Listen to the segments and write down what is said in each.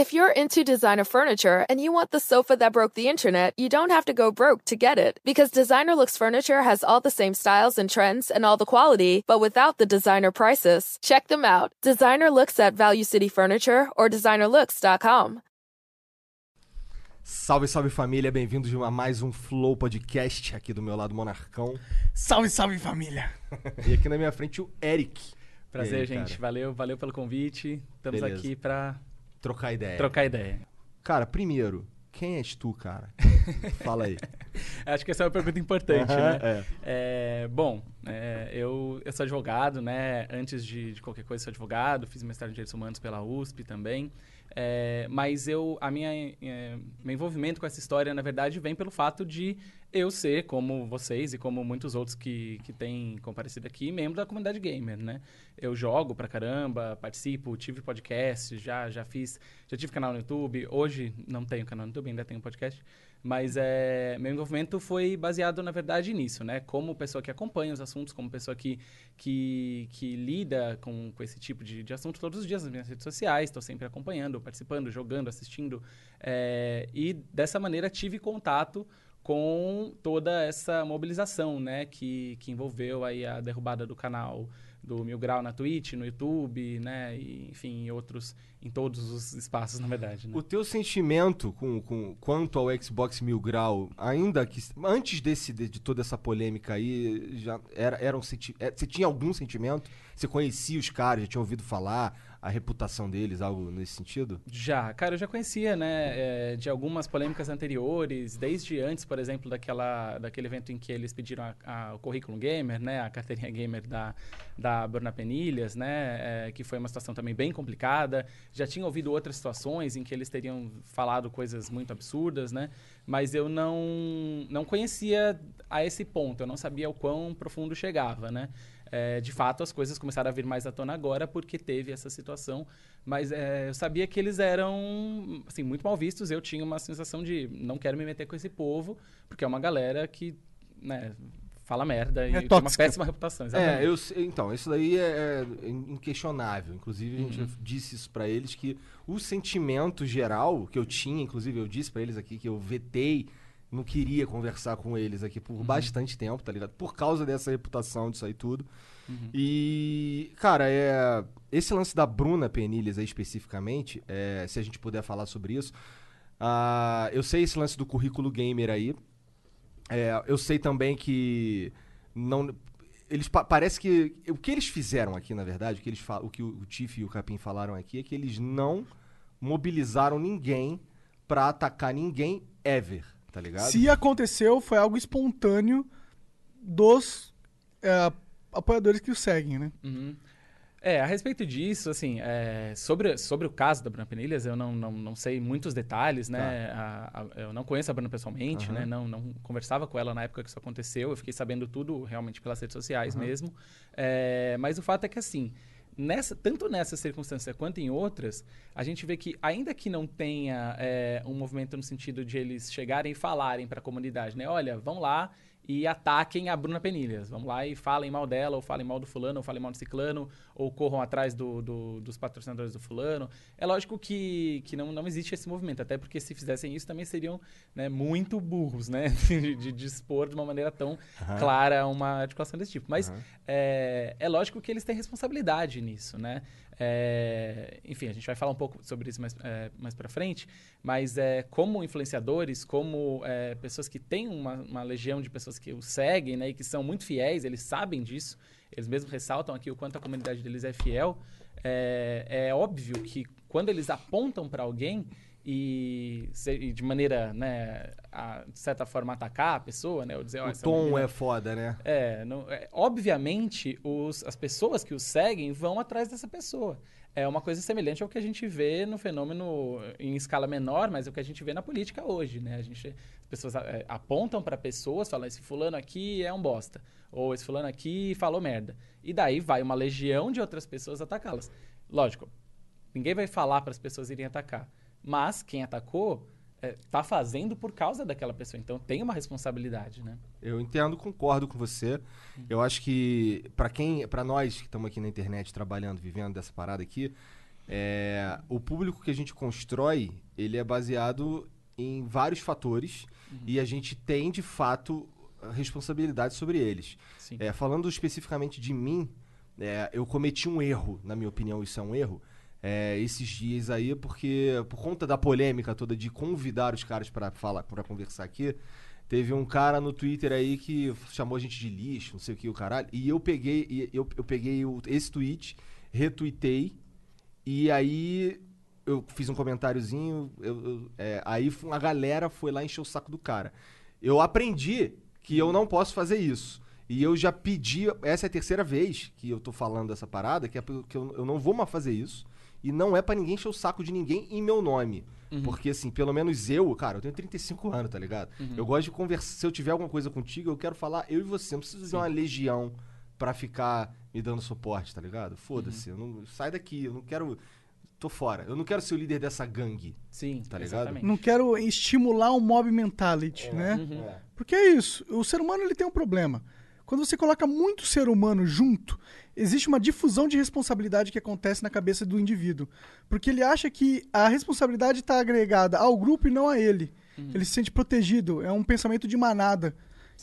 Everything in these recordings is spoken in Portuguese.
If you're into designer furniture and you want the sofa that broke the internet, you don't have to go broke to get it. Because Designer Looks Furniture has all the same styles and trends and all the quality, but without the designer prices. Check them out. Designer Looks at Value City Furniture or designerlooks.com. Salve, salve família, bem-vindos a mais um Flow Podcast aqui do meu lado, Monarcão. Salve, salve família! E aqui na minha frente o Eric. Prazer, aí, gente. cara? Valeu, valeu pelo convite. Estamos Beleza. aqui pra Trocar ideia. trocar ideia. Cara, primeiro, quem és tu, cara? Fala aí. Acho que essa é uma pergunta importante, né? é. É, bom, é, eu, eu sou advogado, né? Antes de, de qualquer coisa, sou advogado. Fiz mestrado em Direitos Humanos pela USP também. É, mas eu, a minha, é, meu envolvimento com essa história, na verdade, vem pelo fato de eu ser, como vocês e como muitos outros que, que têm comparecido aqui, membro da comunidade gamer, né? Eu jogo pra caramba, participo, tive podcast, já, já fiz, já tive canal no YouTube. Hoje não tenho canal no YouTube, ainda tenho podcast. Mas é, meu envolvimento foi baseado, na verdade, nisso, né? Como pessoa que acompanha os assuntos, como pessoa que, que, que lida com, com esse tipo de, de assunto todos os dias nas minhas redes sociais. Estou sempre acompanhando, participando, jogando, assistindo. é, e dessa maneira tive contato com toda essa mobilização, né? Que, que envolveu aí a derrubada do canal do Mil Grau na Twitch, no YouTube, né? E, enfim, em outros, em todos os espaços, na verdade, né? O teu sentimento com, com, quanto ao Xbox Mil Grau, ainda que. Antes desse, de, de toda essa polêmica aí, já era, era um senti é, Você tinha algum sentimento? Você conhecia os caras, já tinha ouvido falar a reputação deles, algo nesse sentido? Já, cara, eu já conhecia, né, é, de algumas polêmicas anteriores, desde antes, por exemplo, daquela, daquele evento em que eles pediram a- a- o currículo gamer, né, a carteirinha gamer da, da Bruna Penilhas, né, é, que foi uma situação também bem complicada. Já tinha ouvido outras situações em que eles teriam falado coisas muito absurdas, né, mas eu não, não conhecia a esse ponto, eu não sabia o quão profundo chegava, né. É, de fato, as coisas começaram a vir mais à tona agora porque teve essa situação. Mas é, eu sabia que eles eram assim, muito mal vistos. Eu tinha uma sensação de não quero me meter com esse povo, porque é uma galera que né, fala merda e tem uma tóxica. péssima reputação. É, exatamente. eu, sei- então, isso daí é, é inquestionável. Inclusive, a gente Uhum. disse isso pra eles, que o sentimento geral que eu tinha, inclusive eu disse pra eles aqui que eu vetei, não queria conversar com eles aqui Uhum. por bastante tempo, tá ligado? Por causa dessa reputação disso aí tudo. Uhum. E, cara, é, esse lance da Bruna Penilhas aí especificamente, é, se a gente puder falar sobre isso, ah, eu sei esse lance do currículo gamer aí, é, eu sei também que não eles pa- parece que o que eles fizeram aqui na verdade o que eles o que o, Tiff e o Capim falaram aqui é que eles não mobilizaram ninguém pra atacar ninguém ever tá ligado Se aconteceu, foi algo espontâneo dos é, apoiadores que o seguem, né? Uhum. É, a respeito disso, assim, é, sobre, sobre o caso da Bruna Penilhas, eu não, não, não sei muitos detalhes, né? A- a- eu não conheço a Bruna pessoalmente, Aham. né? Não, não conversava com ela na época que isso aconteceu. Eu fiquei sabendo tudo realmente pelas redes sociais mesmo. É, mas o fato é que, assim, nessa, tanto nessa circunstância quanto em outras, a gente vê que, ainda que não tenha é, um movimento no sentido de eles chegarem e falarem para a comunidade, né? Olha, vão lá e ataquem a Bruna Penilhas. Vão lá e falem mal dela, ou falem mal do fulano, ou falem mal do ciclano, ou corram atrás do- do- dos patrocinadores do fulano. É lógico que, que não, não existe esse movimento, até porque se fizessem isso também seriam né, muito burros, né? De, de dispor de uma maneira tão clara uma articulação desse tipo. Mas Aham. é, é lógico que eles têm responsabilidade nisso, né? É, enfim, a gente vai falar um pouco sobre isso mais, é, mais pra frente, mas é, como influenciadores, como é, pessoas que têm uma, uma legião de pessoas que o seguem, né, e que são muito fiéis, eles sabem disso, eles mesmos ressaltam aqui o quanto a comunidade deles é fiel, é, é óbvio que quando eles apontam para alguém e, e de maneira, né, a, de certa forma, atacar a pessoa, né, ou dizer, o tom menina- é foda né é, não- é, obviamente, os- as pessoas que o seguem vão atrás dessa pessoa. É uma coisa semelhante ao que a gente vê no fenômeno em escala menor, mas é o que a gente vê na política hoje, né? A gente, as pessoas é, apontam para pessoas, falam, esse fulano aqui é um bosta. Ou esse fulano aqui falou merda. E daí vai uma legião de outras pessoas atacá-las. Lógico, ninguém vai falar para as pessoas irem atacar. Mas quem atacou é, tá fazendo por causa daquela pessoa. Então tem uma responsabilidade, né? Eu entendo, concordo com você. Eu acho que pra quem, para nós que estamos aqui na internet trabalhando, vivendo dessa parada aqui, É, o público que a gente constrói, ele é baseado em vários fatores e a gente tem, de fato, responsabilidade sobre eles. É, falando especificamente de mim, é, eu cometi um erro, na minha opinião, isso é um erro, é, esses dias aí, porque por conta da polêmica toda de convidar os caras para falar, para conversar aqui, teve um cara no Twitter aí que chamou a gente de lixo, não sei o que, o caralho, e eu peguei, eu, eu peguei o- esse tweet, retuitei, e aí eu fiz um comentáriozinho, eu- eu- é, aí uma galera foi lá encher o saco do cara. Eu aprendi que eu não posso fazer isso. E eu já pedi, essa é a terceira vez que eu tô falando dessa parada, que, é porque que eu, eu não vou mais fazer isso. E não é pra ninguém encher o saco de ninguém em meu nome. Porque, assim, pelo menos eu, cara, eu tenho 35 anos, tá ligado? Eu gosto de conversar. Se eu tiver alguma coisa contigo, eu quero falar eu e você. Não preciso de uma legião pra ficar me dando suporte, tá ligado? Foda-se. não- Sai daqui, eu não quero. Tô fora. Eu não quero ser o líder dessa gangue. Sim, Tá ligado? exatamente. Não quero estimular um mob mentality, né? É. Porque é isso. O ser humano ele tem um problema. Quando você coloca muito ser humano junto, existe uma difusão de responsabilidade que acontece na cabeça do indivíduo. Porque ele acha que a responsabilidade está agregada ao grupo e não a ele. Ele se sente protegido. É um pensamento de manada.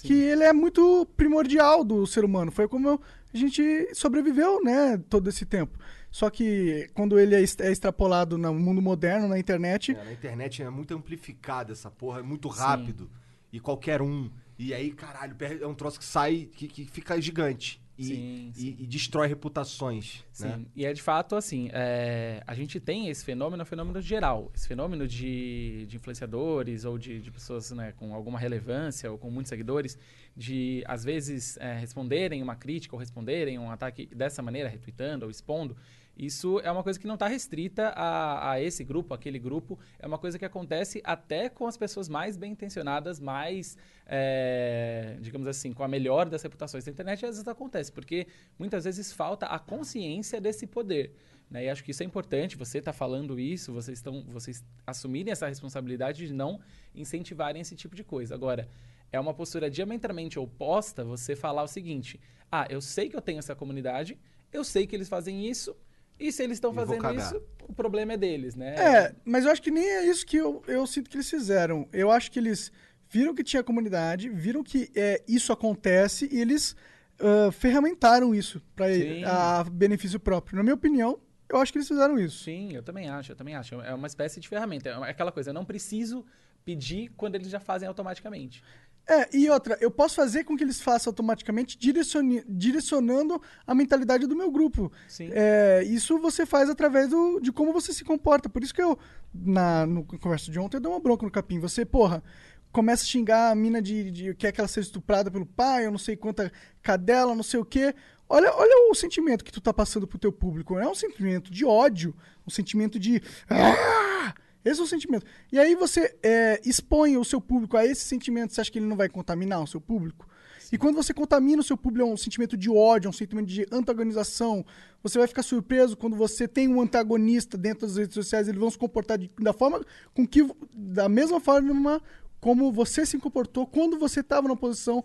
Que ele é muito primordial do ser humano. Foi como a gente sobreviveu, né, todo esse tempo. Só que quando ele é est- é extrapolado no mundo moderno, na internet, É, na internet é muito amplificada essa porra, é muito rápido. E qualquer um. E aí, caralho, é um troço que sai, que, que fica gigante. E, Sim, e- sim. e destrói reputações. Sim, Né? e é de fato assim, é, a gente tem esse fenômeno, é fenômeno geral, esse fenômeno de, de influenciadores ou de, de pessoas né, com alguma relevância ou com muitos seguidores, de às vezes é, responderem uma crítica ou responderem um ataque dessa maneira, retweetando ou expondo, isso é uma coisa que não está restrita a, a esse grupo, aquele grupo, é uma coisa que acontece até com as pessoas mais bem intencionadas, mais, é, digamos assim, com a melhor das reputações da internet, às vezes acontece, porque muitas vezes falta a consciência desse poder. Né? E acho que isso é importante, você está falando isso, vocês estão vocês assumirem essa responsabilidade de não incentivarem esse tipo de coisa. Agora, é uma postura diametralmente oposta você falar o seguinte: ah, eu sei que eu tenho essa comunidade, eu sei que eles fazem isso, e se eles estão fazendo isso, o problema é deles, né? É, mas eu acho que nem é isso que eu, eu sinto que eles fizeram. Eu acho que eles viram que tinha comunidade, viram que é, isso acontece e eles ah, ferramentaram isso para benefício próprio. Na minha opinião, eu acho que eles fizeram isso. Sim, eu também acho, eu também acho. É uma espécie de ferramenta. É aquela coisa, eu não preciso pedir quando eles já fazem automaticamente. É, e outra, eu posso fazer com que eles façam automaticamente direcione- direcionando a mentalidade do meu grupo. Sim. É, isso você faz através do, de como você se comporta. Por isso que eu, na no conversa de ontem, eu dei uma bronca no capim. Você, porra, começa a xingar a mina de, de que é que ela seja estuprada pelo pai, eu não sei quanta cadela, não sei o quê. Olha, olha o sentimento que tu tá passando pro teu público. É um sentimento de ódio, um sentimento de. "Ah!" Esse é o sentimento. E aí você é, expõe o seu público a esse sentimento. Você acha que ele não vai contaminar o seu público? E quando você contamina o seu público, é um sentimento de ódio, é um sentimento de antagonização. Você vai ficar surpreso quando você tem um antagonista dentro das redes sociais. Eles vão se comportar de- da forma com que, da mesma forma como você se comportou quando você estava na posição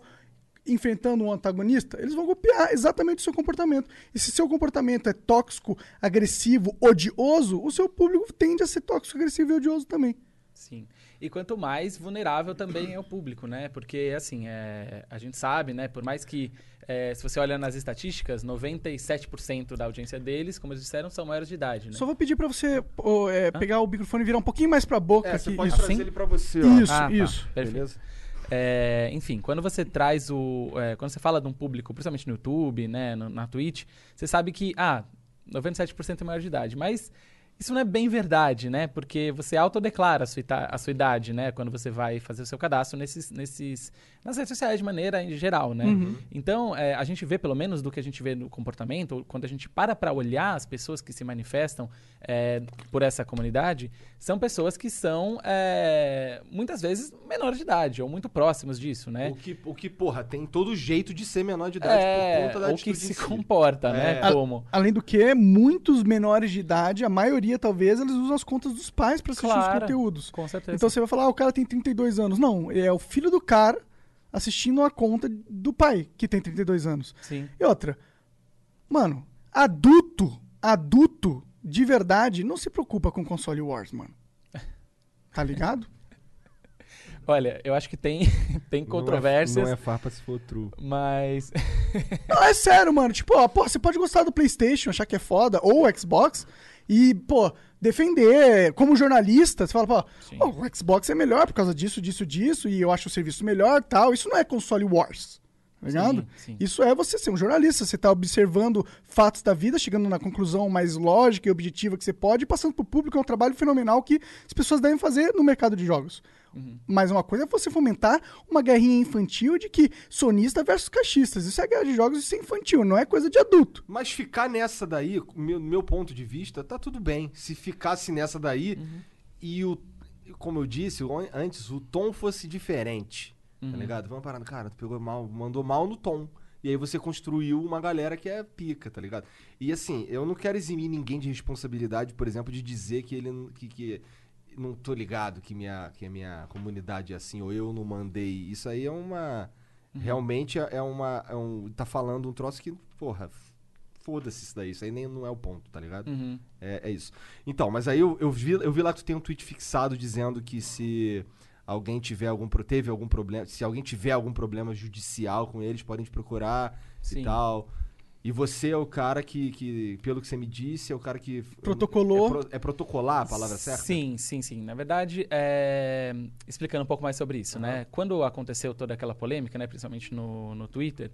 enfrentando um antagonista, eles vão copiar exatamente o seu comportamento. E se seu comportamento é tóxico, agressivo, odioso, o seu público tende a ser tóxico, agressivo e odioso também. Sim. E quanto mais vulnerável também é o público, né? Porque, assim, é, a gente sabe, né? Por mais que, é, se você olha nas estatísticas, 97% da audiência deles, como eles disseram, são maiores de idade, né? Só vou pedir pra você ô, é, pegar o microfone e virar um pouquinho mais pra boca. É, você aqui. pode Isso. trazer Assim? ele pra você, ó. Isso, Ah, tá. isso. Perfeito. Beleza? É, enfim, quando você traz o. é, quando você fala de um público, principalmente no YouTube, né, no- na Twitch, você sabe que, ah, 97% é maior de idade. Mas isso não é bem verdade, né? Porque você autodeclara a sua, ita- a sua idade, né? Quando você vai fazer o seu cadastro nesses, nesses, nas redes sociais de maneira em geral, né? Então, é, a gente vê, pelo menos do que a gente vê no comportamento, ou quando a gente para para olhar as pessoas que se manifestam é, por essa comunidade, são pessoas que são, é, muitas vezes, menores de idade, ou muito próximos disso, né? O, que, o que, porra, tem todo jeito de ser menor de idade por É, conta da ou que se si. comporta, né? É. Como. Além do que, muitos menores de idade, a maioria talvez, eles usam as contas dos pais pra assistir os Claro. conteúdos. Com certeza. Então você vai falar, ah, o cara tem 32 anos. Não, é o filho do cara assistindo a conta do pai, que tem 32 anos. Sim. E outra, mano, adulto, adulto, de verdade, não se preocupa com console wars, mano. Tá ligado? Olha, eu acho que tem, tem Não é- controvérsias, Não é, farpa se for true. mas. Não, é sério, mano. Tipo, ó, pô, você pode gostar do PlayStation, achar que é foda, ou o Xbox, e, pô, defender. Como jornalista, você fala, pô, ó, o Xbox é melhor por causa disso, disso, disso, e eu acho o serviço melhor tal. Isso não é console wars. Tá ligado? Sim, sim. Isso é você ser um jornalista, você tá observando fatos da vida, chegando na conclusão mais lógica e objetiva que você pode, e passando pro público é um trabalho fenomenal que as pessoas devem fazer no mercado de jogos. Uhum. Mas uma coisa é você fomentar uma guerrinha infantil de que sonista versus caixistas. Isso é guerra de jogos, isso é infantil, não é coisa de adulto. Mas ficar nessa daí, meu, meu ponto de vista, tá tudo bem. Se ficasse nessa daí e o. Como eu disse antes, o tom fosse diferente. Tá ligado? Vamos parar, cara, tu pegou mal, mandou mal no tom. E aí você construiu uma galera que é pica, tá ligado? E assim, eu não quero eximir ninguém de responsabilidade, por exemplo, de dizer que ele que, que não tô ligado que minha que a minha comunidade é assim ou eu não mandei. Isso aí é uma realmente é é uma é um tá falando um troço que, porra, foda-se isso daí, isso aí nem não é o ponto, tá ligado? Uhum. É, é isso. Então, mas aí eu, eu, vi, eu vi lá que tu tem um tweet fixado dizendo que se alguém tiver algum teve algum problema, se alguém tiver algum problema judicial com eles, podem te procurar Sim. e tal. E você é o cara que, que, pelo que você me disse, é o cara que Protocolou. É, pro- é protocolar a palavra certa? Sim, sim, sim. Na verdade, é, explicando um pouco mais sobre isso, né? Quando aconteceu toda aquela polêmica, né, principalmente no, no Twitter,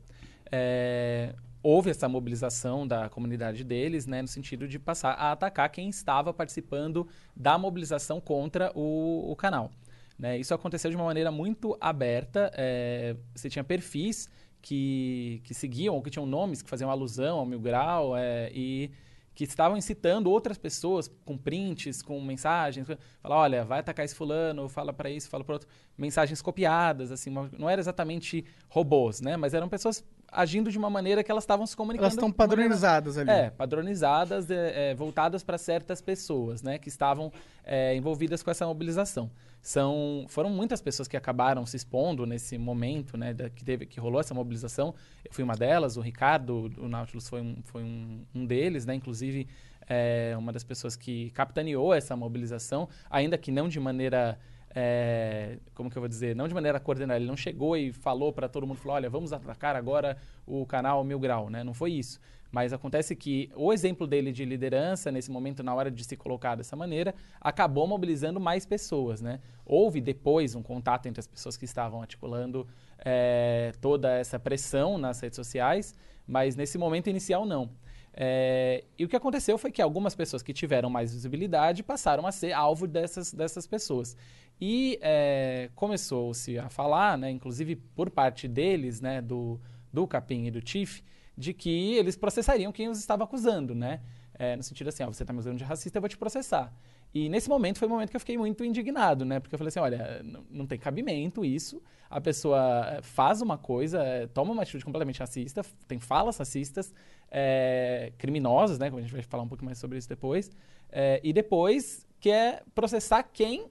é, houve essa mobilização da comunidade deles, né, no sentido de passar a atacar quem estava participando da mobilização contra o, o canal. né? Isso aconteceu de uma maneira muito aberta. é, você tinha perfis que, que seguiam ou que tinham nomes que faziam alusão ao Mil Grau é, e que estavam incitando outras pessoas com prints, com mensagens, falar, olha, vai atacar esse fulano, fala para isso, fala para outro, mensagens copiadas, assim, não era exatamente robôs, né? Mas eram pessoas agindo de uma maneira que elas estavam se comunicando. Elas estão de maneira- padronizadas ali. é, padronizadas, é, é, voltadas para certas pessoas, né, que estavam é, envolvidas com essa mobilização. São, foram muitas pessoas que acabaram se expondo nesse momento, né, da- que teve, que rolou essa mobilização. Eu fui uma delas, o Ricardo, do Nautilus foi um, foi um, um deles, né, inclusive é, uma das pessoas que capitaneou essa mobilização, ainda que não de maneira é, como que eu vou dizer, não de maneira coordenada, ele não chegou e falou para todo mundo, falou, olha, vamos atacar agora o canal Mil Grau, né? Não foi isso. Mas acontece que o exemplo dele de liderança, nesse momento, na hora de se colocar dessa maneira, acabou mobilizando mais pessoas, né? Houve depois um contato entre as pessoas que estavam articulando é, toda essa pressão nas redes sociais, mas nesse momento inicial não. É, e o que aconteceu foi que algumas pessoas que tiveram mais visibilidade passaram a ser alvo dessas, dessas pessoas. E é, começou-se a falar, né, inclusive por parte deles, né, do, do Capim e do Tiff, de que eles processariam quem os estava acusando, né? É, no sentido assim, ó, você está me usando de racista, eu vou te processar. E nesse momento foi o momento que eu fiquei muito indignado, né? Porque eu falei assim, olha, não, tem cabimento isso. A pessoa eh, faz uma coisa, eh, toma uma atitude completamente racista, tem falas racistas, eh, criminosas, né? Como a gente vai falar um pouco mais sobre isso depois. eh, e depois quer processar quem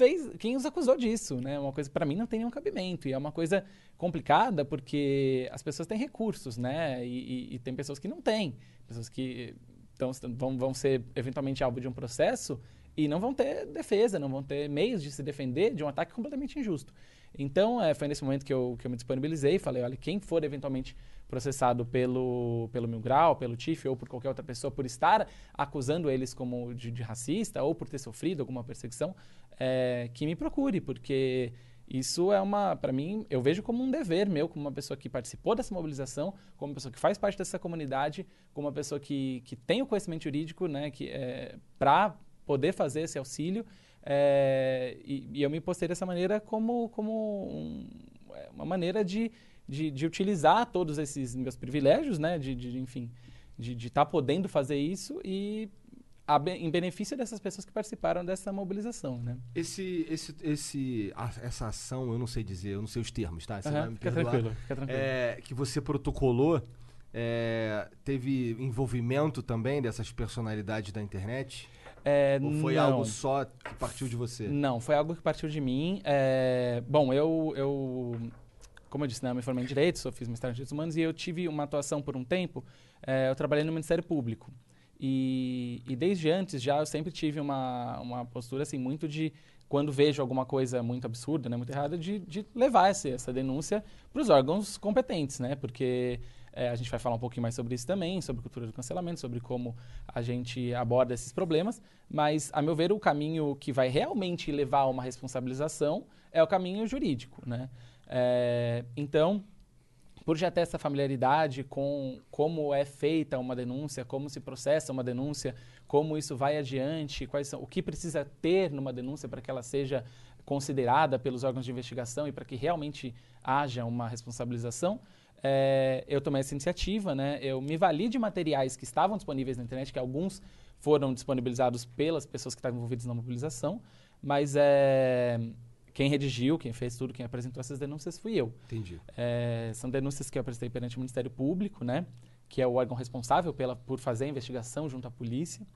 fez, quem os acusou disso, né? Uma coisa para mim não tem nenhum cabimento e é uma coisa complicada porque as pessoas têm recursos, né? E, e- e tem pessoas que não têm, pessoas que então, vão, vão ser eventualmente alvo de um processo e não vão ter defesa, não vão ter meios de se defender de um ataque completamente injusto. Então, eh, foi nesse momento que eu, que eu me disponibilizei e falei, olha, quem for eventualmente processado pelo, pelo Mil Grau, pelo Tiff ou por qualquer outra pessoa por estar acusando eles como de, de racista ou por ter sofrido alguma perseguição, eh, que me procure, porque isso é uma, para mim, eu vejo como um dever meu, como uma pessoa que participou dessa mobilização, como uma pessoa que faz parte dessa comunidade, como uma pessoa que, que tem o conhecimento jurídico, né, que é, para poder fazer esse auxílio. é, e, e eu me postei dessa maneira como, como um- é, uma maneira de, de, de utilizar todos esses meus privilégios, né, de, de enfim, de estar podendo fazer isso e em benefício dessas pessoas que participaram dessa mobilização, né? Esse, esse, esse, a- essa ação, eu não sei dizer, eu não sei os termos, tá? Você Aham, vai me fica perdoar. tranquilo, fica tranquilo. É, que você protocolou, é, teve envolvimento também dessas personalidades da internet? É, Ou foi não. algo só que partiu de você? Não, foi algo que partiu de mim. É, bom, eu, eu, como eu disse, né, eu me formei em Direito, sou, fiz mestrado em Direitos Humanos e eu tive uma atuação por um tempo, é, eu trabalhei no Ministério Público. E, e desde antes já eu sempre tive uma, uma postura assim muito de quando vejo alguma coisa muito absurda, né, muito errada, de, de levar essa, essa denúncia para os órgãos competentes, né? Porque é, a gente vai falar um pouquinho mais sobre isso também, sobre cultura do cancelamento, sobre como a gente aborda esses problemas. Mas, a meu ver, o caminho que vai realmente levar a uma responsabilização é o caminho jurídico, né? É, então, por já ter essa familiaridade com como é feita uma denúncia, como se processa uma denúncia, como isso vai adiante, quais são, o que precisa ter numa denúncia para que ela seja considerada pelos órgãos de investigação e para que realmente haja uma responsabilização, é, eu tomei essa iniciativa, né? Eu me vali de materiais que estavam disponíveis na internet, que alguns foram disponibilizados pelas pessoas que estavam envolvidas na mobilização, mas é, quem redigiu, quem fez tudo, quem apresentou essas denúncias fui eu. Entendi. É, são denúncias que eu apresentei perante o Ministério Público, né? Que é o órgão responsável pela, por fazer a investigação junto à polícia.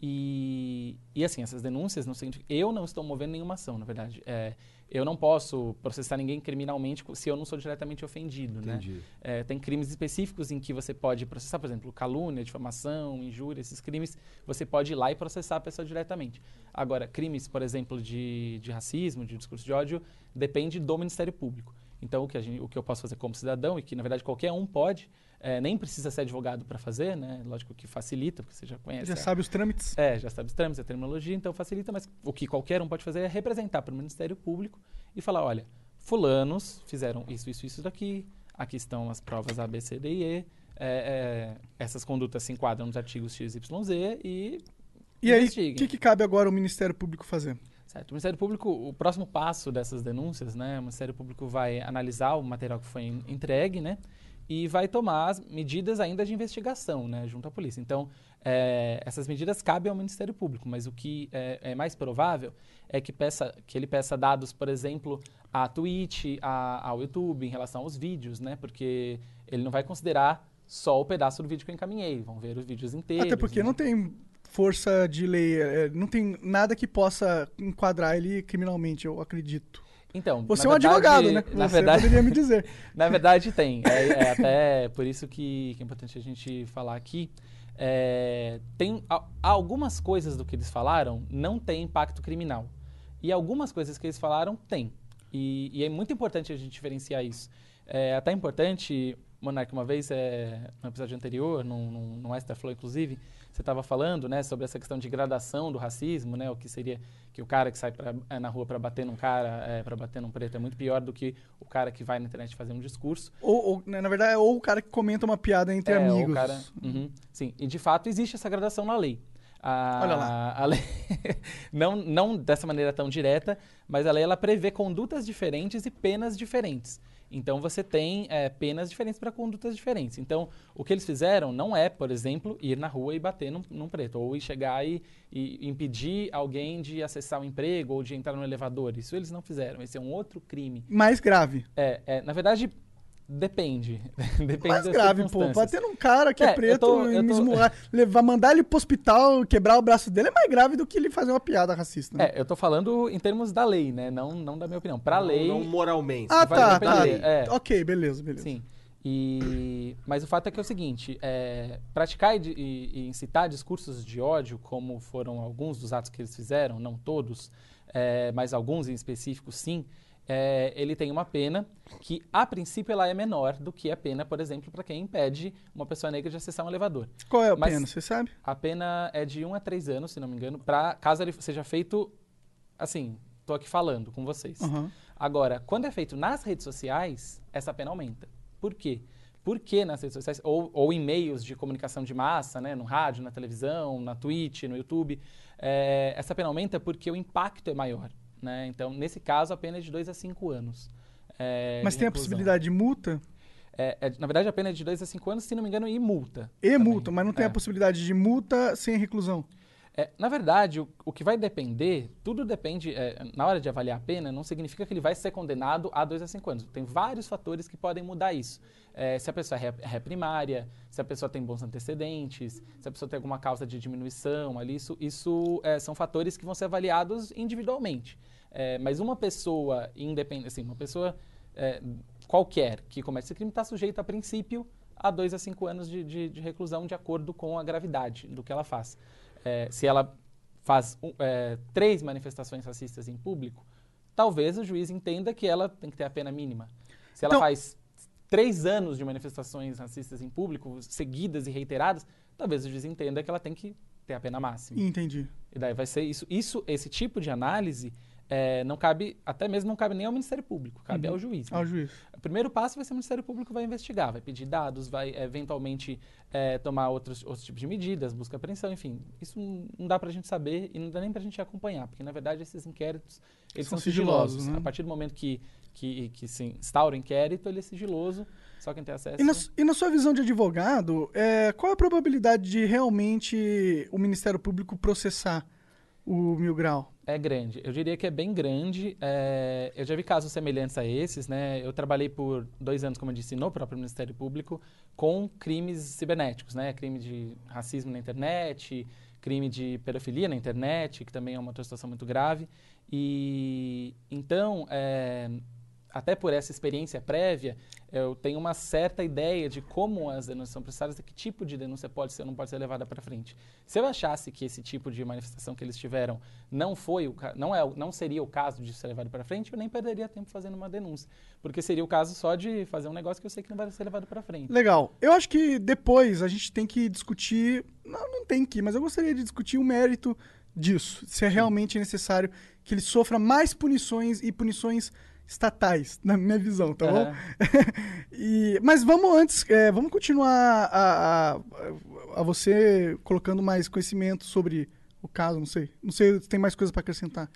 E, e assim, essas denúncias não significa. Eu não estou movendo nenhuma ação, na verdade. É, eu não posso processar ninguém criminalmente se eu não sou diretamente ofendido, né? Entendi. É, tem crimes específicos em que você pode processar, por exemplo, calúnia, difamação, injúria, esses crimes, você pode ir lá e processar a pessoa diretamente. Agora, crimes, por exemplo, de, de racismo, de discurso de ódio, depende do Ministério Público. Então, o que, gente, o que eu posso fazer como cidadão, e que na verdade qualquer um pode, é, nem precisa ser advogado para fazer, né? Lógico que facilita, porque você já conhece. Já a- sabe os trâmites. é, já sabe os trâmites, a terminologia, então facilita, mas o que qualquer um pode fazer é representar para o Ministério Público e falar, olha, fulanos fizeram isso, isso, isso daqui, aqui estão as provas A, B, C, D e E, é, é, essas condutas se enquadram nos artigos X, Y, Z e E aí, o que, que cabe agora o Ministério Público fazer? Certo. O Ministério Público, o próximo passo dessas denúncias, né, o Ministério Público vai analisar o material que foi en- entregue, né, e vai tomar as medidas ainda de investigação, né, junto à polícia. Então, é, essas medidas cabem ao Ministério Público, mas o que é, é mais provável é que, peça, que ele peça dados, por exemplo, à Twitch, à, ao YouTube, em relação aos vídeos, né, porque ele não vai considerar só o pedaço do vídeo que eu encaminhei, vão ver os vídeos inteiros. Até porque né? não tem força de lei, é, não tem nada que possa enquadrar ele criminalmente, eu acredito. Então, Você é um verdade- advogado, né? Na Você verdade, poderia me dizer. Na verdade, tem. É, é até por isso que, que é importante a gente falar aqui. É, tem a- algumas coisas do que eles falaram não tem impacto criminal. E algumas coisas que eles falaram tem. E, e é muito importante a gente diferenciar isso. É até importante, Monark, uma vez, é, no episódio anterior, num, num, num Extra Flow, inclusive, você estava falando né, sobre essa questão de gradação do racismo, né, o que seria que o cara que sai pra, é, na rua para bater num cara, é, para bater num preto, é muito pior do que o cara que vai na internet fazer um discurso. Ou, ou, né, na verdade, é ou o cara que comenta uma piada entre É, amigos. Cara, Uhum, sim, e de fato existe essa gradação na lei. A, Olha lá. A lei, não, não dessa maneira tão direta, mas a lei ela prevê condutas diferentes e penas diferentes. Então você tem é, penas diferentes para condutas diferentes. Então o que eles fizeram não é, por exemplo, ir na rua e bater num, num preto, ou ir chegar e, e impedir alguém de acessar o emprego ou de entrar no elevador. Isso eles não fizeram. Esse é um outro crime. Mais grave. É, é, na verdade, depende. depende Mais grave, pô. Bater num cara que é, É, preto tô- e me tô- esmurrar, levar, mandar ele pro hospital, quebrar o braço dele é mais grave do que ele fazer uma piada racista. Né? É, eu tô falando em termos da lei, né? Não, não da minha opinião. Pra Não- lei, Não moralmente. ah, tá, tá. é. Ok, beleza, beleza. sim. E, mas o fato é que é o seguinte, é, praticar e, e- e incitar discursos de ódio, como foram alguns dos atos que eles fizeram, não todos, é, mas alguns em específico sim, é, ele tem uma pena que, a princípio, ela é menor do que a pena, por exemplo, para quem impede uma pessoa negra de acessar um elevador. Qual é a Mas- pena, você sabe? A pena é de 1 a 3 anos, se não me engano, pra, caso ele seja feito, assim, tô aqui falando com vocês. Aham. Agora, quando é feito nas redes sociais, essa pena aumenta. Por quê? Porque nas redes sociais, ou, ou em meios de comunicação de massa, né, no rádio, na televisão, na Twitch, no YouTube, é, essa pena aumenta porque o impacto é maior. Né? Então, nesse caso, a pena é de 2 a 5 anos. é, Mas tem a possibilidade de multa? É, é, na verdade, a pena é de 2 a 5 anos, se não me engano, e multa. E também. multa, mas não tem É. a possibilidade de multa sem reclusão. É, na verdade, o, o que vai depender, tudo depende, é, na hora de avaliar a pena, não significa que ele vai ser condenado a 2 a 5 anos. Tem vários fatores que podem mudar isso. É, se a pessoa é ré, ré primária, se a pessoa tem bons antecedentes, se a pessoa tem alguma causa de diminuição ali, isso, isso é, são fatores que vão ser avaliados individualmente. É, mas uma pessoa independente, assim, uma pessoa é, qualquer que comete esse crime está sujeita, a princípio, a dois a cinco anos de, de, de reclusão de acordo com a gravidade do que ela faz. É, se ela faz é, três manifestações racistas em público, talvez o juiz entenda que ela tem que ter a pena mínima. Se ela Então- faz três anos de manifestações racistas em público, seguidas e reiteradas, talvez o juiz entenda que ela tem que ter a pena máxima. Entendi. E daí vai ser isso. Isso, esse tipo de análise é, não cabe, até mesmo não cabe nem ao Ministério Público, cabe Uhum. ao juiz. né? Ao juiz. O primeiro passo vai ser o Ministério Público vai investigar, vai pedir dados, vai eventualmente é, tomar outros, outros tipos de medidas, busca apreensão, enfim. Isso não- dá pra gente saber e não dá nem pra gente acompanhar, porque na verdade esses inquéritos eles São são, sigilosos, sigilosos. né? A partir do momento que, que, que se instaura o inquérito, ele é sigiloso, só quem tem acesso. E na, e na sua visão de advogado, é, qual a probabilidade de realmente o Ministério Público processar o Mil Grau? É grande. Eu diria que é bem grande. É, eu já vi casos semelhantes a esses, né? Eu trabalhei por dois anos, como eu disse, no próprio Ministério Público com crimes cibernéticos, né? Crime de racismo na internet, crime de pedofilia na internet, que também é uma outra situação muito grave. E então, é, até por essa experiência prévia, eu tenho uma certa ideia de como as denúncias são processadas, de que tipo de denúncia pode ser ou não pode ser levada para frente. Se eu achasse que esse tipo de manifestação que eles tiveram não foi o não é não seria o caso de ser levado para frente, eu nem perderia tempo fazendo uma denúncia, porque seria o caso só de fazer um negócio que eu sei que não vai ser levado para frente. Legal. Eu acho que depois a gente tem que discutir. Não, não tem que, mas eu gostaria de discutir o mérito disso. Se é realmente necessário que ele sofra mais punições e punições estatais, na minha visão, tá bom? E- mas vamos antes, é, vamos continuar a, a- a você colocando mais conhecimento sobre o caso, não sei. Não sei se tem mais coisa para acrescentar.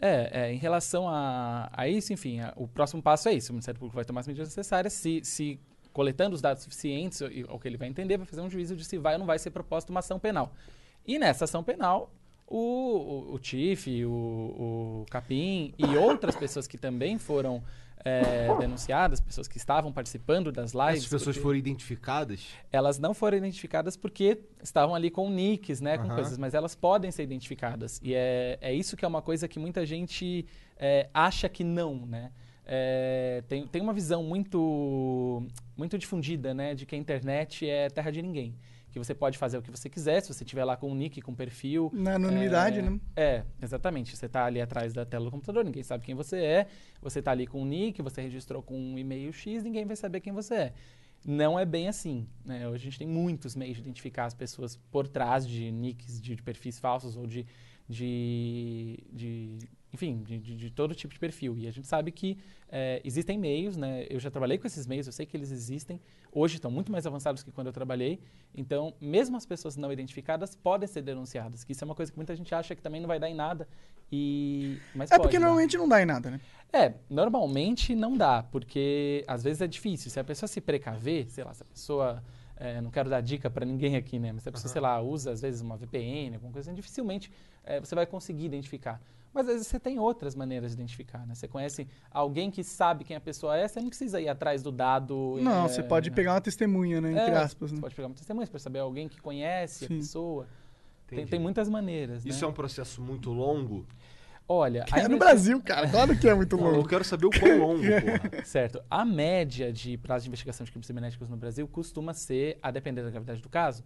É, é, em relação a, a isso, enfim, a- o próximo passo é isso. O Ministério Público vai tomar as medidas necessárias. Se, se coletando os dados suficientes, o, o que ele vai entender, vai fazer um juízo de se vai ou não vai ser proposta uma ação penal. E nessa ação penal, o, o, o TIF, o, o Capim e outras pessoas que também foram é, denunciadas, pessoas que estavam participando das lives. Essas pessoas foram identificadas? elas não foram identificadas porque estavam ali com nicks, né, com Aham. coisas, mas elas podem ser identificadas. E é, é isso que é uma coisa que muita gente é, acha que não, né? É, tem, tem uma visão muito, muito difundida, né, de que a internet é terra de ninguém. Que você pode fazer o que você quiser, se você tiver lá com um nick, com um perfil. Na anonimidade, é, né? É, exatamente. Você está ali atrás da tela do computador, ninguém sabe quem você é. Você está ali com um nick, você registrou com um e-mail X, ninguém vai saber quem você é. Não é bem assim. Né? Hoje a gente tem muitos meios de identificar as pessoas por trás de nicks, de, de perfis falsos ou de, de, de enfim, de, de- todo tipo de perfil. E a gente sabe que é, existem meios, né? Eu já trabalhei com esses meios, eu sei que eles existem. Hoje estão muito mais avançados que quando eu trabalhei. Então, mesmo as pessoas não identificadas podem ser denunciadas. Que isso é uma coisa que muita gente acha que também não vai dar em nada. E mas É pode, porque né? normalmente não dá em nada, né? É, normalmente não dá, porque às vezes é difícil. Se a pessoa se precaver, sei lá, se a pessoa. É, não quero dar dica para ninguém aqui, né? Mas se a pessoa, sei lá, usa às vezes uma VPN, alguma coisa assim, dificilmente é, você vai conseguir identificar. Mas às vezes você tem outras maneiras de identificar, né? Você conhece alguém que sabe quem a pessoa é, você não precisa ir atrás do dado. Não, é, você pode pegar uma testemunha, né? Entre é, aspas, né? Você pode pegar uma testemunha para saber alguém que conhece Sim. a pessoa. Tem, tem muitas maneiras. Isso né? é um processo muito longo? Olha, a É no Brasil, cara. Claro que é muito Não, eu longo. quero saber o quão longo, porra. Certo. A média de prazo de investigação de crimes cibernéticos no Brasil costuma ser, a depender da gravidade do caso,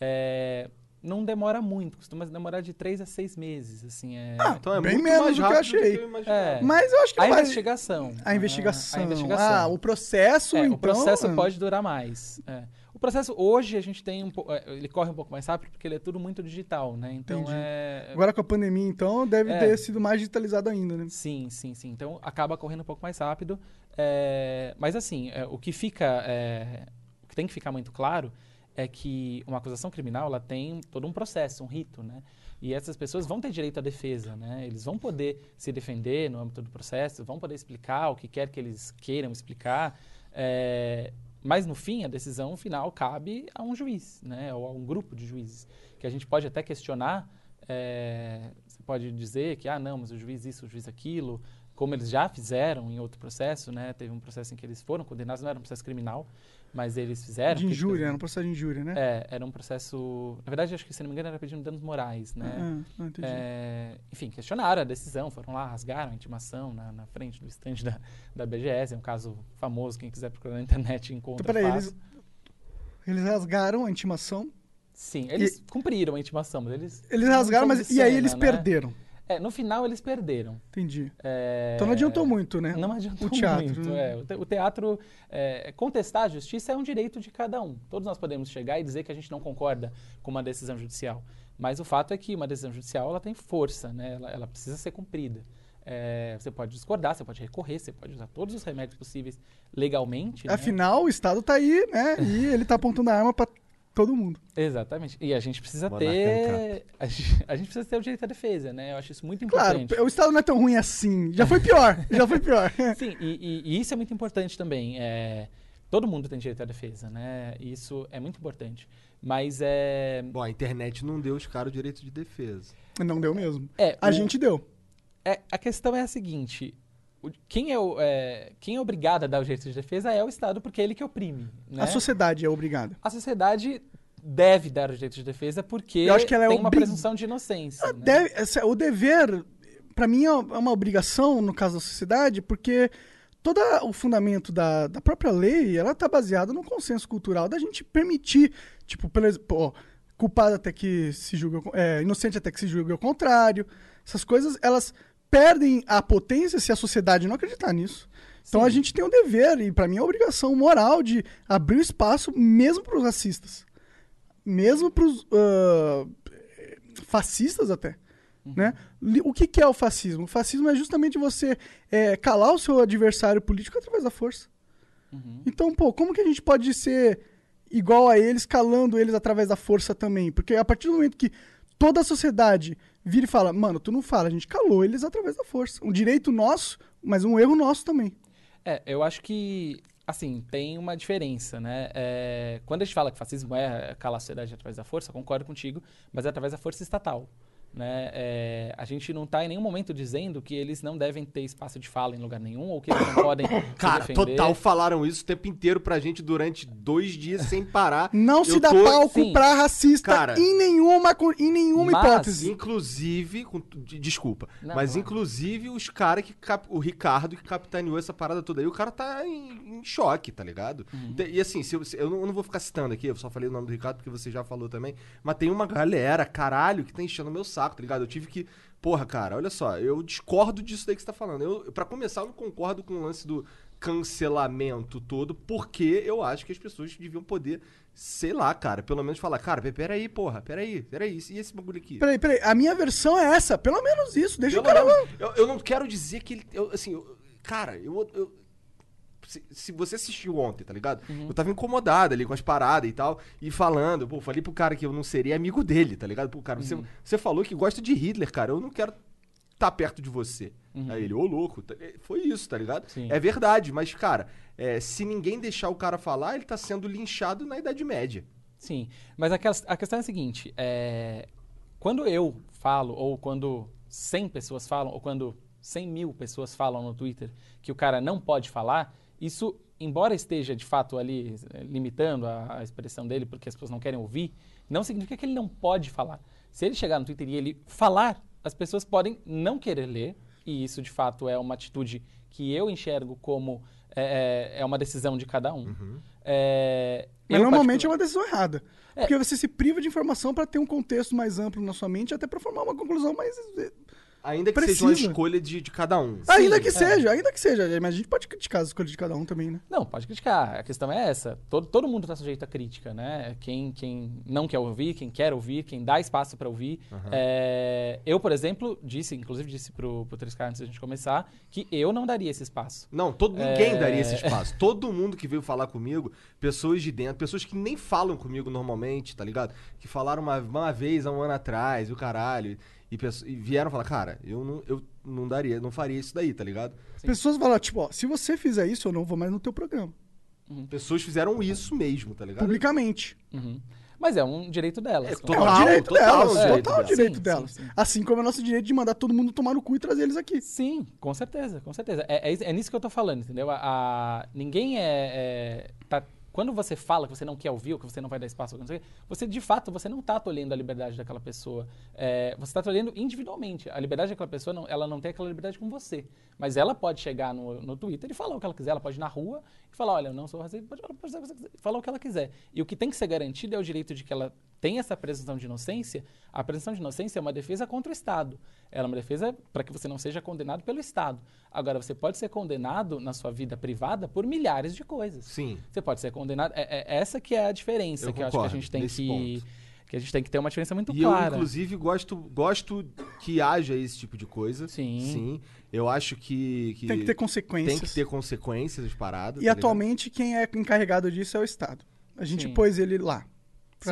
é, não demora muito, costuma demorar de três a seis meses, assim, é... Então é Bem muito menos mais do que eu achei. eu imaginava. É. Mas eu acho que a investigação. A investigação. A, investigação. Ah, o processo, É, então... o processo ah, pode durar mais. é. O processo, hoje, a gente tem um pouco... Ele corre um pouco mais rápido porque ele é tudo muito digital, né? Então, Entendi. é... Agora com a pandemia, então, deve É. ter sido mais digitalizado ainda, né? Sim, sim, sim. Então acaba correndo um pouco mais rápido. É, mas assim, é, o que fica. é, o que tem que ficar muito claro é que uma acusação criminal ela tem todo um processo, um rito, né? E essas pessoas vão ter direito à defesa, né? Eles vão poder se defender no âmbito do processo, vão poder explicar o que quer que eles queiram explicar. é, mas no fim, a decisão final cabe a um juiz, né? Ou a um grupo de juízes. Que a gente pode até questionar. é, você pode dizer que, ah, não, mas o juiz isso, o juiz aquilo, como eles já fizeram em outro processo, né? Teve um processo em que eles foram condenados, não era um processo criminal, mas eles fizeram. de injúria, era um processo de injúria, né? É, era um processo. Na verdade, acho que, se não me engano, era pedindo danos morais, né? Ah, ah, entendi. É, enfim, questionaram a decisão, foram lá, rasgaram a intimação na, na frente do estande da, da BGS. É um caso famoso, quem quiser procurar na internet encontra. Então, peraí, eles Eles rasgaram a intimação. Sim, eles cumpriram a intimação, mas eles. Eles rasgaram, mas. de E aí cena, eles né? perderam. É, no final eles perderam. Entendi. É, Então não adiantou muito, né? Não adiantou O teatro, muito. né? é. O te- o teatro, é, contestar a justiça é um direito de cada um. Todos nós podemos chegar e dizer que a gente não concorda com uma decisão judicial. Mas o fato é que uma decisão judicial ela tem força, né? ela, ela precisa ser cumprida. É, você pode discordar, você pode recorrer, você pode usar todos os remédios possíveis legalmente. né? Afinal, o Estado tá aí, né? E ele tá apontando a arma pra todo mundo. Exatamente. E a gente precisa Monarca ter. A gente, a gente precisa ter o direito à defesa, né? Eu acho isso muito Claro, importante. o Estado não é tão ruim assim. Já foi pior. já foi pior. Sim, e, e- e isso é muito importante também. É, todo mundo tem direito à defesa, né? Isso é muito importante. Mas é. Bom, a internet não deu os caras o direito de defesa. Não deu mesmo. é A o- gente deu. é, a questão é a seguinte: quem, é o, é, quem é obrigado a dar o direito de defesa é o Estado, porque é ele que oprime. Né? A sociedade é obrigada. A sociedade deve dar o direito de defesa porque Eu acho que ela é tem uma obri- presunção de inocência. Ela né? deve- o dever, pra mim, é uma obrigação, no caso da sociedade, porque todo o fundamento da, da própria lei, ela tá baseada no consenso cultural da gente permitir, tipo, exemplo, ó, culpado até que se julgue, é, inocente até que se julgue ao contrário. Essas coisas, elas perdem a potência se a sociedade não acreditar nisso. Então Sim. a gente tem o dever, e pra mim é a obrigação moral de abrir o espaço mesmo pros racistas. Mesmo pros ah, fascistas até. Né? Li- O que, que é o fascismo? O fascismo é justamente você é, calar o seu adversário político através da força. Uhum. Então, pô, como que a gente pode ser igual a eles, calando eles através da força também? Porque a partir do momento que toda a sociedade vira e fala, mano, tu não fala, a gente calou eles através da força. Um direito nosso, mas um erro nosso também. É, eu acho que, assim, tem uma diferença, né? É, quando a gente fala que fascismo é calar a sociedade através da força, concordo contigo, mas é através da força estatal. Né? É, a gente não está em nenhum momento dizendo que eles não devem ter espaço de fala em lugar nenhum ou que eles não podem Cara, total falaram isso o tempo inteiro pra gente durante dois dias sem parar. Não Eu se dá tô- palco sim. pra racista Cara. em nenhuma, em nenhuma Mas- hipótese. Inclusive, com- desculpa, Não, mas inclusive os caras que. cap- o Ricardo que capitaneou essa parada toda aí, o cara tá em, em choque, tá ligado? Uhum. E assim, se eu, se- eu não, eu não vou ficar citando aqui, eu só falei o nome do Ricardo porque você já falou também, mas tem uma galera, caralho, que tá enchendo o meu saco, tá ligado? Eu tive que. Porra, cara, olha só, eu discordo disso daí que você tá falando. Eu, para começar, eu não concordo com o lance do cancelamento todo, porque eu acho que as pessoas deviam poder, sei lá, cara, pelo menos falar, cara, pe- peraí, porra, peraí, peraí, e esse bagulho aqui? Peraí, peraí, a minha versão é essa, pelo menos isso, deixa o Pelo cara... menos, eu, eu não quero dizer que ele. eu, assim, eu- cara, eu. eu- se, se você assistiu ontem, tá ligado? Eu tava incomodado ali com as paradas e tal, e falando, pô, falei pro cara que eu não seria amigo dele, tá ligado? Pô, cara, você, você falou que gosta de Hitler, cara, eu não quero estar perto de você. Aí ele, ô louco, tá- é, foi isso, tá ligado? Sim. É verdade, mas, cara, é, se ninguém deixar o cara falar, ele tá sendo linchado na Idade Média. Sim, mas a, a questão é a seguinte: é, quando eu falo, ou quando 100 pessoas falam, ou quando 100 mil pessoas falam no Twitter que o cara não pode falar, isso, embora esteja de fato ali eh, limitando a, a expressão dele porque as pessoas não querem ouvir, não significa que ele não pode falar. Se ele chegar no Twitter e ele falar, as pessoas podem não querer ler, e isso de fato é uma atitude que eu enxergo como é, é- é uma decisão de cada um. É, Mas eu normalmente é particular- uma decisão errada. É. Porque você se priva de informação pra ter um contexto mais amplo na sua mente, até pra formar uma conclusão mais. Ainda que seja uma Precisa. escolha de, de cada um. ainda que é. seja, ainda que seja. Mas a gente pode criticar as escolhas de cada um também, né? Não, pode criticar. A questão é essa. Todo, todo mundo está sujeito à crítica, né? Quem, quem não quer ouvir, quem quer ouvir, quem dá espaço para ouvir. É, eu, por exemplo, disse, inclusive disse pro, pro 3K antes da gente começar, que eu não daria esse espaço. Não, todo, ninguém É. daria esse espaço. Todo mundo que veio falar comigo, pessoas de dentro, pessoas que nem falam comigo normalmente, tá ligado? Que falaram uma, uma vez há um ano atrás, o caralho. E, e vieram falar, cara, eu não, eu não daria, não faria isso daí, tá ligado? Sim. Pessoas falam, tipo, ó, se você fizer isso, eu não vou mais no teu programa. Pessoas fizeram isso mesmo, tá ligado? Publicamente. Uhum. Mas é um direito delas. É, como- É Total, o direito total delas, é o direito total delas. direito Sim, delas. sim, sim. Assim como é nosso direito de mandar todo mundo tomar no cu e trazer eles aqui. Sim, com certeza, com certeza. É, é, é nisso que eu tô falando, entendeu? A, a- ninguém é, é- tá quando você fala que você não quer ouvir, ou que você não vai dar espaço, você de fato você não está tolhendo a liberdade daquela pessoa. É, você está tolhendo individualmente. A liberdade daquela pessoa, não, ela não tem aquela liberdade com você. Mas ela pode chegar no, no Twitter e falar o que ela quiser. Ela pode ir na rua e falar, olha, eu não sou racista, pode, pode falar o que ela quiser. E o que tem que ser garantido é o direito de que ela tenha essa presunção de inocência. A presunção de inocência é uma defesa contra o Estado. Ela é uma defesa para que você não seja condenado pelo Estado. Agora, você pode ser condenado na sua vida privada por milhares de coisas. Sim. Você pode ser condenado. É, é essa que é a diferença Eu que eu acho que a concordo gente tem que. ponto. Que a gente tem que ter uma diferença muito E clara. eu, inclusive, gosto, gosto que haja esse tipo de coisa. Sim. Sim. Eu acho que. Tem que ter consequências. Tem que ter consequências as paradas. E tá ligado? atualmente quem é encarregado disso é o Estado. A gente Sim. pôs ele lá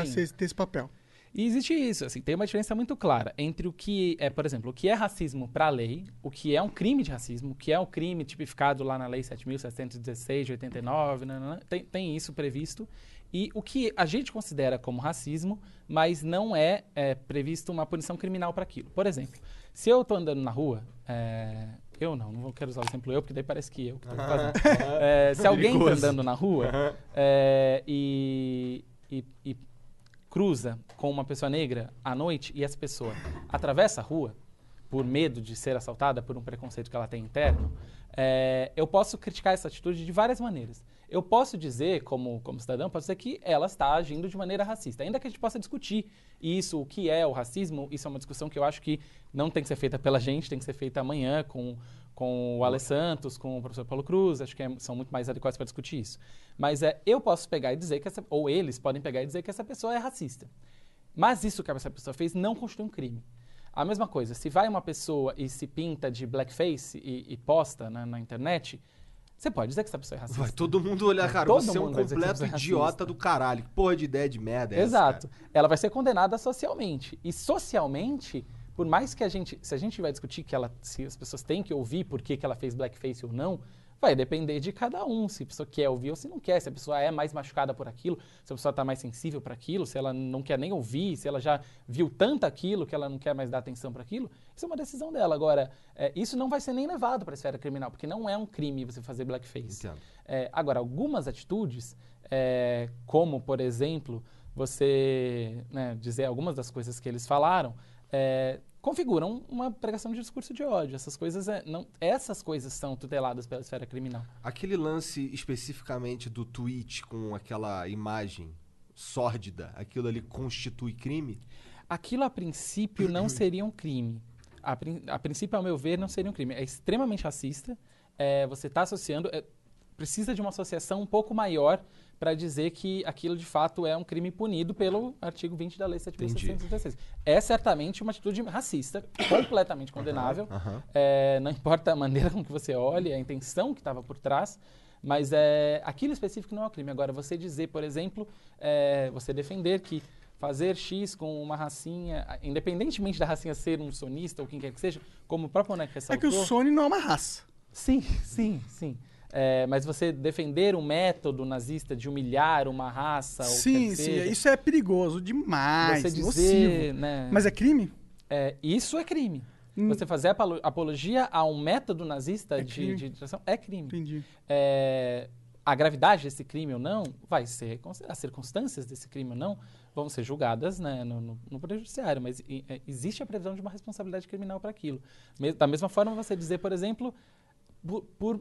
ser- ter esse papel. E existe isso, assim, tem uma diferença muito clara entre o que é, por exemplo, o que é racismo para a lei, o que é um crime de racismo, o que é um crime tipificado lá na Lei 7.716 de 89, nananã, tem, tem isso previsto, e o que a gente considera como racismo, mas não é, é previsto uma punição criminal para aquilo. Por exemplo, se eu estou andando na rua, é, eu não, não vou- quero usar o exemplo eu, porque daí parece que eu que tô fazendo. É, se alguém está andando na rua é, e, e- e cruza com uma pessoa negra à noite e essa pessoa atravessa a rua por medo de ser assaltada, por um preconceito que ela tem interno, é, eu posso criticar essa atitude de várias maneiras. Eu posso dizer, como, como cidadão, posso dizer que ela está agindo de maneira racista. Ainda que a gente possa discutir isso, o que é o racismo, isso é uma discussão que eu acho que não tem que ser feita pela gente, tem que ser feita amanhã com, com o Ale Santos, com o professor Paulo Cruz, acho que é- são muito mais adequados para discutir isso. Mas é, eu posso pegar e dizer que essa, ou eles podem pegar e dizer que essa pessoa é racista. Mas isso que essa pessoa fez não constitui um crime. A mesma coisa, se vai uma pessoa e se pinta de blackface e, e posta na, na internet, você pode dizer que essa pessoa é racista. Vai todo mundo olhar, cara, Todo você é um completo é idiota racista. do caralho. Que porra de ideia de merda é essa, Exato. cara? Ela vai ser condenada socialmente. E socialmente, por mais que a gente, se a gente vai discutir que ela, se as pessoas têm que ouvir por que, que ela fez blackface ou não, vai depender de cada um, se a pessoa quer ouvir ou se não quer, se a pessoa é mais machucada por aquilo, se a pessoa está mais sensível para aquilo, se ela não quer nem ouvir, se ela já viu tanto aquilo que ela não quer mais dar atenção para aquilo, isso é uma decisão dela. Agora, é, isso não vai ser nem levado para a esfera criminal, porque não é um crime você fazer blackface. É, agora, algumas atitudes, é, como, por exemplo, você né, dizer algumas das coisas que eles falaram, é, configuram uma pregação de discurso de ódio. Essas coisas, é, não, essas coisas são tuteladas pela esfera criminal. Aquele lance especificamente do tweet com aquela imagem sórdida, aquilo ali constitui crime? Aquilo, a princípio, não seria um crime. A, a princípio, ao meu ver, não seria um crime. É extremamente racista. é, você está associando. é, precisa de uma associação um pouco maior para dizer que aquilo de fato é um crime punido pelo artigo 20 da Lei 7.616. É certamente uma atitude racista, completamente condenável. aham. É, não importa a maneira com que você olhe, a intenção que estava por trás, mas é, aquilo específico não é um crime. Agora, você dizer, por exemplo, é, você defender que fazer X com uma racinha, independentemente da racinha ser um sonista ou quem quer que seja, como o próprio É ressaltou... que o Sony não é uma raça. Sim, sim, sim. É, mas você defender um método nazista de humilhar uma raça Sim, sim. seja, Isso é perigoso demais. você nocivo. dizer, né, Mas é crime? é, isso é crime. Hum. Você fazer apolo- apologia a um método nazista É de, de é crime. Entendi. É, a gravidade desse crime ou não vai ser as circunstâncias desse crime ou não vão ser julgadas né, no, no, no poder judiciário, mas e- é, existe a previsão de uma responsabilidade criminal para aquilo. Da mesma forma, você dizer, por exemplo, por, por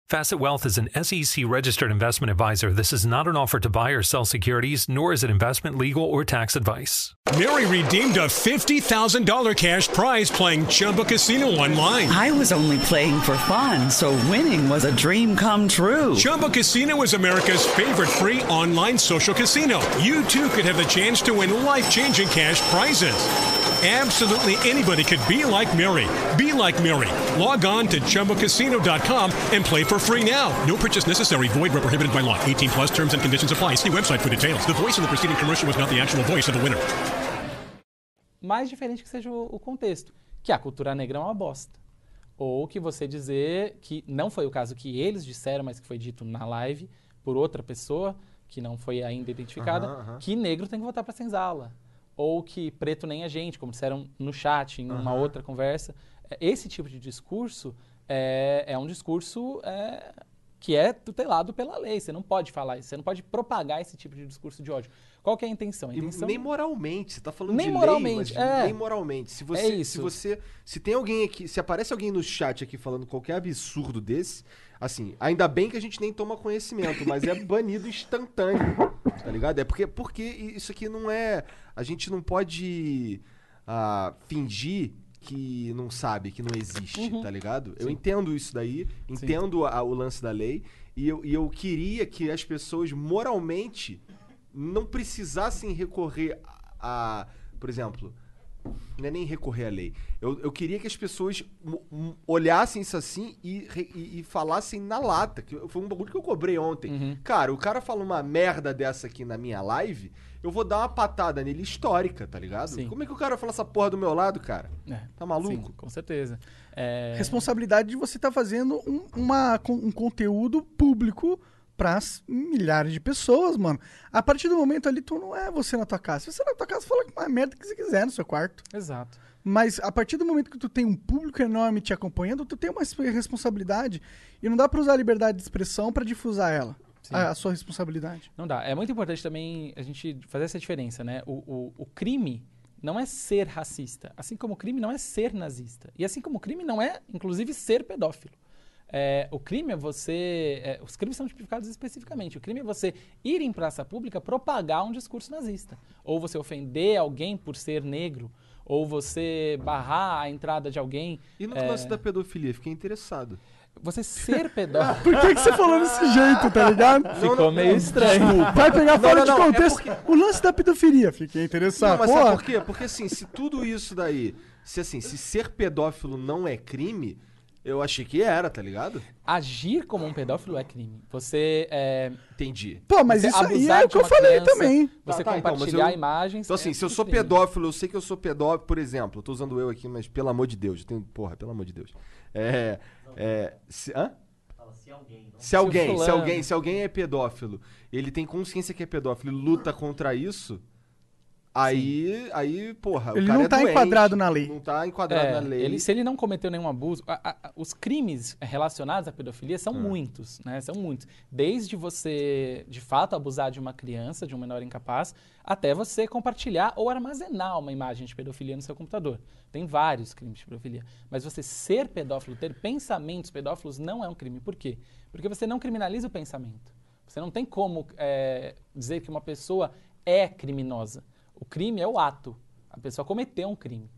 Facet Wealth is an SEC registered investment advisor. This is not an offer to buy or sell securities, nor is it investment, legal, or tax advice. Mary redeemed a $50,000 cash prize playing Chumba Casino online. I was only playing for fun, so winning was a dream come true. Chumba Casino is America's favorite free online social casino. You too could have the chance to win life changing cash prizes. Absolutely anybody could be like Mary. Be like Mary. Log on to ChumboCasino.com and play for free now. No purchase necessary. Void where prohibited by law. 18 plus terms and conditions apply. See website for details. The voice of the preceding commercial was not the actual voice of the winner. mais diferente que seja o, o contexto. Que a cultura negra é uma bosta. Ou que você dizer que não foi o caso que eles disseram, mas que foi dito na live por outra pessoa, que não foi ainda identificada, Aham, aham. que negro tem que votar para senzala. Ou que preto nem a gente, como disseram no chat, em uma outra conversa. É, Esse tipo de discurso é, é um discurso é, que é tutelado pela lei. Você não pode falar isso, você não pode propagar esse tipo de discurso de ódio. Qual que é a intenção? A intenção nem moralmente, você tá falando Nem de moralmente, lei, mas é. nem moralmente. Se você, É isso. se você, se tem alguém aqui, se aparece alguém no chat aqui falando qualquer absurdo desse, assim, ainda bem que a gente nem toma conhecimento, mas é banido instantâneo, tá ligado? É porque, porque isso aqui não é, a gente não pode ah, fingir que não sabe, que não existe, Uhum. tá ligado? Eu entendo isso daí, entendo a- o lance da lei, e eu, e eu queria que as pessoas moralmente não precisassem recorrer a, a- por exemplo, não é nem recorrer à lei. Eu, eu queria que as pessoas olhassem isso assim e, e- e falassem na lata. Que foi um bagulho que eu cobrei ontem. Uhum. Cara, o cara fala uma merda dessa aqui na minha live, eu vou dar uma patada nele histórica, tá ligado? Sim. Como é que o cara fala essa porra do meu lado, cara? É, Tá maluco? Sim, com certeza. É, Responsabilidade de você estar fazendo um, uma, com- um conteúdo público para milhares de pessoas, mano. A partir do momento ali, tu não é você na tua casa. Se você na tua casa, fala uma merda que você quiser no seu quarto. Exato. Mas a partir do momento que tu tem um público enorme te acompanhando, tu tem uma res- responsabilidade. E não dá pra usar a liberdade de expressão pra difusar ela. A, a sua responsabilidade. Não dá. É muito importante também a gente fazer essa diferença, né? O, o, o crime não é ser racista, assim como o crime não é ser nazista. E assim como o crime não é, inclusive, ser pedófilo. É, o crime é você. é, os crimes são tipificados especificamente. O crime é você ir em praça pública propagar um discurso nazista. Ou você ofender alguém por ser negro. Ou você barrar a entrada de alguém. E no é, lance da pedofilia, fiquei interessado. Você ser pedófilo. Por que, que você falou desse jeito, tá ligado? Ficou meio estranho. Vai pegar fora não, de não, é contexto. O lance da pedofilia, fiquei interessado. Não, mas Porra, sabe por quê? Porque assim, se tudo isso daí, se assim, se ser pedófilo não é crime, eu achei que era, tá ligado? Agir como um pedófilo é crime. Você é, Entendi. Pô, mas isso aí é o que eu falei criança, também. Você Tá, tá, então, compartilhar eu- imagens. Então, assim, é se eu sou crime. pedófilo, eu sei que eu sou pedófilo, por exemplo, eu tô usando eu aqui, mas pelo amor de Deus, eu tenho, porra, pelo amor de Deus. É, é, se, hã? Se alguém, se fulano- alguém, se alguém é pedófilo, ele tem consciência que é pedófilo e luta contra isso, aí, aí, porra, o Ele cara não é tá doente, enquadrado na lei. Não tá enquadrado É, na lei. ele- se ele não cometeu nenhum abuso, a- a- a- os crimes relacionados à pedofilia são É. muitos, né? São muitos. Desde você, de fato, abusar de uma criança, de um menor incapaz, até você compartilhar ou armazenar uma imagem de pedofilia no seu computador. Tem vários crimes de pedofilia. Mas você ser pedófilo, ter pensamentos pedófilos, não é um crime. Por quê? Porque você não criminaliza o pensamento. Você não tem como é, dizer que uma pessoa é criminosa. O crime é o ato. A pessoa cometeu um crime.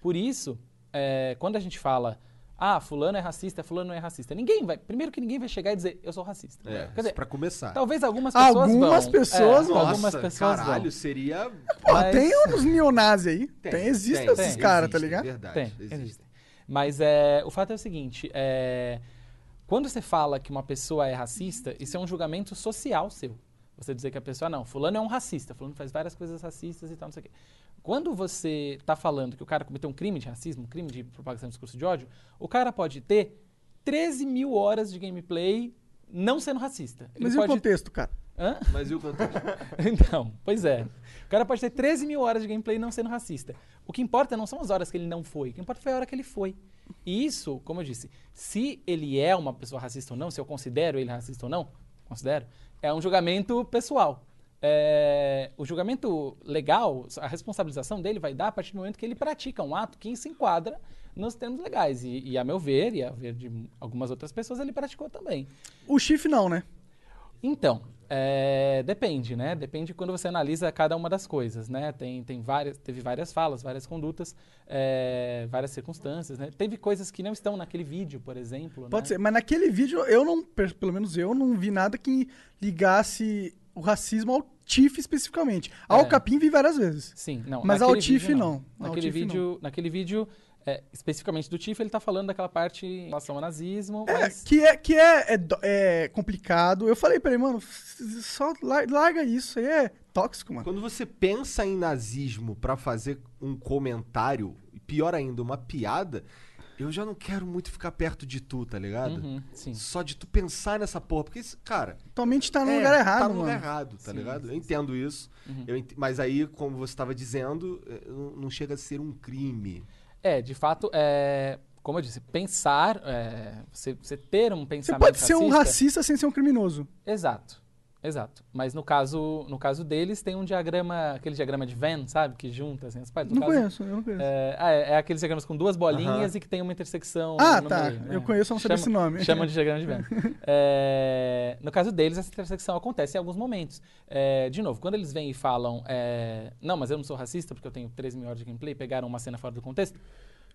Por isso, é, quando a gente fala, ah, fulano é racista, fulano não é racista, ninguém vai. Primeiro que ninguém vai chegar e dizer, eu sou racista. É, Quer dizer, pra começar. talvez algumas pessoas Algumas vão. pessoas é, vão. Algumas Nossa, pessoas caralho, vão. seria... Pô, Mas- tem uns neonazis aí. Tem, existem tem, esses tem, caras, tá ligado? Verdade, Tem, existem. existem. Mas é, o fato é o seguinte, é, quando você fala que uma pessoa é racista, isso é um julgamento social seu. Você dizer que a pessoa, não, fulano é um racista, fulano faz várias coisas racistas e tal, não sei o quê. Quando você está falando que o cara cometeu um crime de racismo, um crime de propagação de discurso de ódio, o cara pode ter 13 mil horas de gameplay não sendo racista. Ele Mas e o pode... contexto, cara? Hã? Mas e o contexto? Então, pois é. O cara pode ter 13 mil horas de gameplay não sendo racista. O que importa não são as horas que ele não foi, o que importa foi a hora que ele foi. E isso, como eu disse, se ele é uma pessoa racista ou não, se eu considero ele racista ou não, considero, é um julgamento pessoal. É, o julgamento legal, a responsabilização dele vai dar a partir do momento que ele pratica um ato que se enquadra nos termos legais. E, e a meu ver, e a ver de algumas outras pessoas, ele praticou também. O chifre não, né? Então, É, depende, né? Depende quando você analisa cada uma das coisas, né? Tem, tem várias, teve várias falas, várias condutas, é, várias circunstâncias, né? Teve coisas que não estão naquele vídeo, por exemplo. Pode né? ser, mas naquele vídeo eu não, pelo menos eu não vi nada que ligasse o racismo ao Tiff especificamente. Ao É. Capim vi várias vezes. Sim, não. Mas ao Tiff, vídeo, não. Ao Naquele vídeo, naquele vídeo é, especificamente do Tiff, ele tá falando daquela parte em relação ao nazismo, É, mas... que é, que é, é, é complicado. Eu falei pra ele, mano, só lar- larga isso, aí é tóxico, mano. Quando você pensa em nazismo pra fazer um comentário, e pior ainda, uma piada, eu já não quero muito ficar perto de tu, tá ligado? Uhum, sim. Só de tu pensar nessa porra. Porque, isso, cara. Tua mente tá no é, lugar errado, Tá no mano. lugar errado, tá Sim, ligado? sim, eu entendo isso. Uhum. eu ent- Mas aí, como você estava dizendo, eh, não chega a ser um crime. É, de fato, é, como eu disse, pensar, é, você, você ter um Você pensamento pode ser um racista- racista sem ser um criminoso. Exato, exato. Mas no caso, no caso deles, tem um diagrama, aquele diagrama de Venn, sabe? Que junta assim, as partes. No Não caso, conheço, eu não conheço. É, ah, é, é aqueles diagramas com duas bolinhas Aham. e que tem uma intersecção Ah, no tá. meio, né? Eu conheço, eu não sabia Chama- esse nome. Chamam de diagrama de Venn. É, no caso deles, essa intersecção acontece em alguns momentos. É, de novo, quando eles vêm e falam, é, não, mas eu não sou racista porque eu tenho 13 mil horas de gameplay, pegaram uma cena fora do contexto,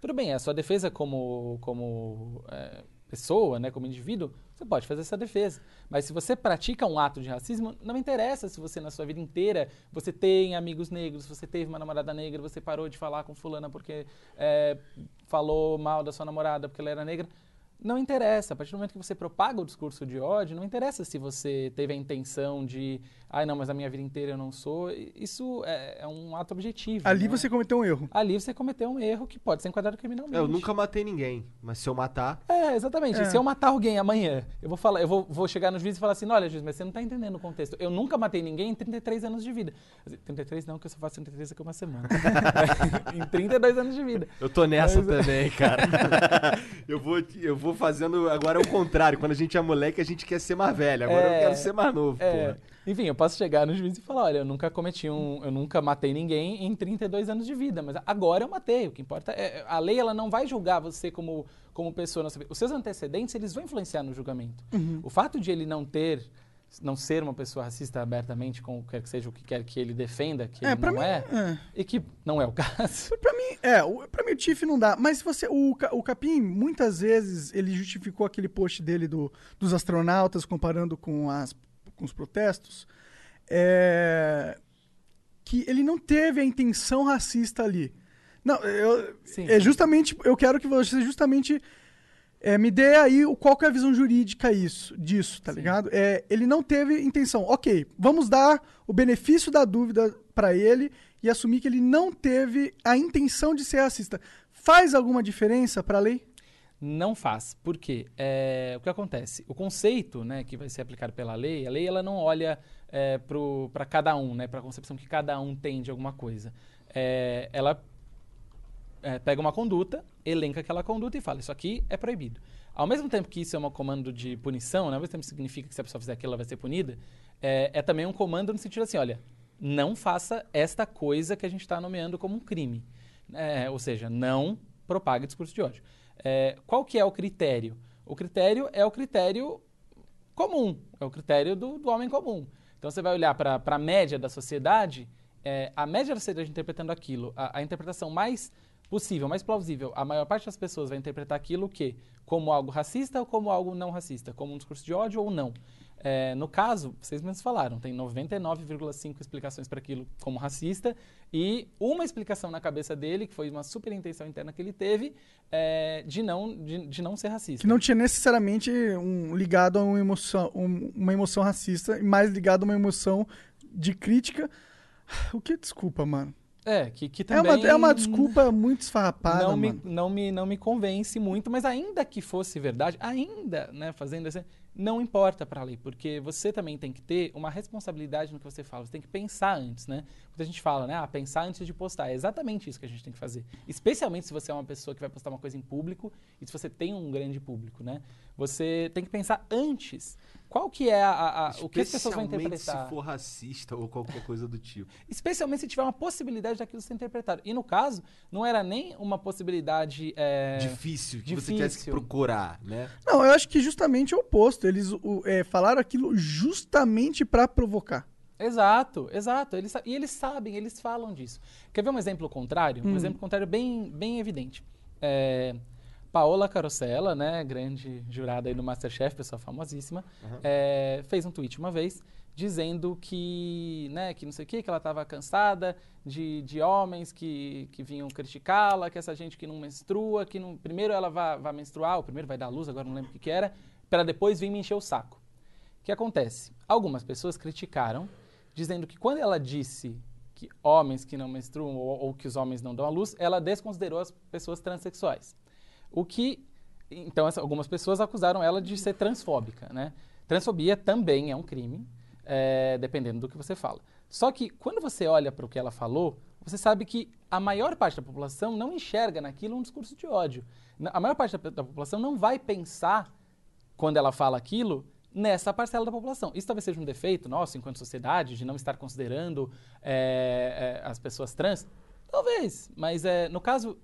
tudo bem, é a sua defesa como, como é, pessoa, né, como indivíduo, você pode fazer essa defesa. Mas se você pratica um ato de racismo, não interessa se você na sua vida inteira você tem amigos negros, você teve uma namorada negra, você parou de falar com fulana porque é, falou mal da sua namorada porque ela era negra. Não interessa. A partir do momento que você propaga o discurso de ódio, não interessa se você teve a intenção de, ai não, mas a minha vida inteira eu não sou. Isso é, é um ato objetivo. Ali né? você cometeu um erro. Ali você cometeu um erro que pode ser enquadrado criminalmente. Eu nunca matei ninguém, mas se eu matar. É, exatamente. É. Se eu matar alguém amanhã, eu vou falar, eu vou, vou chegar no juiz e falar assim: olha, juiz, mas você não tá entendendo o contexto. Eu nunca matei ninguém em 33 anos de vida. 33 não, que eu só faço 33 daqui a uma semana. em 32 anos de vida. Eu tô nessa Mas- é. também, cara. eu, vou, eu vou fazendo. Agora é o contrário. Quando a gente é moleque, a gente quer ser mais velho. Agora É. eu quero ser mais novo, É, porra. Enfim, eu posso chegar no juiz e falar, olha, eu nunca cometi um, eu nunca matei ninguém em 32 anos de vida, mas agora eu matei. O que importa é a lei, ela não vai julgar você como como pessoa. Os seus antecedentes, eles vão influenciar no julgamento. O fato de ele não ter não ser uma pessoa racista abertamente, com quer que seja o que quer que ele defenda, que É, ele não mim, é, é. e que não é o caso. Pra mim, é, o- pra mim o Tiff não dá. Mas se você. O, o Capim, muitas vezes, ele justificou aquele post dele do, dos astronautas comparando com, as, com os protestos. é, que ele não teve a intenção racista ali. Não, eu, Sim, é justamente. Eu quero que você justamente. é, me dê aí o- qual que é a visão jurídica isso, disso, tá Sim. ligado? É, ele não teve intenção. Ok, vamos dar o benefício da dúvida pra ele e assumir que ele não teve a intenção de ser racista. Faz alguma diferença pra lei? Não faz. Por quê? É, o que acontece? O conceito né, que vai ser aplicado pela lei, a lei ela não olha para cada um, né, para a concepção que cada um tem de alguma coisa. É, ela é, pega uma conduta, elenca aquela conduta e fala, isso aqui é proibido. Ao mesmo tempo que isso é um comando de punição, né, ao mesmo tempo que significa que se a pessoa fizer aquilo, ela vai ser punida, é, é também um comando no sentido assim, olha, não faça esta coisa que a gente está nomeando como um crime. É, ou seja, não propague discurso de ódio. É, qual que é o critério? O critério é o critério comum, é o critério do, do homem comum. Então você vai olhar para a média da sociedade, é, a média da sociedade interpretando aquilo, a, a interpretação mais possível, mais plausível, a maior parte das pessoas vai interpretar aquilo o quê? Como algo racista ou como algo não racista? Como um discurso de ódio ou não? É, no caso, vocês mesmos falaram, tem 99,5 explicações para aquilo como racista e uma explicação na cabeça dele, que foi uma super intenção interna que ele teve, é, de, não, de, de não ser racista. Que não tinha necessariamente um, ligado a uma emoção, um- uma emoção racista, mais ligado a uma emoção de crítica. O que desculpa, mano? É, que, que É também... uma, é uma desculpa muito esfarrapada, não me, mano. não, me, não me convence muito, mas ainda que fosse verdade, ainda, né, fazendo assim, não importa para a lei, porque você também tem que ter uma responsabilidade no que você fala, você tem que pensar antes, né? Muita gente fala, né, ah, pensar antes de postar, é exatamente isso que a gente tem que fazer, especialmente se você é uma pessoa que vai postar uma coisa em público e se você tem um grande público, né? Você tem que pensar antes qual que é a, a- a- o que as pessoas vão Especialmente interpretar? se for racista ou qualquer coisa do tipo. Especialmente se tiver uma possibilidade daquilo ser interpretado. E no caso, não era nem uma possibilidade. é, Difícil, que você difícil. tivesse que procurar, né? Não, eu acho que justamente é o oposto. Eles o, é, falaram aquilo justamente pra provocar. Exato, exato. Eles, e eles sabem, eles falam disso. Quer ver um exemplo contrário? Um exemplo contrário bem, bem evidente. É, Paola Carosella, né, grande jurada aí do Masterchef, pessoa famosíssima, é, fez um tweet uma vez dizendo que, né, que não sei o que, que ela estava cansada de, de homens que, que vinham criticá-la, que essa gente que não menstrua, que não, primeiro ela vai, vai menstruar, ou primeiro vai dar luz, agora não lembro o que, que era, para depois vir me encher o saco. O que acontece? Algumas pessoas criticaram, dizendo que quando ela disse que homens que não menstruam ou, ou que os homens não dão à luz, ela desconsiderou as pessoas transexuais. O que. Então, essa- algumas pessoas acusaram ela de ser transfóbica, né? Transfobia também é um crime, é, dependendo do que você fala. Só que quando você olha para o que ela falou, você sabe que a maior parte da população não enxerga naquilo um discurso de ódio. A maior parte da, da população não vai pensar quando ela fala aquilo, nessa parcela da população. Isso talvez seja um defeito nosso, enquanto sociedade, de não estar considerando é, é, as pessoas trans. Talvez, mas é, no caso,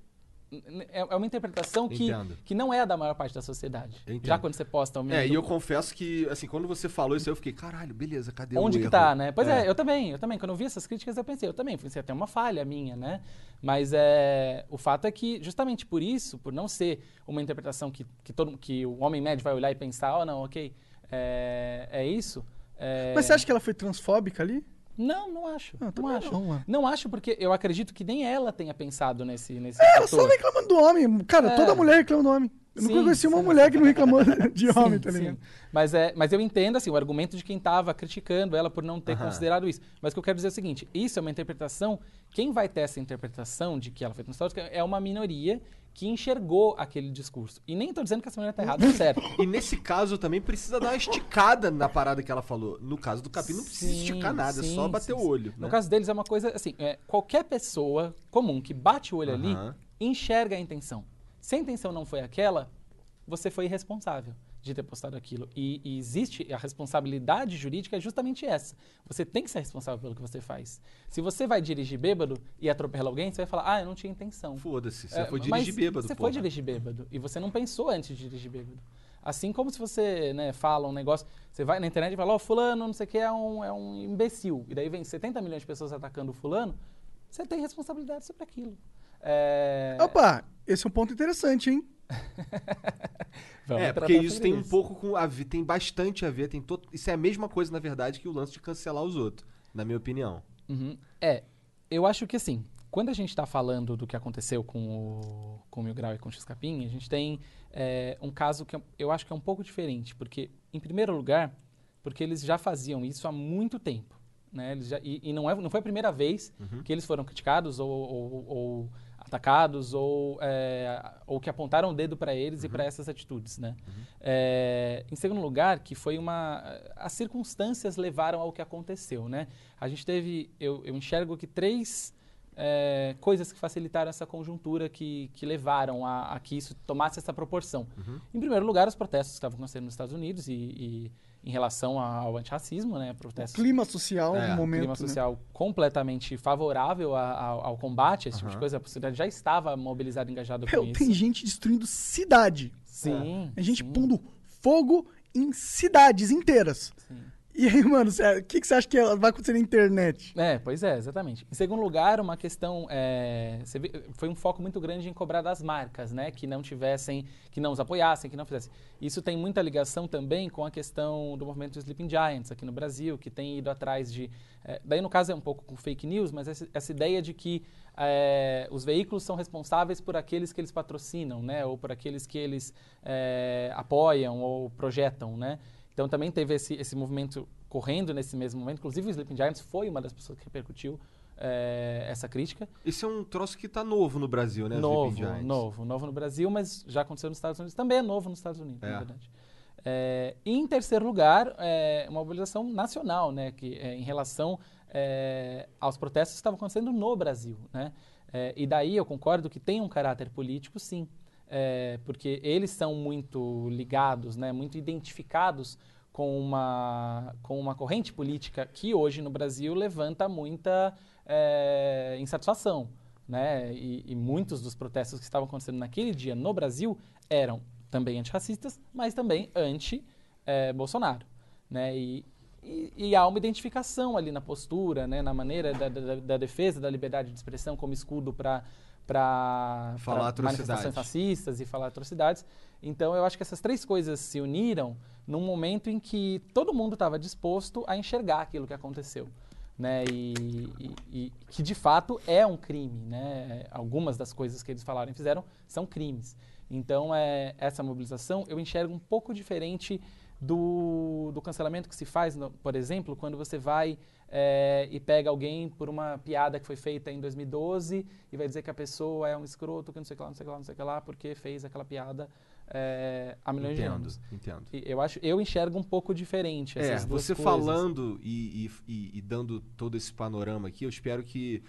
é é uma interpretação que, Entendo. que não é a da maior parte da sociedade. Entendo. Já quando você posta o É, e eu confesso que, assim, quando você falou isso, eu fiquei, caralho, beleza, cadê o Onde que erro? tá, né? Pois é. eu também, eu também. Quando eu vi essas críticas, eu pensei, eu também, foi até uma falha minha, né? Mas é, o fato é que, justamente por isso, por não ser uma interpretação que, que, todo, que o homem médio vai olhar e pensar, oh, não, ok, é, é isso. é- Mas você acha que ela foi transfóbica ali? Não, não acho. Ah, não acho. não. Não acho porque eu acredito que nem ela tenha pensado nesse, nesse Ela só reclamando do homem. Cara, É. toda mulher reclama do homem. Eu nunca Sim, conheci uma sim. mulher que não reclamou de Sim, homem, tá sim. ligado? Mas, é, mas eu entendo assim, o argumento de quem estava criticando ela por não ter Aham. considerado isso. Mas o que eu quero dizer é o seguinte: isso é uma interpretação. Quem vai ter essa interpretação de que ela foi transfóbica é uma minoria que enxergou aquele discurso. E nem estou dizendo que essa mulher está errada, tá certo. E nesse caso também precisa dar uma esticada na parada que ela falou. No caso do Capim não precisa Sim, esticar nada, é sim, só bater sim, o olho. No né? caso deles é uma coisa assim, é, qualquer pessoa comum que bate o olho ali Aham. enxerga a intenção. Se a intenção não foi aquela, você foi irresponsável de ter postado aquilo. E, e existe a responsabilidade jurídica é justamente essa. Você tem que ser responsável pelo que você faz. Se você vai dirigir bêbado e atropela alguém, você vai falar: "Ah, eu não tinha intenção". Foda-se, você É, foi dirigir bêbado, Você porra. foi dirigir bêbado. E você não pensou antes de dirigir bêbado. Assim como se você né, fala um negócio, você vai na internet e fala, ó, fulano, não sei o que, é um, é um imbecil. E daí vem 70 milhões de pessoas atacando o fulano, você tem responsabilidade sobre aquilo. É... Opa, esse é um ponto interessante, hein? É, porque isso tem um pouco com a ver, tem bastante a ver, tem todo, isso é a mesma coisa na verdade que o lance de cancelar os outros, na minha opinião. Uhum. É, eu acho que assim, quando a gente está falando do que aconteceu com o, com o Mil Grau e com o X-Capim, a gente tem é, um caso que eu- eu acho que é um pouco diferente, porque, em primeiro lugar, porque eles já faziam isso há muito tempo. Né? Eles já, e e não, é, não foi a primeira vez que eles foram criticados ou, ou- ou atacados ou, é, ou que apontaram o dedo para eles e para essas atitudes. Né? É, em segundo lugar, que foi uma... As circunstâncias levaram ao que aconteceu. Né? A gente teve... Eu, eu enxergo que três é, coisas que facilitaram essa conjuntura que, que levaram a, a que isso tomasse essa proporção. Em primeiro lugar, os protestos que estavam acontecendo nos Estados Unidos e, e em relação ao antirracismo, né? Protestos Clima social É, no momento. clima né? social completamente favorável a- ao, ao combate, esse tipo de coisa. A sociedade já estava mobilizada e engajada com Meu, isso. tem gente destruindo cidade. Sim. Tem gente sim, pondo fogo em cidades inteiras. sim. E aí, mano, o que, que você acha que vai acontecer na internet? É, pois é, exatamente. Em segundo lugar, uma questão, é, vê- foi um foco muito grande em cobrar das marcas, né, que não tivessem, que não os apoiassem, que não fizessem. Isso tem muita ligação também com a questão do movimento Sleeping Giants aqui no Brasil, que tem ido atrás de, é, daí no caso é um pouco com fake news, mas essa, essa ideia de que é, os veículos são responsáveis por aqueles que eles patrocinam, né, ou por aqueles que eles é, apoiam ou projetam, né. Então também teve esse, esse movimento correndo nesse mesmo momento. Inclusive o Sleeping Giants foi uma das pessoas que repercutiu eh, essa crítica. Esse é um troço que tá novo no Brasil, né? novo, novo, novo no Brasil, mas já aconteceu nos Estados Unidos. Também é novo nos Estados Unidos, É. na verdade. E em terceiro lugar, eh, uma mobilização nacional, né, que em relação aos protestos que estavam acontecendo no Brasil, né. E daí eu concordo que tem um caráter político, sim, eh, porque eles são muito ligados, né, muito identificados com uma, com uma corrente política que hoje no Brasil levanta muita é, insatisfação. Né? E, e muitos dos protestos que estavam acontecendo naquele dia no Brasil eram também antirracistas, mas também anti-Bolsonaro. né? E, e, e há uma identificação ali na postura, né? na maneira da, da, da defesa da liberdade de expressão como escudo para para manifestações fascistas e falar atrocidades. Então eu acho que essas três coisas se uniram num momento em que todo mundo estava disposto a enxergar aquilo que aconteceu. Né, e, e- e que de fato é um crime. Né? Algumas das coisas que eles falaram e fizeram são crimes. Então, é, essa mobilização eu enxergo um pouco diferente do, do cancelamento que se faz, no- por exemplo, quando você vai é, e pega alguém por uma piada que foi feita em 2012 e vai dizer que a pessoa é um escroto, que não sei o que lá, não sei o que lá, não sei o que lá, porque fez aquela piada é, há milhões de Entendo, anos. entendo. E Eu acho, eu enxergo um pouco diferente É, essas duas você coisas. falando e, e- e- dando todo esse panorama aqui, eu espero que.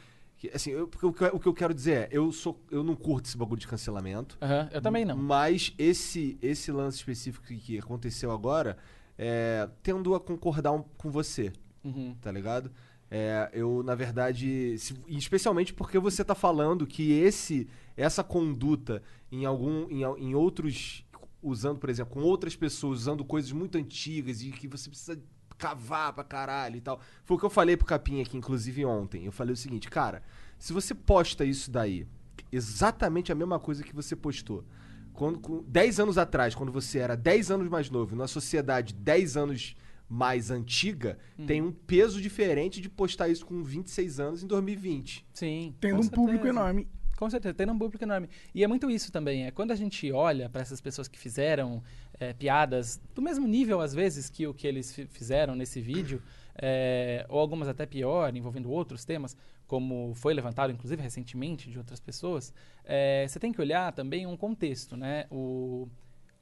assim, eu- o, que, eu quero dizer é, eu, sou, eu não curto esse bagulho de cancelamento. Aham, eu também não. Mas esse, esse lance específico que, que aconteceu agora, é, tendo a concordar um- com você, Uhum. tá ligado? É, eu, na verdade, se- especialmente porque você tá falando que esse, essa conduta em algum, em, em outros, usando, por exemplo, com outras pessoas, usando coisas muito antigas e que você precisa cavar pra caralho e tal. Foi o que eu falei pro Capinha aqui, inclusive ontem. Eu falei o seguinte, cara, se você posta isso daí, exatamente a mesma coisa que você postou, quando, com, 10 anos atrás, quando você era 10 anos mais novo, numa sociedade 10 anos mais antiga, tem um peso diferente de postar isso com 26 anos em 2020. Sim. Tendo um público certeza. enorme. Com certeza, tendo um público enorme. E é muito isso também. É quando a gente olha para essas pessoas que fizeram é, piadas do mesmo nível, às vezes, que o que eles fi- fizeram nesse vídeo, é, ou algumas até pior, envolvendo outros temas, como foi levantado, inclusive, recentemente, de outras pessoas, é, você tem que olhar também um contexto, né? O,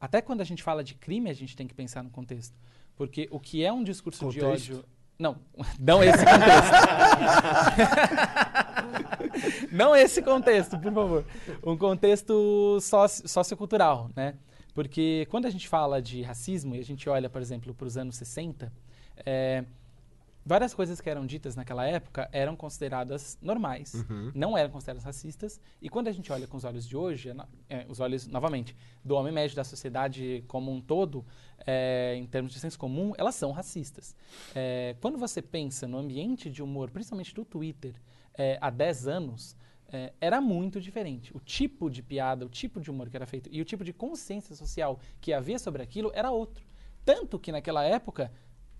até quando a gente fala de crime, a gente tem que pensar no contexto. Porque o que é um discurso de Contexto? ódio... Não, não esse contexto. Não esse contexto, por favor. Um contexto soci- sociocultural, né? Porque quando a gente fala de racismo e a gente olha, por exemplo, para os anos 60, é, várias coisas que eram ditas naquela época eram consideradas normais, não eram consideradas racistas. E quando a gente olha com os olhos de hoje, é é, os olhos, novamente, do homem médio da sociedade como um todo, é, em termos de senso comum, elas são racistas. É, quando você pensa no ambiente de humor, principalmente do Twitter, é, há 10 anos, é, era muito diferente. O tipo de piada, o tipo de humor que era feito e o tipo de consciência social que havia sobre aquilo era outro. Tanto que naquela época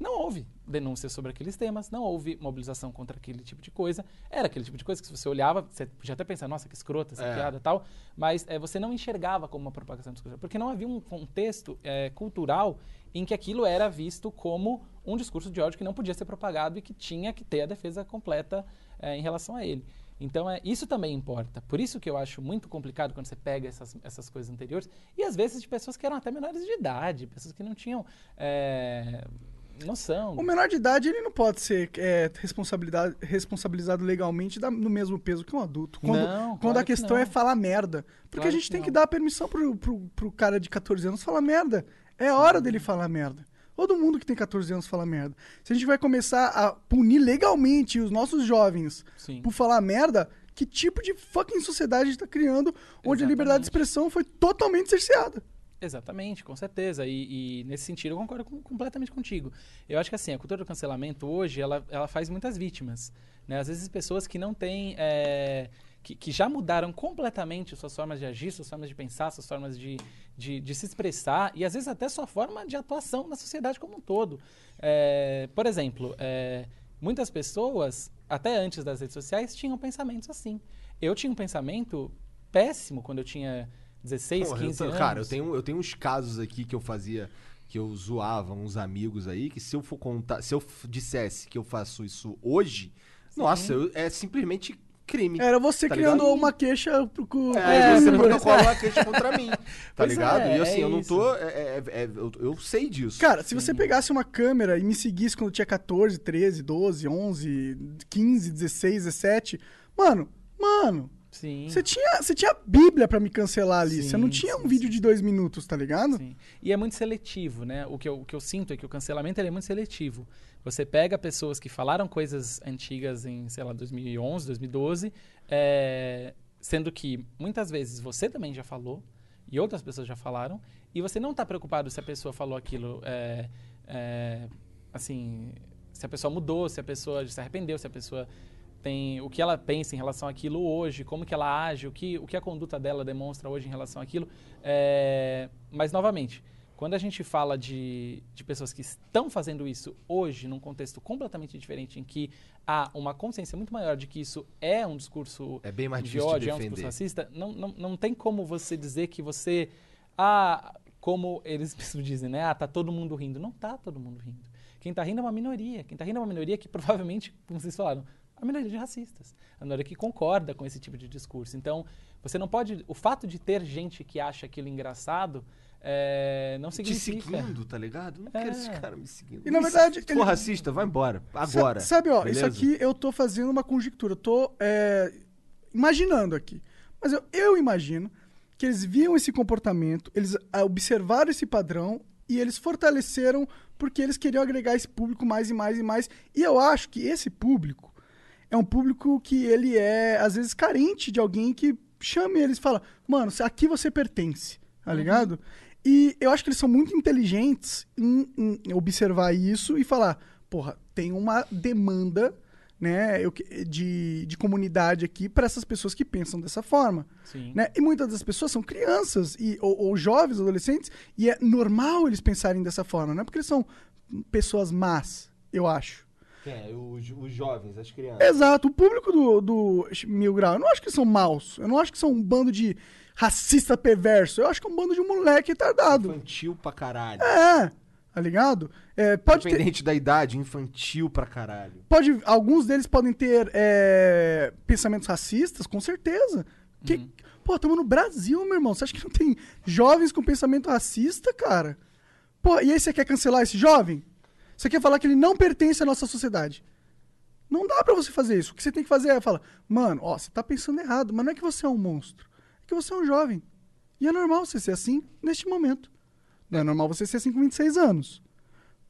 não houve denúncias sobre aqueles temas, não houve mobilização contra aquele tipo de coisa. Era aquele tipo de coisa que se você olhava, você podia até pensar, nossa, que escrota essa É. piada e tal, mas é, você não enxergava como uma propagação discursiva, porque não havia um contexto é, cultural em que aquilo era visto como um discurso de ódio que não podia ser propagado e que tinha que ter a defesa completa é, em relação a ele. Então, é, isso também importa. Por isso que eu acho muito complicado quando você pega essas, essas coisas anteriores, e às vezes de pessoas que eram até menores de idade, pessoas que não tinham é, noção. O menor de idade, ele não pode ser é, responsabilidade, responsabilizado legalmente da- no mesmo peso que um adulto. Quando, Não, quando claro a que questão não. é falar merda. Porque Claro a gente que tem não. que dar permissão pro, pro, pro cara de 14 anos falar merda. É hora dele falar merda. Todo mundo que tem 14 anos fala merda. Se a gente vai começar a punir legalmente os nossos jovens Sim. por falar merda, que tipo de fucking sociedade a gente tá criando onde a liberdade de Exatamente. expressão foi totalmente cerceada? Exatamente, com certeza. E, e nesse sentido eu concordo com- completamente contigo. Eu acho que assim, a cultura do cancelamento hoje, ela, ela faz muitas vítimas. Né? Às vezes pessoas que não têm... é, que, que já mudaram completamente suas formas de agir, suas formas de pensar, suas formas de, de, de se expressar e às vezes até sua forma de atuação na sociedade como um todo. É, por exemplo, é, muitas pessoas, até antes das redes sociais, tinham pensamentos assim. Eu tinha um pensamento péssimo quando eu tinha 16, Porra, eu 15 tô- anos. Cara, eu tenho, eu tenho uns casos aqui que eu fazia, que eu zoava uns amigos aí, que se eu for contar, se eu dissesse que eu faço isso hoje, nossa, eu- é simplesmente crime. Era você Tá criando ligado? uma queixa pro. É, É, você pois protocola uma queixa contra mim, tá Pois ligado? é, e assim, é eu não tô. é- é- é- eu, eu sei disso. Cara, se você pegasse uma câmera e me seguisse quando eu tinha 14, 13, 12, 11, 15, 16, 17, mano, mano, Sim. Você tinha, você tinha a Bíblia pra me cancelar ali. você não Sim, tinha um sim, vídeo sim. de dois minutos, tá ligado? Sim. E é muito seletivo, né? O que, eu, o que eu sinto é que o cancelamento é muito seletivo. Você pega pessoas que falaram coisas antigas em, sei lá, 2011, 2012, é, sendo que muitas vezes você também já falou e outras pessoas já falaram, e você não está preocupado se a pessoa falou aquilo, é, é, assim, se a pessoa mudou, se a pessoa se arrependeu, se a pessoa tem o que ela pensa em relação àquilo hoje, como que ela age, o que, o que a conduta dela demonstra hoje em relação àquilo. É, mas, novamente, quando a gente fala de, de pessoas que estão fazendo isso hoje, num contexto completamente diferente, em que há uma consciência muito maior de que isso é um discurso É bem mais de ódio, é um discurso racista, não, não, não tem como você dizer que você. Ah, como eles dizem, né? Ah, tá todo mundo rindo. Não tá todo mundo rindo. Quem tá rindo é uma minoria. Quem tá rindo é uma minoria que provavelmente, como vocês falaram, a minoria de racistas. A minoria que concorda com esse tipo de discurso. Então, você não pode. O fato de ter gente que acha aquilo engraçado é, não Te significa. seguindo, tá ligado? Não quero É. esse cara me seguindo. E, na verdade, se- Se ele- for racista, vai embora. Agora. Sabe, ó, isso beleza? aqui eu tô fazendo uma conjectura. Eu tô é, imaginando aqui. Mas eu, eu imagino que eles viam esse comportamento, eles ah, observaram esse padrão e eles fortaleceram porque eles queriam agregar esse público mais e mais e mais. E eu acho que esse público é um público que ele é, às vezes, carente de alguém que chame eles e fala, mano, aqui você pertence, tá ligado? E eu acho que eles são muito inteligentes em, em observar isso e falar, porra, tem uma demanda né, eu de, de comunidade aqui para essas pessoas que pensam dessa forma. Sim. Né? E muitas das pessoas são crianças e, ou, ou jovens, adolescentes, e é normal eles pensarem dessa forma, não é porque eles são pessoas más, eu acho. Quem é? Os, os jovens, as crianças. Exato, o público do, do Mil Grau, eu não acho que são maus, eu não acho que são um bando de racista perverso, eu acho que é um bando de moleque retardado. Infantil pra caralho. É, tá ligado? É, pode ter, Independente da idade, infantil pra caralho. pode, alguns deles podem ter é, pensamentos racistas, com certeza. Que, Pô, estamos no Brasil, meu irmão. Você acha que não tem jovens com pensamento racista, cara? Pô, e aí você quer cancelar esse jovem? Você quer falar que ele não pertence à nossa sociedade? Não dá pra você fazer isso. O que você tem que fazer é falar, mano, ó, você tá pensando errado, mas não é que você é um monstro. É que você é um jovem. E é normal você ser assim neste momento. Não é normal você ser assim com 26 anos.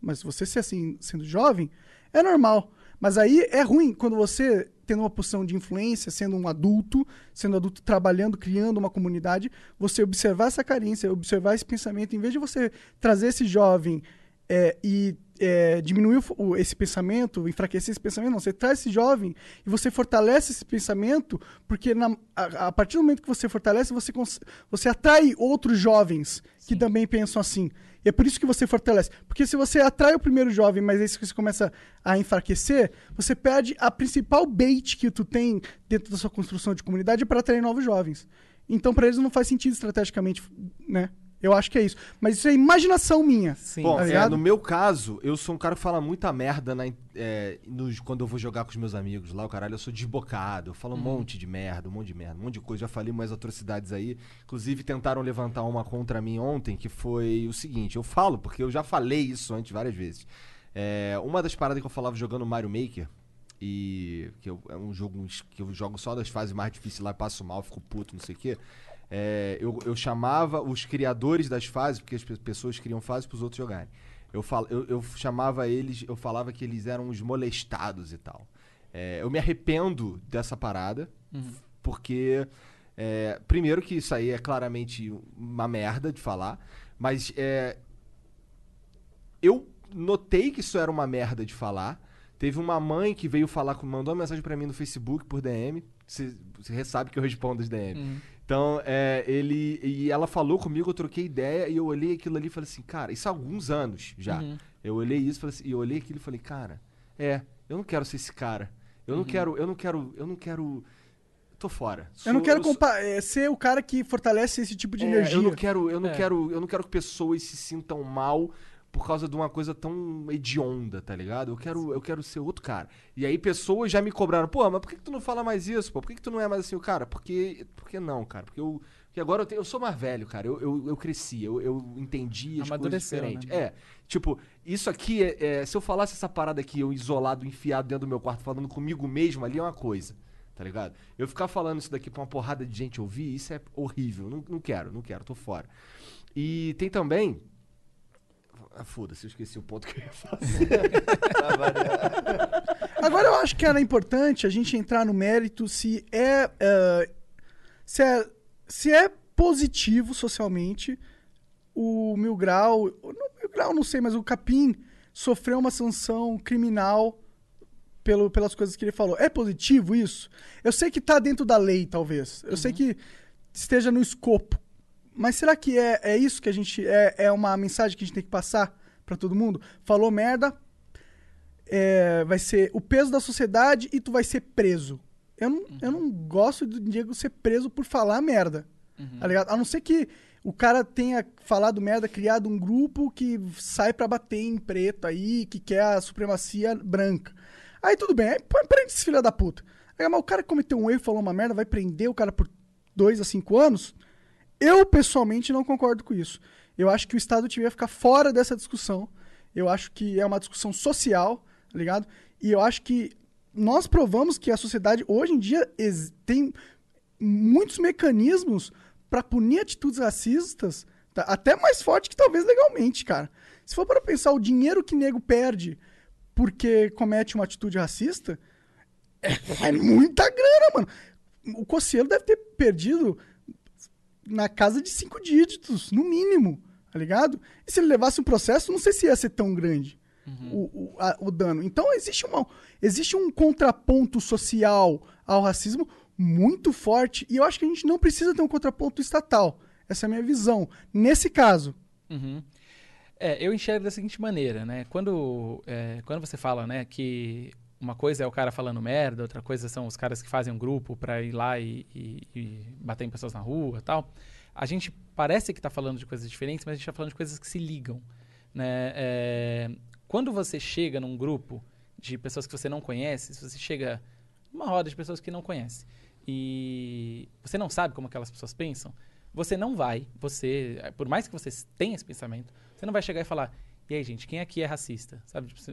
Mas você ser assim sendo jovem, é normal. Mas aí é ruim quando você, tendo uma posição de influência, sendo um adulto, sendo adulto trabalhando, criando uma comunidade, você observar essa carência, observar esse pensamento, em vez de você trazer esse jovem é, e é, diminuir o esse pensamento, enfraquecer esse pensamento, não. Você traz esse jovem e você fortalece esse pensamento, porque na- a, a partir do momento que você fortalece, você, você atrai outros jovens que também pensam assim. E é por isso que você fortalece. Porque se você atrai o primeiro jovem, mas aí você começa a enfraquecer, você perde a principal bait que tu tem dentro da sua construção de comunidade para atrair novos jovens. Então, para eles não faz sentido estrategicamente, né? Eu acho que é isso. Mas isso é imaginação minha. Sim. Bom, tá é, no meu caso, eu sou um cara que fala muita merda na é, nos- quando eu vou jogar com os meus amigos lá, o caralho, eu sou desbocado, eu falo um monte de merda, um monte de merda, um monte de coisa. Já falei umas atrocidades aí. Inclusive, tentaram levantar uma contra mim ontem, que foi o seguinte: eu falo, porque eu já falei isso antes várias vezes. É, uma das paradas que eu falava jogando Mario Maker, e que eu- é um jogo que eu jogo só das fases mais difíceis lá, passo mal, fico puto, não sei o quê. É, eu, eu chamava os criadores das fases, porque as pe- pessoas criam fases para os outros jogarem. Eu, fal, eu, eu chamava eles, eu falava que eles eram os molestados e tal. É, eu me arrependo dessa parada, porque, é, primeiro, que isso aí é claramente uma merda de falar, mas é, eu notei que isso era uma merda de falar. Teve uma mãe que veio falar, mandou uma mensagem pra mim no Facebook por DM. Você você sabe que eu respondo as DM. Então, é, ele. E ela falou comigo, eu troquei ideia e eu olhei aquilo ali e falei assim, cara, isso há alguns anos já. Eu olhei isso e falei assim, e eu olhei aquilo e falei, cara, é, eu não quero ser esse cara. Eu não quero, eu não quero, eu não quero. Tô fora. Eu não Sou- quero sou- compa- é, ser o cara que fortalece esse tipo de é, energia. Eu não quero, eu não É. quero, eu não quero que pessoas se sintam mal por causa de uma coisa tão hedionda, tá ligado? Eu quero, eu quero ser outro cara. E aí pessoas já me cobraram, pô, mas por que, que tu não fala mais isso, pô? Por que, que tu não é mais assim o cara? Porque, porque não, cara? Porque eu, porque agora eu, tenho- eu sou mais velho, cara. Eu, eu, eu cresci, eu, eu entendi as coisas diferentes. né? É, tipo, isso aqui é, é- se eu falasse essa parada aqui, eu isolado, enfiado dentro do meu quarto, falando comigo mesmo ali é uma coisa. tá ligado? Eu ficar falando isso daqui pra uma porrada de gente ouvir, isso é horrível. Não, não quero, não quero, tô fora. E tem também. Ah, foda-se, eu esqueci o ponto que eu ia fazer. Variar. Agora eu acho que era importante a gente entrar no mérito se é, eh, se é, se é positivo socialmente o Mil Grau, o não, Mil Grau não sei, mas o Capim sofreu uma sanção criminal pelo, pelas coisas que ele falou. É positivo isso? Eu sei que tá dentro da lei, talvez. Eu sei que esteja no escopo. Mas será que é, é isso que a gente. É, é uma mensagem que a gente tem que passar pra todo mundo? Falou merda, é, vai ser o peso da sociedade e tu vai ser preso. Eu não, eu não gosto do Diego ser preso por falar merda. Tá ligado? A não ser que o cara tenha falado merda, criado um grupo que sai pra bater em preto aí, que quer a supremacia branca. Aí tudo bem, aí prende esse filho da puta. Aí, mas o cara que cometeu um erro, falou uma merda, vai prender o cara por dois a cinco anos? Eu, pessoalmente, não concordo com isso. Eu acho que o Estado devia ficar fora dessa discussão. Eu acho que é uma discussão social, tá ligado? E eu acho que nós provamos que a sociedade, hoje em dia, tem muitos mecanismos pra punir atitudes racistas, tá? até mais forte que talvez legalmente, cara. Se for para pensar o dinheiro que nego perde porque comete uma atitude racista, é, é muita grana, mano. O Cossielo deve ter perdido na casa de cinco dígitos, no mínimo, tá ligado? E se ele levasse um processo, não sei se ia ser tão grande o, o, a- o dano. Então existe, uma, existe um contraponto social ao racismo muito forte e eu acho que a gente não precisa ter um contraponto estatal. Essa é a minha visão. Nesse caso, Uhum. É, eu enxergo da seguinte maneira, né? Quando, é, quando você fala, né, que uma coisa é o cara falando merda, outra coisa são os caras que fazem um grupo pra ir lá e, e- e bater em pessoas na rua tal, a gente parece que tá falando de coisas diferentes, mas a gente tá falando de coisas que se ligam, né? É, quando você chega num grupo de pessoas que você não conhece, se você chega numa roda de pessoas que não conhece e você não sabe como aquelas pessoas pensam, você não vai, você, por mais que você tenha esse pensamento, você não vai chegar e falar, e aí, gente, quem aqui é racista? Sabe? Tipo,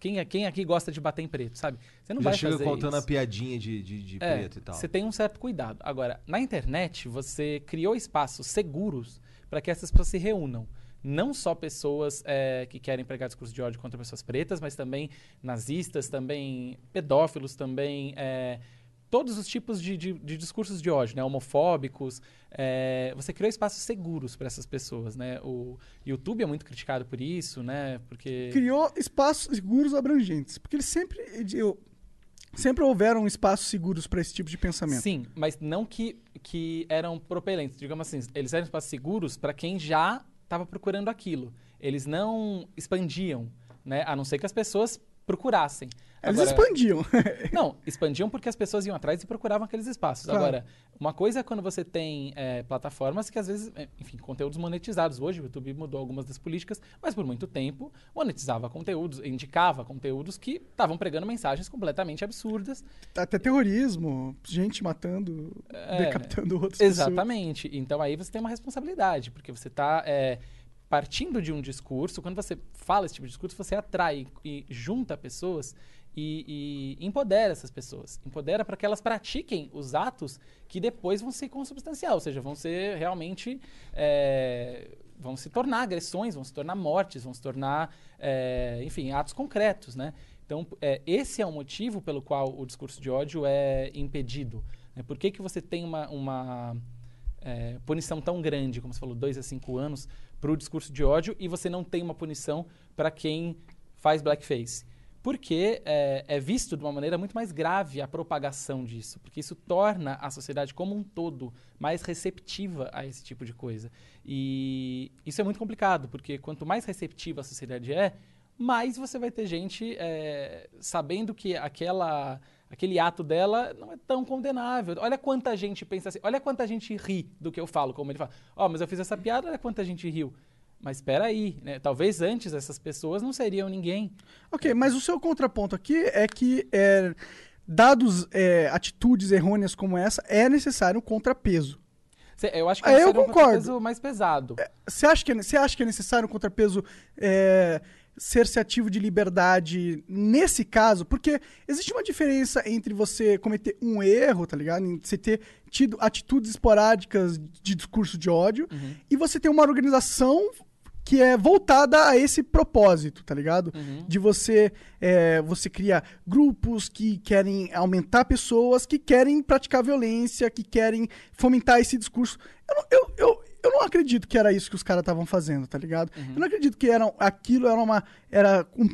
quem, quem aqui gosta de bater em preto, sabe? Você não Já vai chega fazer contando isso. a piadinha de, de, de É, preto e tal. Você tem um certo cuidado. Agora, na internet, você criou espaços seguros para que essas pessoas se reúnam. Não só pessoas é, que querem pregar discurso de ódio contra pessoas pretas, mas também nazistas, também pedófilos, também é, todos os tipos de, de- de discursos de ódio, né? homofóbicos. é, você criou espaços seguros para essas pessoas. Né? O YouTube é muito criticado por isso, né? Porque criou espaços seguros abrangentes. Porque eles sempre. Eu, sempre houveram espaços seguros para esse tipo de pensamento. Sim, mas não que, que eram propelentes. Digamos assim, eles eram espaços seguros para quem já estava procurando aquilo. Eles não expandiam, né? A não ser que as pessoas procurassem. Eles Agora- expandiam. Não, expandiam porque as pessoas iam atrás e procuravam aqueles espaços. Claro. Agora, uma coisa é quando você tem é, plataformas que às vezes, é, enfim, conteúdos monetizados. Hoje o YouTube mudou algumas das políticas, mas por muito tempo monetizava conteúdos, indicava conteúdos que estavam pregando mensagens completamente absurdas Até terrorismo, gente matando, É, decapitando pessoas. Exatamente. Então aí você tem uma responsabilidade, porque você está partindo de um discurso, quando você fala esse tipo de discurso, você atrai e junta pessoas e, e empodera essas pessoas. Empodera para que elas pratiquem os atos que depois vão ser consubstancial, ou seja, vão ser realmente. é, vão se tornar agressões, vão se tornar mortes, vão se tornar, é, enfim, atos concretos, né? Então, é, esse é o motivo pelo qual o discurso de ódio é impedido. Né? Por que, que você tem uma, uma é, punição tão grande, como você falou, dois a cinco anos, para o discurso de ódio e você não tem uma punição para quem faz blackface? Porque é, é visto de uma maneira muito mais grave a propagação disso, porque isso torna a sociedade como um todo mais receptiva a esse tipo de coisa. E isso é muito complicado, porque quanto mais receptiva a sociedade é, mais você vai ter gente é, sabendo que aquela, aquele ato dela não é tão condenável. Olha quanta gente pensa assim, olha quanta gente ri do que eu falo, como ele fala. Ó, mas eu fiz essa piada, olha quanta gente riu. Mas espera aí, né? Talvez antes essas pessoas não seriam ninguém. Ok, mas o seu contraponto aqui é que, é, dados é, atitudes errôneas como essa, é necessário um contrapeso. Cê- Eu acho que Ah, eu seria um concordo. contrapeso mais pesado. Você acha, que é, acha que é necessário um contrapeso é, cerceativo de liberdade nesse caso, porque existe uma diferença entre você cometer um erro, tá ligado? Em você ter tido atitudes esporádicas de discurso de ódio e você ter uma organização que é voltada a esse propósito, tá ligado? De você é, você cria grupos que querem aumentar pessoas, que querem praticar violência, que querem fomentar esse discurso. Eu, eu, eu, eu não acredito que era isso que os caras estavam fazendo, tá ligado? Eu não acredito que era, aquilo era, uma, era um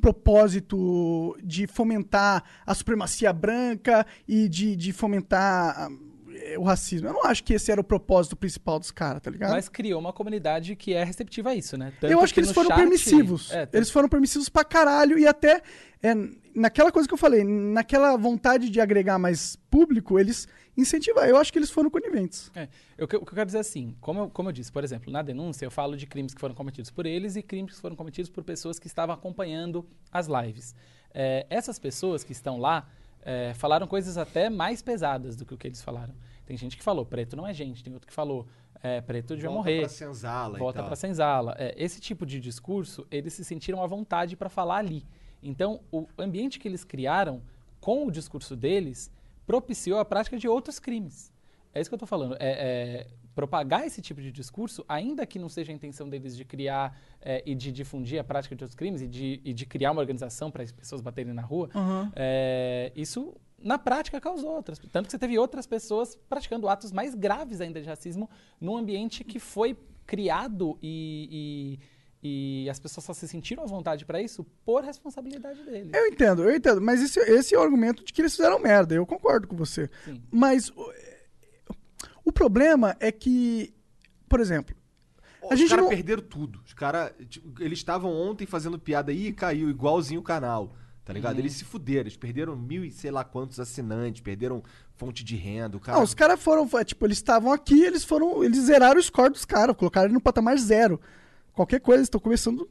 propósito de fomentar a supremacia branca e de, de fomentar eh, o racismo. Eu não acho que esse era o propósito principal dos caras, tá ligado? Mas criou uma comunidade que é receptiva a isso, né? Tanto eu acho que, eles foram chat- permissivos. É, tanto- Eles foram permissivos pra caralho e até é, naquela coisa que eu falei, naquela vontade de agregar mais público, eles incentivaram. Eu acho que eles foram coniventes. É, eu, o que eu quero dizer assim, como eu, como eu disse, por exemplo, na denúncia eu falo de crimes que foram cometidos por eles e crimes que foram cometidos por pessoas que estavam acompanhando as lives. É, essas pessoas que estão lá é, falaram coisas até mais pesadas do que o que eles falaram. Tem gente que falou, preto não é gente, tem outro que falou, é, preto devia Volta morrer. pra senzala volta para senzala. É, esse tipo de discurso, eles se sentiram à vontade para falar ali. Então, o ambiente que eles criaram com o discurso deles propiciou a prática de outros crimes. É isso que eu estou falando. É, é, propagar esse tipo de discurso, ainda que não seja a intenção deles de criar é, e de difundir a prática de outros crimes e de, e de criar uma organização para as pessoas baterem na rua, é, isso na prática causou outras. Tanto que você teve outras pessoas praticando atos mais graves ainda de racismo num ambiente que foi criado e, e, e as pessoas só se sentiram à vontade para isso por responsabilidade deles. Eu entendo, eu entendo, mas esse, esse é o argumento de que eles fizeram merda. Eu concordo com você. Sim. Mas o, o problema é que, por exemplo, a Os gente caras não. perderam tudo. Os caras, eles estavam ontem fazendo piada aí e caiu igualzinho o canal. Tá ligado? Uhum. Eles se fuderam. Eles perderam mil e sei lá quantos assinantes, perderam fonte de renda. Cara... Não, os caras foram, tipo, eles estavam aqui, eles foram, eles zeraram o score dos caras, colocaram ele no patamar zero. Qualquer coisa, estão começando,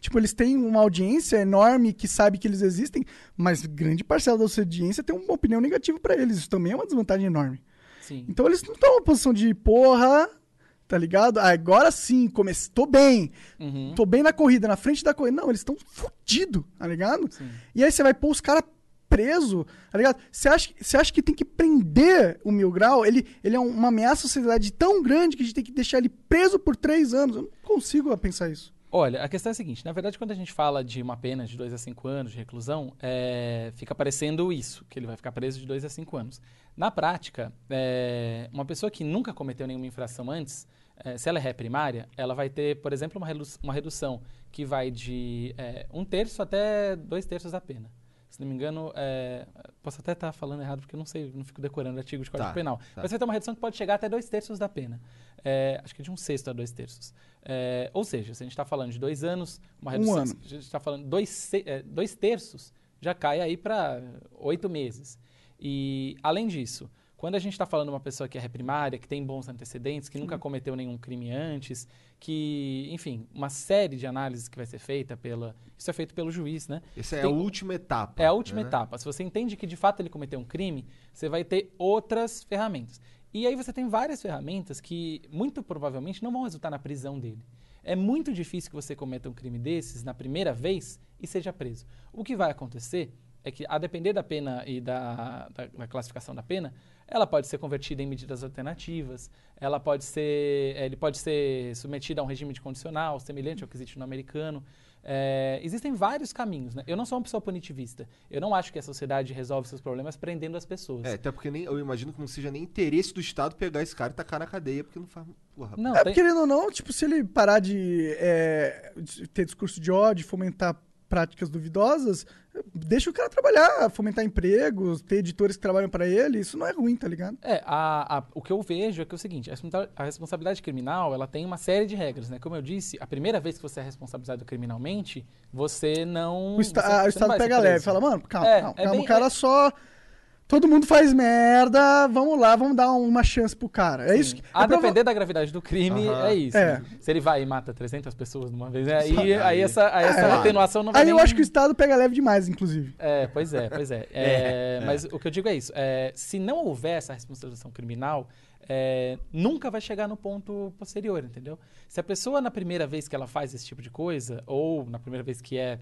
tipo, eles têm uma audiência enorme que sabe que eles existem, mas grande parcela da sua audiência tem uma opinião negativa pra eles. Isso também é uma desvantagem enorme. Sim. Então eles não estão numa posição de porra, tá ligado? Ah, Agora sim, comece... tô bem. Uhum. Tô bem na corrida, na frente da corrida. Não, eles estão fudidos, tá ligado? E aí você vai pôr os caras preso, tá ligado? Você acha, acha que tem que prender o Mil Grau? Ele, ele é um- uma ameaça à sociedade tão grande que a gente tem que deixar ele preso por três anos. Eu não consigo pensar isso. Olha, a questão é a seguinte: na verdade, quando a gente fala de uma pena de 2 a 5 anos de reclusão, é, fica parecendo isso, que ele vai ficar preso de 2 a 5 anos. Na prática, é, uma pessoa que nunca cometeu nenhuma infração antes, é, se ela é ré primária, ela vai ter, por exemplo, uma, redu- uma redução que vai de é, um terço até dois terços da pena. Se não me engano, é, posso até estar falando errado porque eu não sei, não fico decorando artigo de Código Tá, Penal. tá. Mas vai ter uma redução que pode chegar até dois terços da pena. É, acho que de um sexto a dois terços. É, ou seja, se a gente está falando de dois anos, uma Um redução. ano. se a gente está falando dois, é, dois terços, já cai aí para oito meses. E, além disso, quando a gente está falando de uma pessoa que é reprimária, que tem bons antecedentes, que nunca cometeu nenhum crime antes, que, enfim, uma série de análises que vai ser feita pela. Isso é feito pelo juiz, né? Essa é Tem- a última etapa. É a última né? etapa. Se você entende que de fato ele cometeu um crime, você vai ter outras ferramentas. E aí você tem várias ferramentas que muito provavelmente não vão resultar na prisão dele. É muito difícil que você cometa um crime desses na primeira vez e seja preso. O que vai acontecer é que, a depender da pena e da, da- da classificação da pena, ela pode ser convertida em medidas alternativas, ela pode ser, ele pode ser submetido a um regime de condicional, semelhante ao que existe no americano. É, existem vários caminhos. Né? Eu não sou uma pessoa punitivista. Eu não acho que a sociedade resolve seus problemas prendendo as pessoas. É, até porque nem, eu imagino que não seja nem interesse do Estado pegar esse cara e tacar na cadeia, porque não faz. Porra, Não, É, tem- querendo ou não, tipo, se ele parar de, é, de ter discurso de ódio, fomentar práticas duvidosas, deixa o cara trabalhar, fomentar empregos, ter editores que trabalham pra ele, isso não é ruim, tá ligado? É, a- a- o que eu vejo é que é o seguinte, a responsa- a responsabilidade criminal, ela tem uma série de regras, né? Como eu disse, a primeira vez que você é responsabilizado criminalmente, você não... O, esta- você- a- o você Estado pega leve, fala, mano, calma, É, calma, é calma, bem- o cara é- só todo mundo faz merda, vamos lá, vamos dar uma chance pro cara. É isso que. A é prova- depender da gravidade do crime, Aham. é isso. É. Se ele vai e mata 300 pessoas de uma vez, né? aí, aí essa, aí essa É. atenuação não vai Aí eu nem- acho que o Estado pega leve demais, inclusive. É, pois é, pois é. É, Mas o que eu digo é isso. é, se não houver essa responsabilização criminal, é, nunca vai chegar no ponto posterior, entendeu? Se a pessoa, na primeira vez que ela faz esse tipo de coisa, ou na primeira vez que é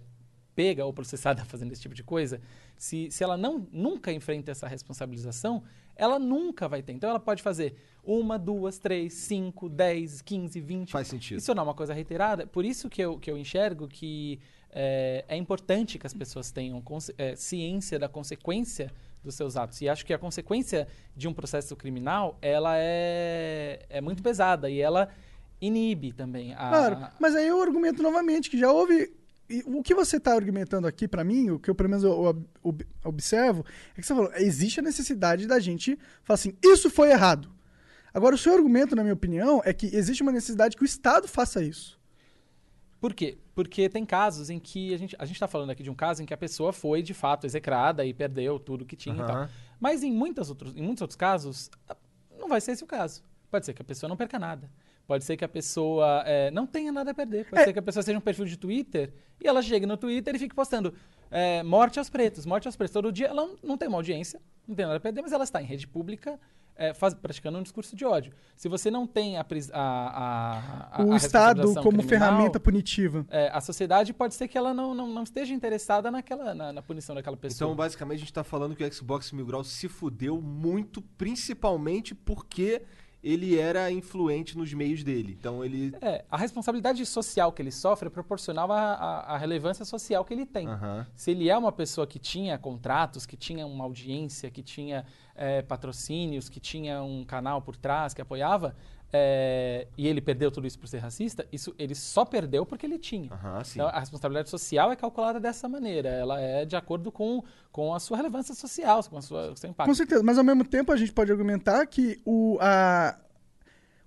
pega ou processada fazendo esse tipo de coisa, se, se ela não nunca enfrenta essa responsabilização, ela nunca vai ter. Então ela pode fazer uma, duas, três, cinco, dez, quinze, vinte. Faz sentido. Isso não é uma coisa reiterada. Por isso que eu, que eu enxergo que é, é importante que as pessoas tenham é, ciência da consequência dos seus atos. E acho que a consequência de um processo criminal, ela é, é muito pesada e ela inibe também a... Claro, mas aí eu argumento novamente que já houve. E O que você está argumentando aqui, pra mim, o que eu pelo menos eu ob- observo, é que você falou, existe a necessidade da gente falar assim, isso foi errado. Agora, o seu argumento, na minha opinião, é que existe uma necessidade que o Estado faça isso. Por quê? Porque tem casos em que a gente a gente está falando aqui de um caso em que a pessoa foi de fato execrada e perdeu tudo que tinha e tal. Mas em, muitas outros, em muitos outros casos, não vai ser esse o caso. Pode ser que a pessoa não perca nada. Pode ser que a pessoa eh, não tenha nada a perder. Pode É. ser que a pessoa seja um perfil de Twitter e ela chegue no Twitter e fique postando eh, morte aos pretos, morte aos pretos. Todo dia ela não, não tem uma audiência, não tem nada a perder, mas ela está em rede pública eh, faz- praticando um discurso de ódio. Se você não tem a, a, a, a o a Estado como criminal, ferramenta punitiva. é, a sociedade pode ser que ela não, não, não esteja interessada naquela, na, na punição daquela pessoa. Então, basicamente, a gente tá falando que o Xbox Mil Grau se fudeu muito, principalmente porque ele era influente nos meios dele. Então ele. É, a responsabilidade social que ele sofre é proporcional à, à- à relevância social que ele tem. Aham. Se ele é uma pessoa que tinha contratos, que tinha uma audiência, que tinha é, patrocínios, que tinha um canal por trás que apoiava, é, e ele perdeu tudo isso por ser racista, isso ele só perdeu porque ele tinha. Sim. Então, a responsabilidade social é calculada dessa maneira. Ela é de acordo com, com a sua relevância social, com a sua, o seu impacto. Com certeza, mas ao mesmo tempo a gente pode argumentar que o, a,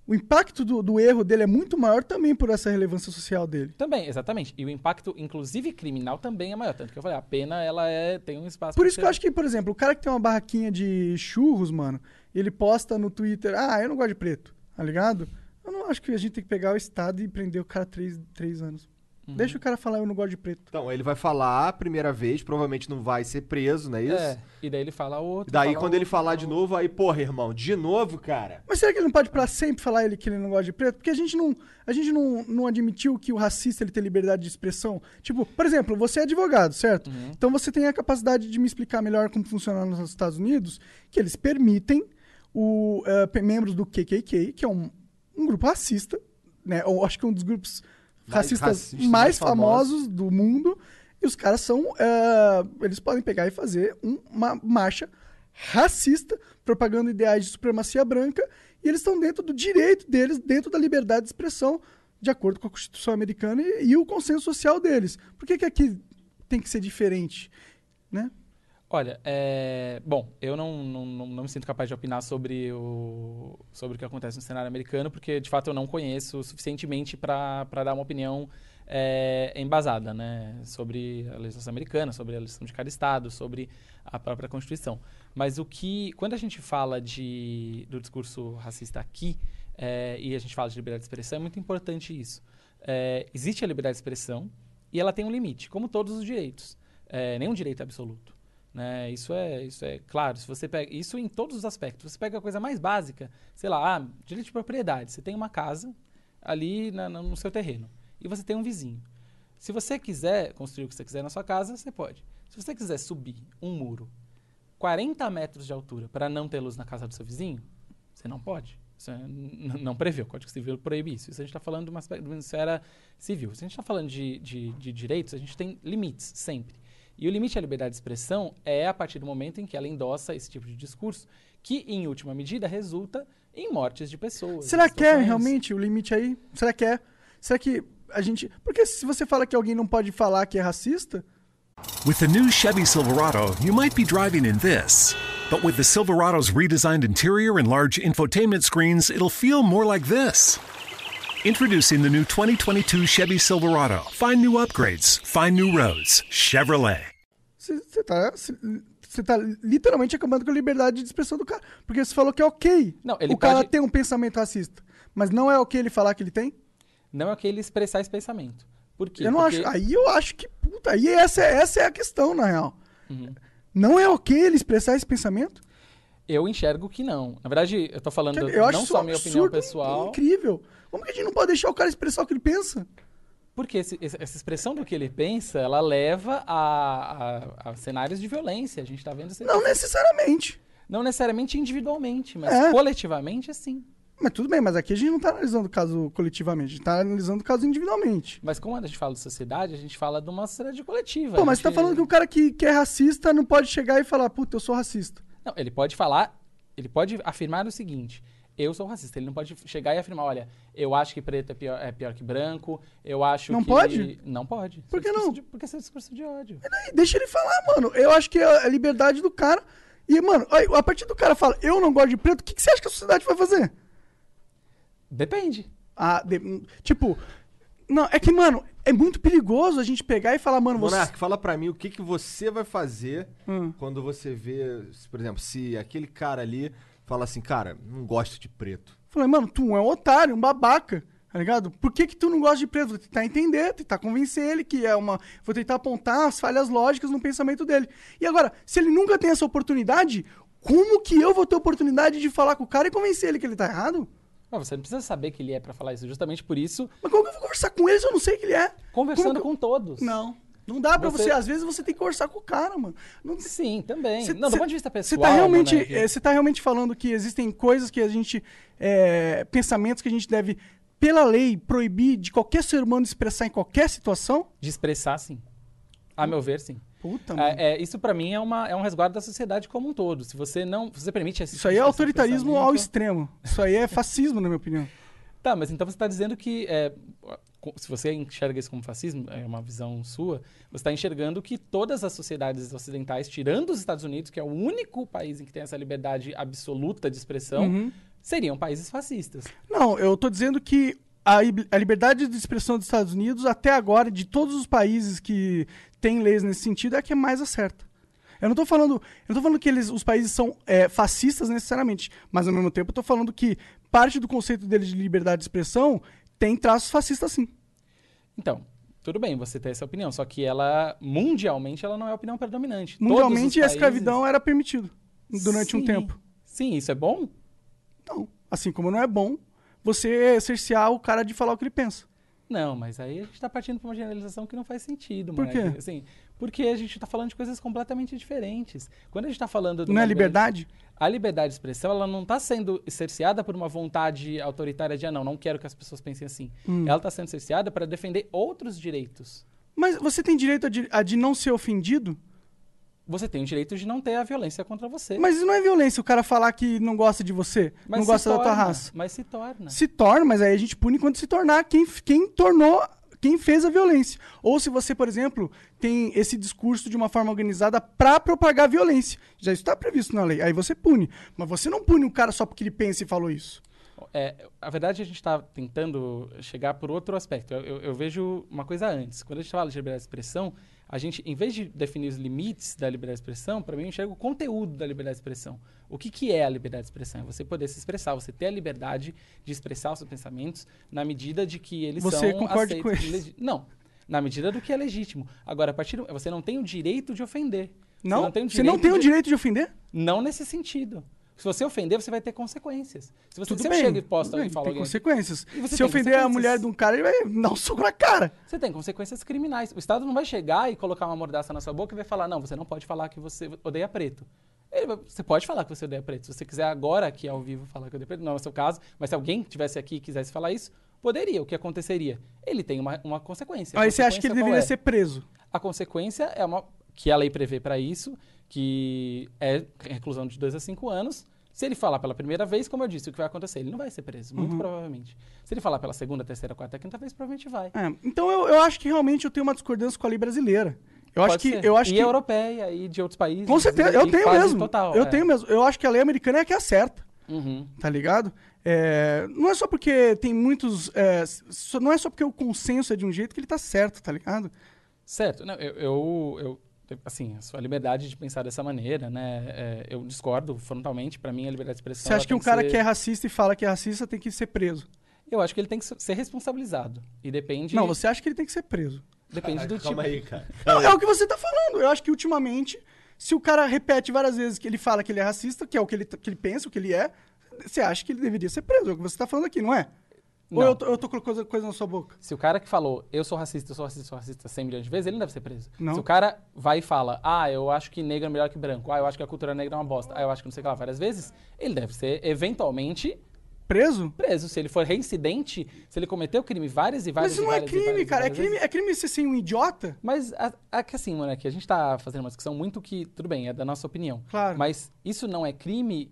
o impacto do, do erro dele é muito maior também por essa relevância social dele. Também, exatamente. E o impacto, inclusive criminal, também é maior. Tanto que eu falei, a pena ela é, tem um espaço. Por isso que eu acho que, por exemplo, o cara que tem uma barraquinha de churros, mano, ele posta no Twitter, ah, eu não gosto de preto, tá ligado? Eu não acho que a gente tem que pegar o Estado e prender o cara três, três anos. Uhum. Deixa o cara falar, eu não gosto de preto. Então, ele vai falar a primeira vez, provavelmente não vai ser preso, não é isso? É, e daí ele fala outro. Daí, fala quando ele outro, falar fala de novo, aí, porra, irmão, de novo, cara. Mas será que ele não pode pra sempre falar ele que ele não gosta de preto? Porque a gente não, a gente não, não admitiu que o racista ele tem liberdade de expressão. Tipo, por exemplo, você é advogado, certo? Então você tem a capacidade de me explicar melhor como funciona nos Estados Unidos, que eles permitem o, pe- membros do KKK, que é um, um grupo racista, né? Eu acho que é um dos grupos Mais racistas racistas, mais mais famosos do mundo. E os caras são. eh, eles podem pegar e fazer um- uma marcha racista, propagando ideais de supremacia branca, e eles estão dentro do direito deles, dentro da liberdade de expressão, de acordo com a Constituição americana e, e o consenso social deles. Por que, que aqui tem que ser diferente? Né? Olha, é, bom, eu não, não, não, me sinto capaz de opinar sobre o, sobre o que acontece no cenário americano, porque de fato eu não conheço suficientemente para dar uma opinião é, embasada né, sobre a legislação americana, sobre a legislação de cada estado, sobre a própria Constituição. Mas o que, quando a gente fala de, do discurso racista aqui, é, e a gente fala de liberdade de expressão, é muito importante isso. É, existe a liberdade de expressão e ela tem um limite, como todos os direitos. É, nenhum direito é absoluto. Né? Isso, é, isso é claro. Se você pega isso em todos os aspectos. Você pega a coisa mais básica, sei lá, ah, direito de propriedade. Você tem uma casa ali na- no seu terreno e você tem um vizinho. Se você quiser construir o que você quiser na sua casa, você pode. Se você quiser subir um muro 40 metros de altura para não ter luz na casa do seu vizinho, você não pode. Isso é- não prevê, o Código Civil proíbe isso. Isso a gente está falando de uma, de uma esfera civil. Se a gente está falando de, de, de direitos, a gente tem limites, sempre. E o limite à liberdade de expressão é a partir do momento em que ela endossa esse tipo de discurso, que, em última medida, resulta em mortes de pessoas. Será que é realmente o limite aí? Será que é? Será que a gente. Porque se você fala que alguém não pode falar que é racista, With the new Chevy Silverado, you might be driving in this. But with the Silverado's redesigned interior and large infotainment screens, it'll feel more like this. Introducing the new 2022 Chevy Silverado. Find new upgrades, find new roads. Chevrolet. você tá. Você tá literalmente acabando com a liberdade de expressão do cara. Porque você falou que é ok Não, ele o cara pode- ter um pensamento racista. Mas não é ok ele falar que ele tem? Não é o que ele expressar esse pensamento. Por quê? Eu não Porque- acho. Aí eu acho que, puta, aí essa, é- essa é a questão, na real. Uhum. Não é ok ele expressar esse pensamento? Eu enxergo que não. Na verdade, eu tô falando Eu acho não só a minha opinião pessoal, incrível. Como que a gente não pode deixar o cara expressar o que ele pensa? porque esse- essa expressão do que ele pensa, ela leva a, a- a cenários de violência. A gente tá vendo isso. Não necessariamente. Não necessariamente individualmente, mas É. coletivamente, sim. Mas tudo bem, mas aqui a gente não tá analisando o caso coletivamente, a gente tá analisando o caso individualmente. Mas como a gente fala de sociedade, a gente fala de uma sociedade coletiva. Pô, A mas você tá gente- falando que o cara que, que é racista não pode chegar e falar, puta, eu sou racista. Não, ele pode falar, ele pode afirmar o seguinte: eu sou racista. Ele não pode chegar e afirmar, olha, eu acho que preto é pior, é pior que branco, eu acho Não que. pode? Não pode. Por que não? de- porque isso é discurso de ódio. Aí deixa ele falar, mano. Eu acho que é a liberdade do cara. E, mano, a partir do cara fala, eu não gosto de preto, o que, que você acha que a sociedade vai fazer? Depende. Ah, de- tipo, não, é que, mano, é muito perigoso a gente pegar e falar, mano, você. Monark, fala pra mim o que, que você vai fazer Hum. quando você vê, se, por exemplo, se aquele cara ali fala assim, cara, não gosto de preto. Falei, mano, tu é um otário, um babaca, tá ligado? Por que que tu não gosta de preto? Vou tentar entender, tentar convencer ele que é uma... Vou tentar apontar as falhas lógicas no pensamento dele. E agora, se ele nunca tem essa oportunidade, como que eu vou ter oportunidade de falar com o cara e convencer ele que ele tá errado? Mas você não precisa saber que ele é pra falar isso. Justamente por isso, Mas como que eu vou conversar com ele se eu não sei que ele é? conversando que com todos. Não. Não dá pra você... Você- Às vezes você tem que conversar com o cara, mano. Não, Sim, também. Cê- não, do cê- ponto de vista Você pessoal. tá realmente, Monark, eh, você tá realmente falando que existem coisas que a gente. eh, pensamentos que a gente deve, pela lei, proibir de qualquer ser humano expressar em qualquer situação? De expressar, sim. A meu ver, sim. Puta, mano. É, é, isso pra mim é, uma, é um resguardo da sociedade como um todo. Se você não. Se você permite esse Isso aí é autoritarismo ao pensamento- extremo. Isso aí é fascismo, na minha opinião. Tá, mas então você está dizendo que é, se você enxerga isso como fascismo, é uma visão sua, você está enxergando que todas as sociedades ocidentais, tirando os Estados Unidos, que é o único país em que tem essa liberdade absoluta de expressão, Uhum. seriam países fascistas. Não, eu tô dizendo que a, a liberdade de expressão dos Estados Unidos, até agora, de todos os países que têm leis nesse sentido, é a que é mais acerta. Eu não tô falando, eu não falando que eles, os países são é, fascistas necessariamente, mas ao mesmo tempo eu tô falando que parte do conceito deles de liberdade de expressão tem traços fascistas sim. Então, tudo bem você ter essa opinião, só que ela, mundialmente, ela não é a opinião predominante. Mundialmente a países- escravidão era permitido durante um Sim. tempo. Sim, isso é bom? Não. Assim como não é bom você cercear o cara de falar o que ele pensa. Não, mas aí a gente está partindo para uma generalização que não faz sentido, Por Monark. quê? Assim, porque a gente está falando de coisas completamente diferentes. Quando a gente está falando... Não é liberdade? A liberdade de expressão, ela não está sendo cerceada por uma vontade autoritária de, ah, não, não quero que as pessoas pensem assim. Hum. Ela está sendo cerceada para defender outros direitos. Mas você tem direito a de, a de não ser ofendido? Você tem o direito de não ter a violência contra você. Mas isso não é violência o cara falar que não gosta de você, Mas não gosta da tua torna, raça. Mas se torna. Se torna, mas aí a gente pune quando se tornar quem, quem tornou, quem fez a violência. Ou se você, por exemplo, tem esse discurso de uma forma organizada pra propagar violência. Já está previsto na lei. Aí você pune. Mas você não pune o cara só porque ele pensa e falou isso. É, a verdade, a gente está tentando chegar por outro aspecto. Eu, eu- eu vejo uma coisa antes. Quando a gente fala de liberdade de expressão, a gente, em vez de definir os limites da liberdade de expressão, para mim, eu enxergo o conteúdo da liberdade de expressão. O que, que é a liberdade de expressão? É você poder se expressar, você ter a liberdade de expressar os seus pensamentos na medida de que eles Você são concorde aceitos com legi- Não. Na medida do que é legítimo. Agora, a partir do, você não tem o direito de ofender. Não? Você não tem o não tem o de- direito de ofender? Não nesse sentido. Se você ofender, você vai ter consequências. Se você Tudo se bem. chego e bem, e falo tem alguém, consequências. E você Se ofender a mulher de um cara, ele vai dar um soco na cara. Você tem consequências criminais. O Estado não vai chegar e colocar uma mordaça na sua boca e vai falar: não, você não pode falar que você odeia preto. Ele você pode falar que você odeia preto. Se você quiser agora, aqui ao vivo, falar que odeia preto, não é o seu caso, mas se alguém estivesse aqui e quisesse falar isso, poderia. O que acontecenia? Ele tem uma, uma consequência. Aí você acha que ele deveria é? ser preso. A consequência é uma que a lei prevê para isso, que é reclusão de 2 a 5 anos. Se ele falar pela primeira vez, como eu disse, o que vai acontecer? Ele não vai ser preso, Uhum. muito provavelmente. Se ele falar pela segunda, terceira, quarta, quinta vez, provavelmente vai. É, então eu, eu acho que realmente eu tenho uma discordância com a lei brasileira. Eu acho Pode que. ser. Eu acho e que europeia, e de outros países. Com certeza, eu e tenho mesmo. Total, eu é. tenho mesmo. Eu acho que a lei americana é a que acerta, Uhum. tá ligado? É, não é só porque tem muitos. é, não é só porque o consenso é de um jeito que ele tá certo, tá ligado? Certo. Não, eu, eu, eu assim, a sua liberdade de pensar dessa maneira, né? É, eu discordo frontalmente. Para mim, a liberdade de expressão. Você acha que um cara ser- que é racista e fala que é racista tem que ser preso? Eu acho que ele tem que ser responsabilizado. E depende. Não, você acha que ele tem que ser preso? Depende do tipo. Calma aí, cara. Não, é o que você tá falando. Eu acho que ultimamente, se o cara repete várias vezes que ele fala que ele é racista, que é o que ele, que ele pensa, o que ele é, você acha que ele deveria ser preso. É o que você tá falando aqui, não é? Ou Não. eu tô, eu tô colocando coisa, na sua boca? Se o cara que falou, eu sou racista, eu sou racista, eu sou racista 100 milhões de vezes, ele não deve ser preso. Não. Se o cara vai e fala, ah, eu acho que negro é melhor que branco, ah, eu acho que a cultura negra é uma bosta, ah, eu acho que não sei o que lá, várias vezes, ele deve ser, eventualmente, Preso? preso. Se ele for reincidente, se ele cometeu crime várias e Mas várias isso e não é crime, várias cara. É crime, vezes. é crime ser um idiota? Mas, a, a, que assim, moleque, a gente tá fazendo uma discussão muito que, tudo bem, é da nossa opinião. Claro. Mas isso não é crime,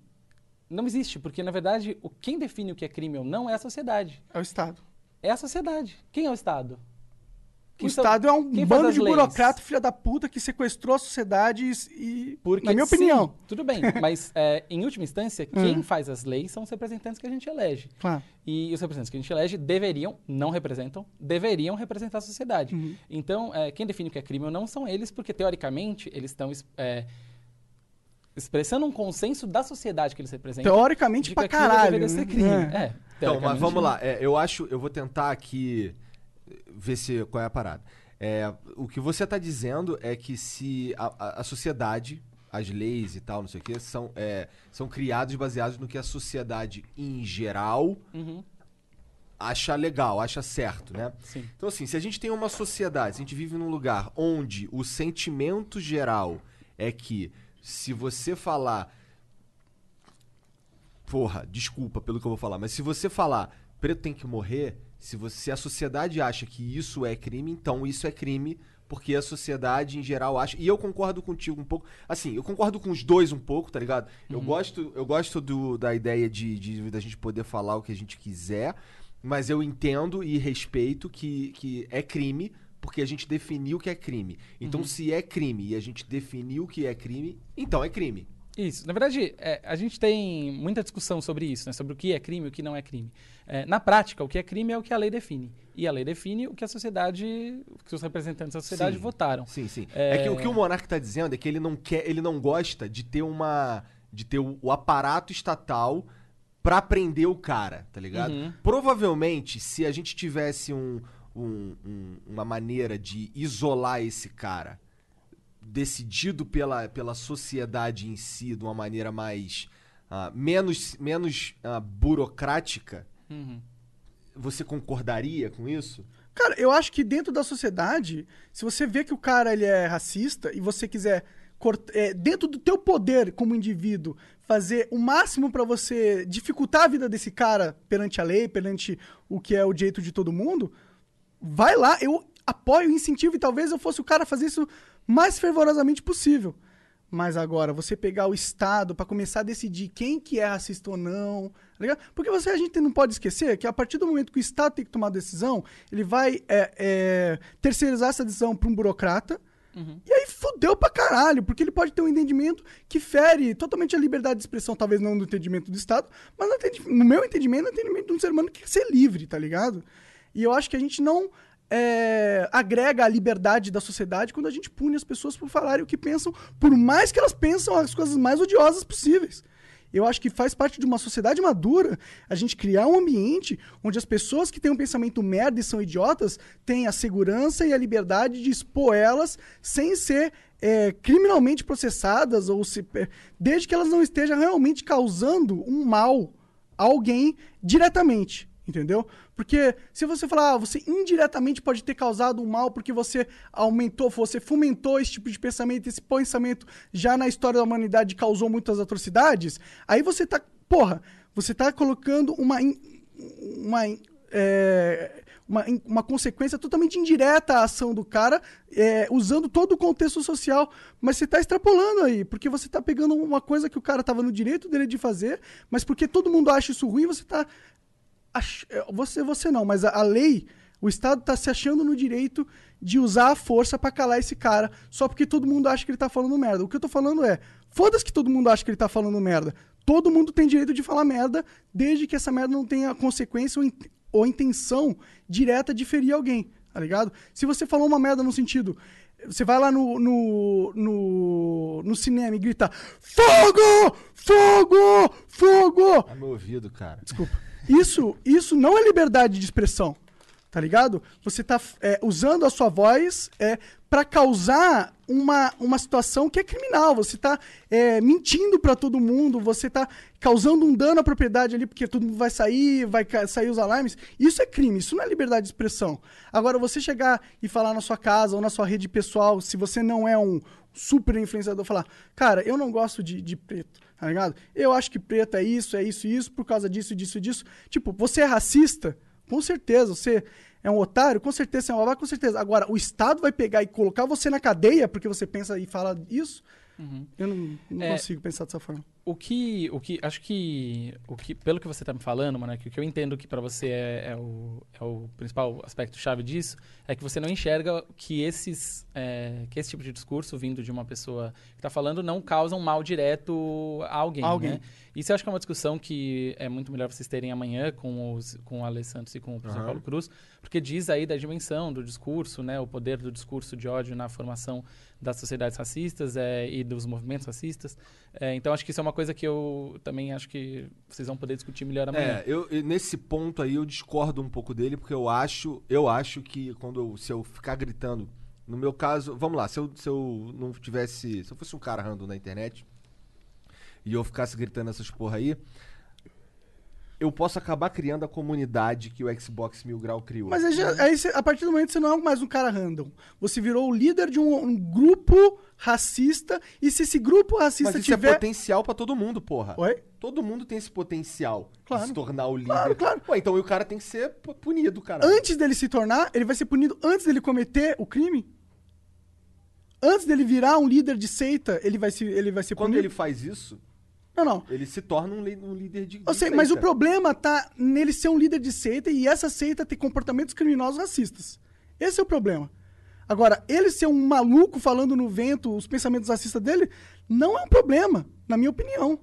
não existe, porque, na verdade, o, quem define o que é crime ou não é a sociedade. É o Estado. É a sociedade. Quem é o Estado? O Quem são- Estado é um quem bando de leis? burocrata filha da puta que sequestrou a sociedade e, Porque, na minha sim, opinião. Tudo bem, mas é, em última instância, quem Hum. faz as leis são os representantes que a gente elege. Claro. E os representantes que a gente elege deveriam, não representam, deveriam representar a sociedade. Uhum. Então, é, quem define o que é crime ou não são eles, porque teoricamente eles estão es- é, expressando um consenso da sociedade que eles representam. Teoricamente pra caralho. deveria né? ser crime. É. É, Então, mas vamos lá. É, eu acho, eu vou tentar aqui ver se qual é a parada. É, o que você está dizendo é que se a, a- a sociedade, as leis e tal, não sei o que, são, é, são criados baseados no que a sociedade em geral Uhum, acha legal, acha certo, né? sim. Então, assim, se a gente tem uma sociedade, se a gente vive num lugar onde o sentimento geral é que se você falar. Porra, desculpa pelo que eu vou falar, mas se você falar preto tem que morrer, se, você, se a sociedade acha que isso é crime, então isso é crime, porque a sociedade em geral acha. E eu concordo contigo um pouco. Assim, eu concordo com os dois um pouco, tá ligado? Eu gosto, eu gosto do, da ideia de, de da gente poder falar o que a gente quiser, mas eu entendo e respeito que, que é crime, porque a gente definiu que é crime. Então, se é crime e a gente definiu que é crime, então é crime. Isso. Na verdade, é, a gente tem muita discussão sobre isso, né? sobre o que é crime e o que não é crime. É, na prática, o que é crime é o que a lei define. E a lei define o que a sociedade, o que os representantes da sociedade Sim. votaram. Sim, sim. É... É- que o que o Monark tá dizendo é que ele não quer, ele não gosta de ter uma de ter o, o aparato estatal pra prender o cara, tá ligado? Uhum. Provavelmente, se a gente tivesse um, um- um- uma maneira de isolar esse cara decidido pela, pela sociedade em si de uma maneira mais ah, menos menos ah, burocrática, Uhum. você concordaria com isso? Cara, eu acho que dentro da sociedade, se você vê que o cara ele é racista e você quiser cort- é, dentro do teu poder como indivíduo fazer o máximo pra você dificultar a vida desse cara perante a lei, perante o que é o direito de todo mundo, vai lá, eu apoio, incentivo e talvez eu fosse o cara a fazer isso mais fervorosamente possível. Mas agora, você pegar o Estado pra começar a decidir quem que é racista ou não, tá ligado? Porque você, a gente não pode esquecer que a partir do momento que o Estado tem que tomar a decisão, ele vai é, é, terceirizar essa decisão pra um burocrata, e aí fudeu pra caralho, porque ele pode ter um entendimento que fere totalmente a liberdade de expressão, talvez não no entendimento do Estado, mas no, meu entendimento, no entendimento de um ser humano que quer ser livre, tá ligado? E eu acho que a gente não é, agrega a liberdade da sociedade quando a gente pune as pessoas por falarem o que pensam, por mais que elas pensam as coisas mais odiosas possíveis. Eu acho que faz parte de uma sociedade madura a gente criar um ambiente onde as pessoas que têm um pensamento merda e são idiotas têm a segurança e a liberdade de expor elas sem ser é, criminalmente processadas ou se, é, desde que elas não estejam realmente causando um mal a alguém diretamente. Entendeu? Porque se você falar, ah, você indiretamente pode ter causado um mal porque você aumentou, você fomentou esse tipo de pensamento, esse pensamento já na história da humanidade causou muitas atrocidades, aí você tá, porra, você tá colocando uma, uma, é, uma, uma consequência totalmente indireta à ação do cara, é, usando todo o contexto social, mas você tá extrapolando aí, porque você tá pegando uma coisa que o cara tava no direito dele de fazer, mas porque todo mundo acha isso ruim, você tá ach- é, você você não, mas a, a lei, o Estado tá se achando no direito de usar a força pra calar esse cara, só porque todo mundo acha que ele tá falando merda. O que eu tô falando é, foda-se que todo mundo acha que ele tá falando merda. Todo mundo tem direito de falar merda, desde que essa merda não tenha consequência ou, in- ou intenção direta de ferir alguém, tá ligado? Se você falou uma merda no sentido Você vai lá no, no, no, no cinema e grita: Fogo! Fogo! Fogo! É meu ouvido, cara. Desculpa. Isso, isso não é liberdade de expressão, tá ligado? Você tá é, usando a sua voz é, para causar uma, uma situação que é criminal. Você tá é, mentindo para todo mundo, você tá causando um dano à propriedade ali, porque todo mundo vai sair, vai sair os alarmes. Isso é crime, isso não é liberdade de expressão. Agora, você chegar e falar na sua casa ou na sua rede pessoal, se você não é um super influenciador, falar, cara, eu não gosto de, de preto, tá ligado? Eu acho que preto é isso, é isso e isso, por causa disso, disso e disso. Tipo, você é racista? Com certeza. Você é um otário? Com certeza. Você é um babaca? Com certeza. Agora, o Estado vai pegar e colocar você na cadeia porque você pensa e fala isso? Eu não, não É. consigo pensar dessa forma. O que, o que, acho que, o que, pelo que você está me falando, mano, é que o que eu entendo que para você é, é o, é o principal aspecto chave disso, é que você não enxerga que esses, é, que esse tipo de discurso vindo de uma pessoa que está falando não causa um mal direto a alguém, A alguém. né? Isso eu acho que é uma discussão que é muito melhor vocês terem amanhã com, os, com o Ale Santos e com o professor Paulo Cruz, porque diz aí da dimensão do discurso, né? O poder do discurso de ódio na formação das sociedades racistas é, e dos movimentos racistas. É, então, acho que isso é uma coisa que eu também acho que vocês vão poder discutir melhor amanhã. É, eu, nesse ponto aí eu discordo um pouco dele, porque eu acho, eu acho que quando eu- se eu ficar gritando, no meu caso, vamos lá, se eu, se eu não tivesse, se eu fosse um cara random na internet e eu ficasse gritando essas porra aí, eu posso acabar criando a comunidade que o Xbox Mil Grau criou. Mas aí, aí a partir do momento que você não é mais um cara random. Você virou o líder de um, um grupo racista. E se esse grupo racista Mas isso é tiver. potencial pra todo mundo, porra. Oi? Todo mundo tem esse potencial Claro. de se tornar o líder. Claro, claro. Pô, então o cara tem que ser pu- punido, cara. antes dele se tornar, ele vai ser punido antes dele cometer o crime? Antes dele virar um líder de seita, ele vai, se, ele vai ser Quando punido? ele faz isso, Não, não. ele se torna um, um líder de. Eu de sei, mas o seita. problema tá nele ser um líder de seita e essa seita ter comportamentos criminosos racistas. Esse é o problema. Agora, ele ser um maluco falando no vento os pensamentos racistas dele não é um problema, na minha opinião.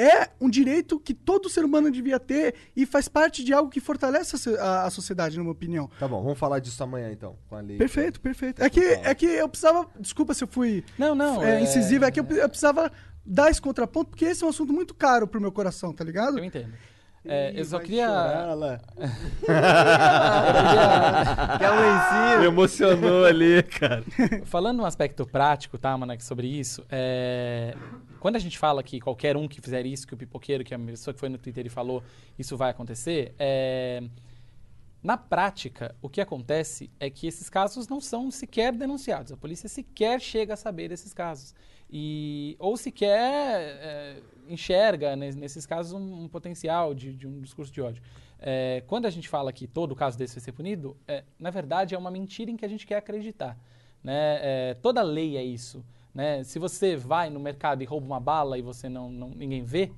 É um direito que todo ser humano devia ter e faz parte de algo que fortalece a, a- a sociedade, na minha opinião. Tá bom, vamos falar disso amanhã então, com a lei. Perfeito, perfeito. É que, é que eu precisava. Desculpa se eu fui Não, não. é, incisivo, é que eu, eu precisava dar esse contraponto, porque esse é um assunto muito caro pro meu coração, tá ligado? Eu entendo. É, eu só queria. chorar lá. Quer lencinho? Me emocionou ali, cara. Falando um aspecto prático, tá, Manek, sobre isso, é, quando a gente fala que qualquer um que fizer isso, que o pipoqueiro, que a pessoa que foi no Twitter e falou, isso vai acontecer, é, na prática, o que acontece é que esses casos não são sequer denunciados. A polícia sequer chega a saber desses casos. E, ou sequer é, enxerga nes- nesses casos um, um potencial de, de um discurso de ódio. É, quando a gente fala que todo caso desse vai ser punido, é, na verdade é uma mentira em que a gente quer acreditar. Né? É, toda lei é isso. Né? Se você vai no mercado e rouba uma bala e você não, não- ninguém vê,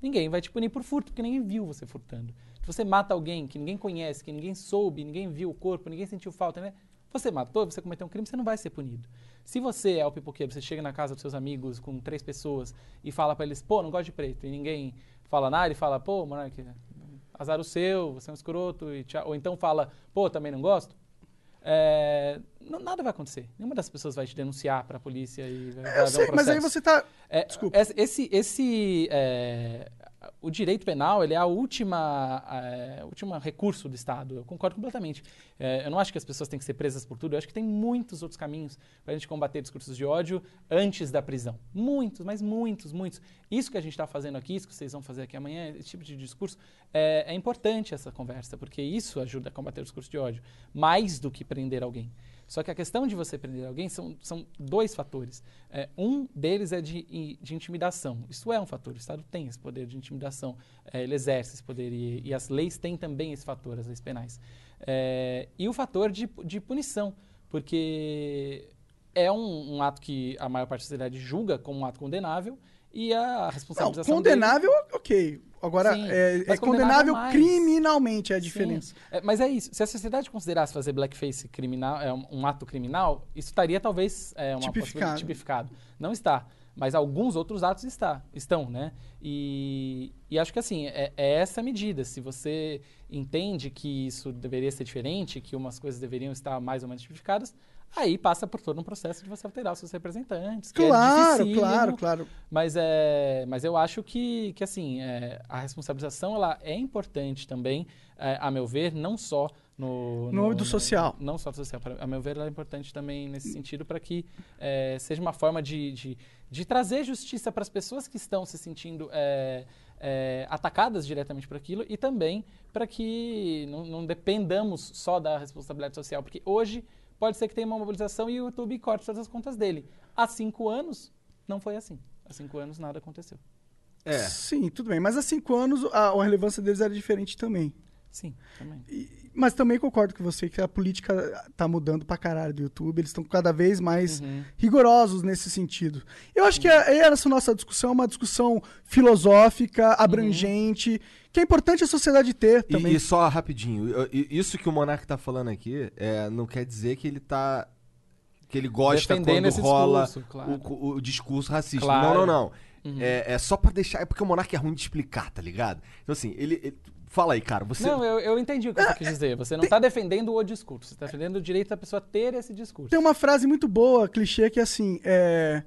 ninguém vai te punir por furto, porque ninguém viu você furtando. Se você mata alguém que ninguém conhece, que ninguém soube, ninguém viu o corpo, ninguém sentiu falta, né? Você matou, você cometeu um crime, você não vai ser punido. Se você é o pipoqueiro, você chega na casa dos seus amigos com três pessoas e fala pra eles, pô, não gosto de preto, e ninguém fala nada, e fala, pô, Monark, azar o seu, você é um escroto, e ou então fala, pô, também não gosto, é, não- nada vai acontecer. Nenhuma das pessoas vai te denunciar pra polícia e vai, vai Eu haver sei, um mas aí você tá. É, Desculpa. esse- Esse, esse é, o direito penal ele é a última, é, última recurso do Estado. Eu concordo completamente. É, eu não acho que as pessoas têm que ser presas por tudo. Eu acho que tem muitos outros caminhos para a gente combater discursos de ódio antes da prisão. Muitos, mas muitos, muitos. Isso que a gente está fazendo aqui, isso que vocês vão fazer aqui amanhã, esse tipo de discurso, é, é importante essa conversa, porque isso ajuda a combater o discurso de ódio, mais do que prender alguém. Só que a questão de você prender alguém são, são dois fatores. É, um deles é de, de intimidação. Isso é um fator. O Estado tem esse poder de intimidação. É, ele exerce esse poder. E, e as leis têm também esse fator, as leis penais. É, e o fator de, de punição. Porque é um, um ato que a maior parte da sociedade julga como um ato condenável. E a Não, responsabilização dele- condenável, ok. Agora, Sim, é, é condenável condenável mais. criminalmente é a diferença. É, mas é isso. Se a sociedade considerasse fazer blackface criminal, é um, um ato criminal, isso estaria talvez é, uma Tipificado. tipificado. Não está. Mas alguns outros atos está, estão, né? E, e acho que assim, é, é essa medida. Se você entende que isso deveria ser diferente, que umas coisas deveriam estar mais ou menos tipificadas, Aí passa por todo um processo de você alterar os seus representantes. que é Claro, claro, claro. Mas, é, mas eu acho que, que assim, é, a responsabilização ela é importante também, é, a meu ver, não só no, No âmbito social. Não só do social. pra- A meu ver, ela é importante também nesse sentido para que é, seja uma forma de, de, de trazer justiça para as pessoas que estão se sentindo é, é, atacadas diretamente por aquilo e também para que não, não dependamos só da responsabilidade social. Porque hoje pode ser que tenha uma mobilização e o YouTube corte todas as contas dele. Há cinco anos, não foi assim. Há cinco anos nada aconteceu. É. Sim, tudo bem. Mas há cinco anos a, a relevância deles era diferente também. Sim, também. E- mas também concordo com você que a política tá mudando pra caralho do YouTube. Eles estão cada vez mais Uhum. rigorosos nesse sentido. Eu acho que a- essa nossa discussão é uma discussão filosófica, abrangente, que é importante a sociedade ter E, também. e só rapidinho, isso que o Monark tá falando aqui é, não quer dizer que ele tá. que ele gosta Defendendo quando rola discurso, claro. o, o discurso racista. Claro. Não, não, não. Uhum. É, é só pra deixar. É porque o Monark é ruim de explicar, tá ligado? Então, assim, ele. ele- fala aí, cara. Você. Não, eu, eu entendi o que você quis dizer. Você não está defendendo o discurso, você está defendendo o direito da pessoa ter esse discurso. Tem uma frase muito boa, clichê, que é assim: é,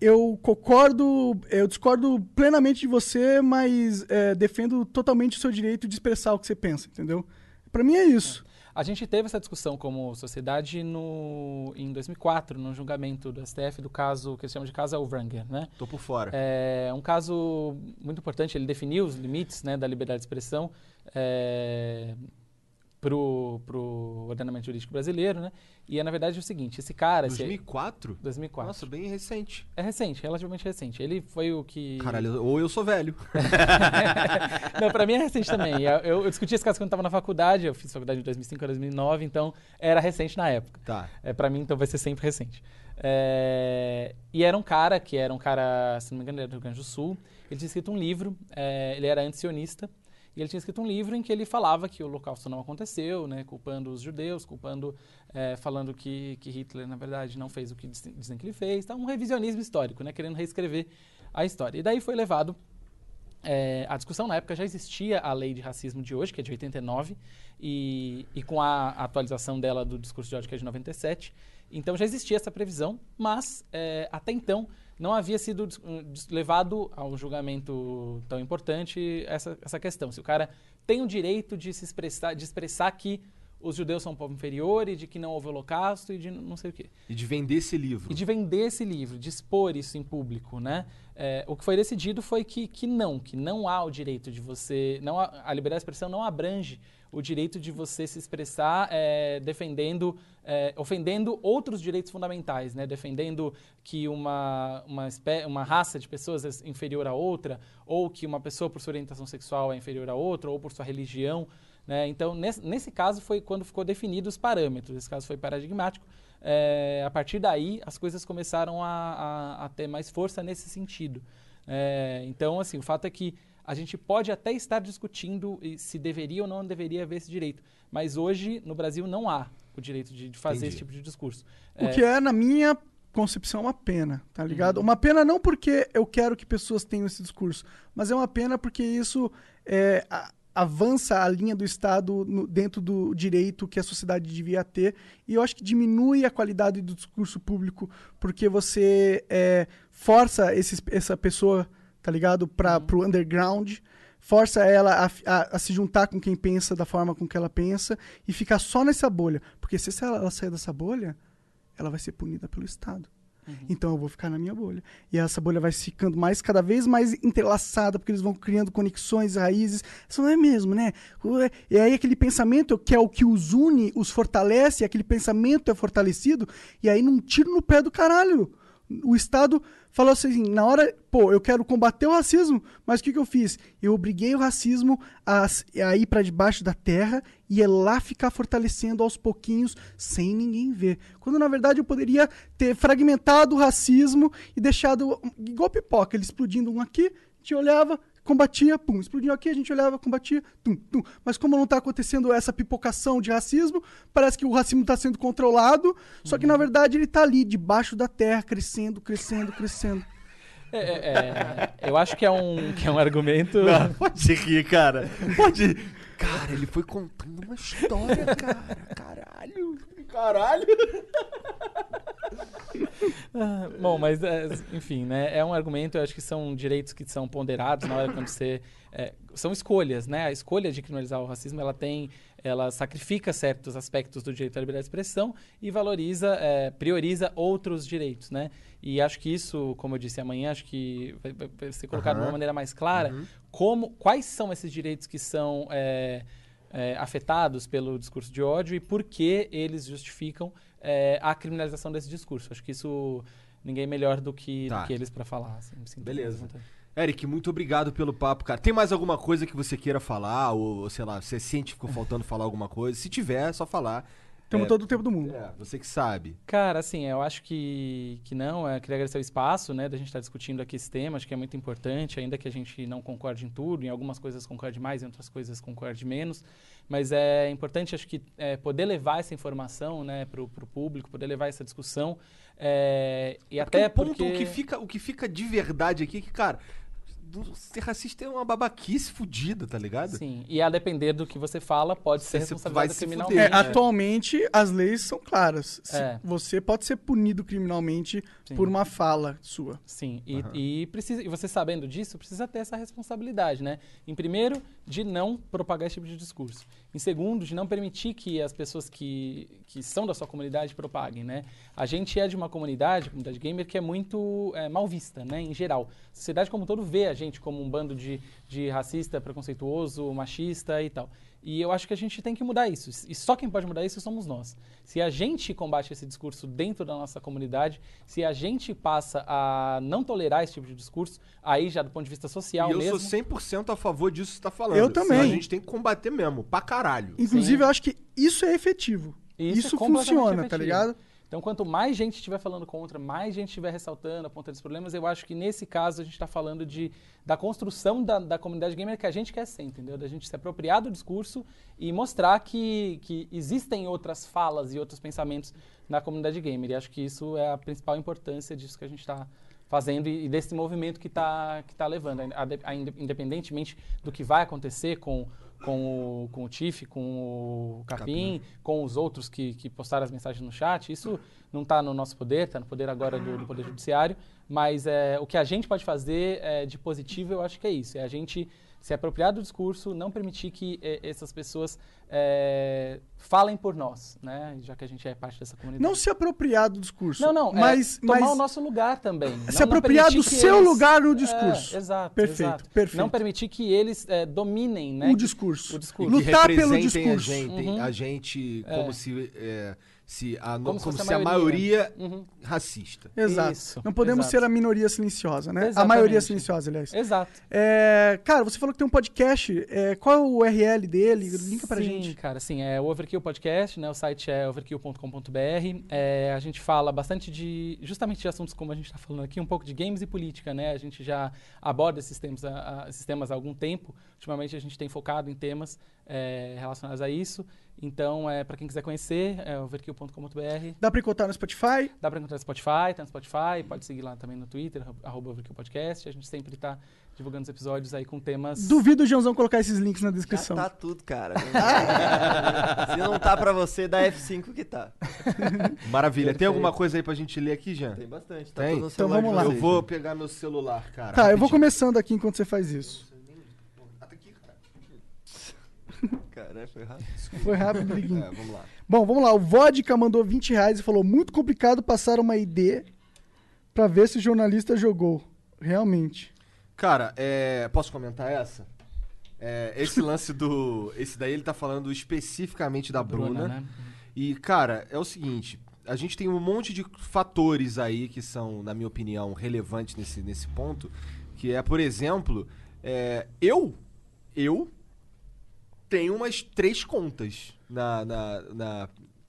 Eu concordo, eu discordo plenamente de você, mas é, defendo totalmente o seu direito de expressar o que você pensa, entendeu? Pra mim é isso. A gente teve essa discussão como sociedade no, em 2004, no julgamento do STF do caso que eles chamam de caso Alvanger, né? Tô por fora. É um caso muito importante, ele definiu os limites né, da liberdade de expressão é, para o ordenamento jurídico brasileiro, né? E é, na verdade, o seguinte, esse cara... esse- 2004? 2004. Nossa, bem recente. É recente, relativamente recente. Ele foi o que... Caralho, ou eu sou velho. Não, pra mim é recente também. Eu, eu discuti esse caso quando estava na faculdade, eu fiz faculdade de 2005 a 2009, então era recente na época. Tá. É, pra mim, então vai ser sempre recente. É, e era um cara que era um cara, se não me engano, ele era do Rio Grande do Sul. Ele tinha escrito um livro, é, ele era antisionista, e ele tinha escrito um livro em que ele falava que o Holocausto não aconteceu, né, culpando os judeus, culpando, é, falando que, que Hitler, na verdade, não fez o que dizem que ele fez. Tá, um revisionismo histórico, né, querendo reescrever a história. E daí foi levado é, a discussão na época já existia a lei de racismo de hoje, que é de 89, e, e com a atualização dela do discurso de ódio, que é de 97. Então já existia essa previsão, mas é, até então não havia sido um, dis- levado ao julgamento tão importante essa, essa questão. Se o cara tem o direito de se expressar, de expressar que os judeus são um povo inferior e de que não houve holocausto e de não sei o quê E de vender esse livro. e de vender esse livro, de expor isso em público, né? É, o que foi decidido foi que, que não, que não há o direito de você, não há- a liberdade de expressão não abrange o direito de você se expressar é, defendendo, é, ofendendo outros direitos fundamentais, né? Defendendo que uma, uma, uma raça de pessoas é inferior a outra, ou que uma pessoa por sua orientação sexual é inferior a outra, ou por sua religião, né? Então, nesse, nesse caso foi quando ficou definido os parâmetros. Esse caso foi paradigmático. É, a partir daí, as coisas começaram a, a- a ter mais força nesse sentido. É, então, assim, o fato é que a gente pode até estar discutindo se deveria ou não deveria haver esse direito, mas hoje no Brasil não há o direito de, de fazer Entendi. esse tipo de discurso. O que é, na minha concepção, uma pena, tá ligado? Uma pena não porque eu quero que pessoas tenham esse discurso, mas é uma pena porque isso é, a- avança a linha do Estado no- dentro do direito que a sociedade devia ter e eu acho que diminui a qualidade do discurso público porque você é, força esses- essa pessoa, tá ligado, para pro underground, força ela a, a- a se juntar com quem pensa da forma com que ela pensa e ficar só nessa bolha, porque se ela, ela sair dessa bolha ela vai ser punida pelo Estado. Então eu vou ficar na minha bolha. E essa bolha vai ficando mais, cada vez mais entrelaçada, porque eles vão criando conexões, raízes. Isso não é mesmo, né? Ué, E aí aquele pensamento que é o que os une, os fortalece, aquele pensamento é fortalecido, e aí num tiro no pé do caralho. O Estado falou assim, na hora, pô, eu quero combater o racismo, mas o que, que eu fiz? Eu obriguei o racismo a, a ir para debaixo da terra e é lá ficar fortalecendo aos pouquinhos, sem ninguém ver. Quando na verdade eu poderia ter fragmentado o racismo e deixado igual pipoca, ele explodindo um aqui, gente olhava, combatia, pum, explodiu aqui, a gente olhava, combatia, tum, tum. Mas como não está acontecendo essa pipocação de racismo, parece que o racismo está sendo controlado, só que na verdade ele está ali, debaixo da terra, crescendo, crescendo, crescendo. É, é, é, eu acho que é um, que é um argumento. Não, pode rir, cara. Pode. Cara, ele foi contando uma história, cara. Caralho. Caralho! Ah, Bom, mas é, enfim, né? É um argumento, eu acho que são direitos que são ponderados na hora quando você. é, são escolhas, né? A escolha de criminalizar o racismo, ela tem. Ela sacrifica certos aspectos do direito à liberdade de expressão e valoriza, é, prioriza outros direitos, né? E acho que isso, como eu disse amanhã, acho que vai, vai- ser colocado de uma maneira mais clara como quais são esses direitos que são é, é, afetados pelo discurso de ódio e por que eles justificam é, a criminalização desse discurso. Acho que isso ninguém melhor do que, Tá. do que eles para falar. assim, Beleza. Eric, muito obrigado pelo papo, cara. Tem mais alguma coisa que você queira falar? Ou, sei lá, você sente que ficou faltando falar alguma coisa? Se tiver, é só falar. Temos É, todo o tempo do mundo. É, você que sabe. Cara, assim, eu acho que, que não. Eu queria agradecer o espaço, né, da gente estar discutindo aqui esse tema. Acho que é muito importante, ainda que a gente não concorde em tudo. Em algumas coisas concorde mais, em outras coisas concorde menos. Mas é importante, acho que, é, poder levar essa informação, né, para o público, poder levar essa discussão. é, e Porque até o ponto, porque... o, que fica, o que fica de verdade aqui é que, cara, do- ser racista é uma babaquice fudida, tá ligado? Sim, e a depender do que você fala, pode ser Você responsabilizado vai se criminalmente. É, fuder. atualmente as leis são claras. Se- É. Você pode ser punido criminalmente Sim. por uma fala sua. Sim, e, e, precisa, e você sabendo disso, precisa ter essa responsabilidade, né? Em primeiro, de não propagar esse tipo de discurso. Em segundo, de não permitir que as pessoas que, que são da sua comunidade propaguem, né? A gente é de uma comunidade, comunidade gamer, que é muito é, mal vista, né? Em geral. A sociedade como um todo vê a gente como um bando de, de racista, preconceituoso, machista e tal. E eu acho que a gente tem que mudar isso. E só quem pode mudar isso somos nós. Se a gente combate esse discurso dentro da nossa comunidade, se a gente passa a não tolerar esse tipo de discurso, aí já do ponto de vista social e eu mesmo. sou 100% a favor disso que você tá falando. Eu também. A gente tem que combater mesmo, pra caralho. Inclusive, Sim. eu acho que isso é efetivo. Isso Isso, é funciona, tá efetivo. ligado? Então, quanto mais gente estiver falando contra, mais gente estiver ressaltando, apontando esses problemas, eu acho que nesse caso a gente está falando de, da construção da, da comunidade gamer que a gente quer ser, entendeu? Da gente se apropriar do discurso e mostrar que, que existem outras falas e outros pensamentos na comunidade gamer. E acho que isso é a principal importância disso que a gente está fazendo e, desse movimento que está que tá levando, a- a- independentemente do que vai acontecer com, com, o, com o Tiff, com o Capim, com os outros que, que postaram as mensagens no chat. Isso não está no nosso poder, está no poder agora do, do Poder Judiciário, mas é, o que a gente pode fazer é, de positivo, eu acho que é isso, é a gente se apropriar do discurso, não permitir que eh, essas pessoas eh, falem por nós, né? Já que a gente é parte dessa comunidade. Não se apropriar do discurso. Não, não, mas, é tomar mas o nosso lugar também. Não- se não apropriar permitir do seu eles- lugar no É, discurso. exato, Perfeito, exato. perfeito. Não permitir que eles eh, dominem, né? o discurso. O discurso. Lutar pelo discurso. A gente, Uhum. a gente como se, é, se a, Como como se fosse se a a maioria. maioria Uhum. racista. Exato. Isso, não podemos exato. ser a minoria silenciosa, né? A Exatamente. maioria silenciosa, aliás. Exato. É, cara, você falou que tem um podcast. É, qual é o URL dele? Linka pra sim, gente. cara, sim, é o Overkill Podcast, né? O site é overkill.com.br. É, a gente fala bastante de, justamente de assuntos como a gente está falando aqui, um pouco de games e política, né? A gente já aborda esses temas, há- há- esses temas há algum tempo. Ultimamente a gente tem focado em temas é, relacionados a isso. Então, é, para quem quiser conhecer, é overkill.com.br. Dá pra encontrar no Spotify. Dá para encontrar no Spotify, tá no Spotify, pode seguir lá também no Twitter, arroba Overkill Podcast. A gente sempre está divulgando os episódios aí com temas... Duvido o Joãozão colocar esses links na Já descrição. tá tudo, cara. Se não tá pra você, dá F5 que tá. Maravilha. Tem alguma coisa aí pra gente ler aqui, Jean? Tem bastante. Tá Tem? tudo no Então vamos lá. Eu vou pegar meu celular, cara. Tá, eu vou rapidinho. começando aqui enquanto você faz isso. Caralho, foi rápido. Foi rápido, briguinho. É, vamos lá. Bom, vamos lá. O Vodka mandou 20 reais e falou: muito complicado passar uma ID pra ver se o jornalista jogou. Realmente. Cara, é, posso comentar essa? É, esse lance do. Esse daí ele tá falando especificamente da Bruna. né? E, cara, é o seguinte: a gente tem um monte de fatores aí que são, na minha opinião, relevantes nesse, nesse ponto. Que é, por exemplo, é, eu. Eu tenho umas três contas na, na, na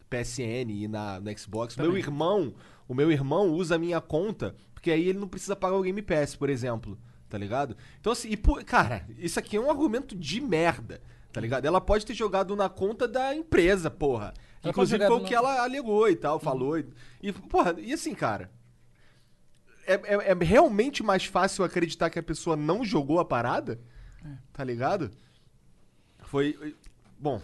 PSN e na, Xbox. Meu irmão, o meu irmão usa a minha conta, porque aí ele não precisa pagar o Game Pass, por exemplo. Tá ligado? Então, assim, e, pô, cara, isso aqui é um argumento de merda. Tá ligado? Ela pode ter jogado na conta da empresa, porra. Ela Inclusive foi o que no- ela alegou e tal, falou. E, e, porra, e assim, cara. É, é- é realmente mais fácil acreditar que a pessoa não jogou a parada? Tá ligado? Foi. Bom,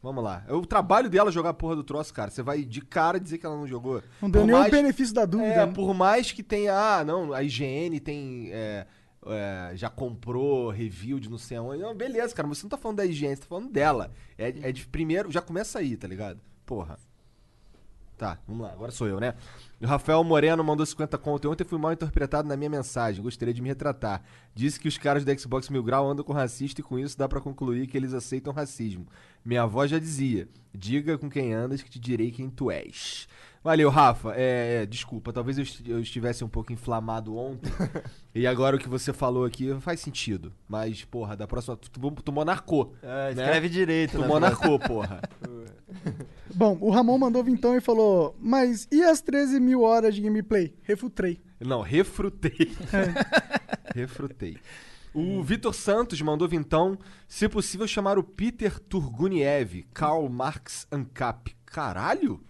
Vamos lá. É o trabalho dela jogar a porra do troço, cara. Você vai de cara dizer que ela não jogou. Não deu nenhum mais- benefício da dúvida. É, né? por mais que tenha. Ah, não, a IGN tem. é, é, já comprou review de não sei aonde. Não, beleza, cara, mas você não tá falando da IGN, você tá falando dela. É, é de primeiro, já começa aí, tá ligado? Porra. Tá, vamos lá, agora sou eu, né? O Rafael Moreno mandou 50 conto. Ontem fui mal interpretado na minha mensagem. Gostaria de me retratar. Disse que os caras do Xbox Mil Grau andam com racista e com isso dá pra concluir que eles aceitam racismo. Minha avó já dizia: diga com quem andas que te direi quem tu és. Valeu, Rafa. É, é, desculpa, talvez eu est- eu estivesse um pouco inflamado ontem. e agora o que você falou aqui faz sentido. Mas, porra, da próxima. Tu, tu, tu monarcou. É, né? escreve direito, Tu né? monarcou, porra. Bom, o Ramon mandou vintão e falou: Mas e as 13 mil horas de gameplay? Refutei. Não, refrutei. refrutei. O Vitor Santos mandou vintão, se possível chamar o Peter Turguniev, Karl Marx Ancap. Caralho?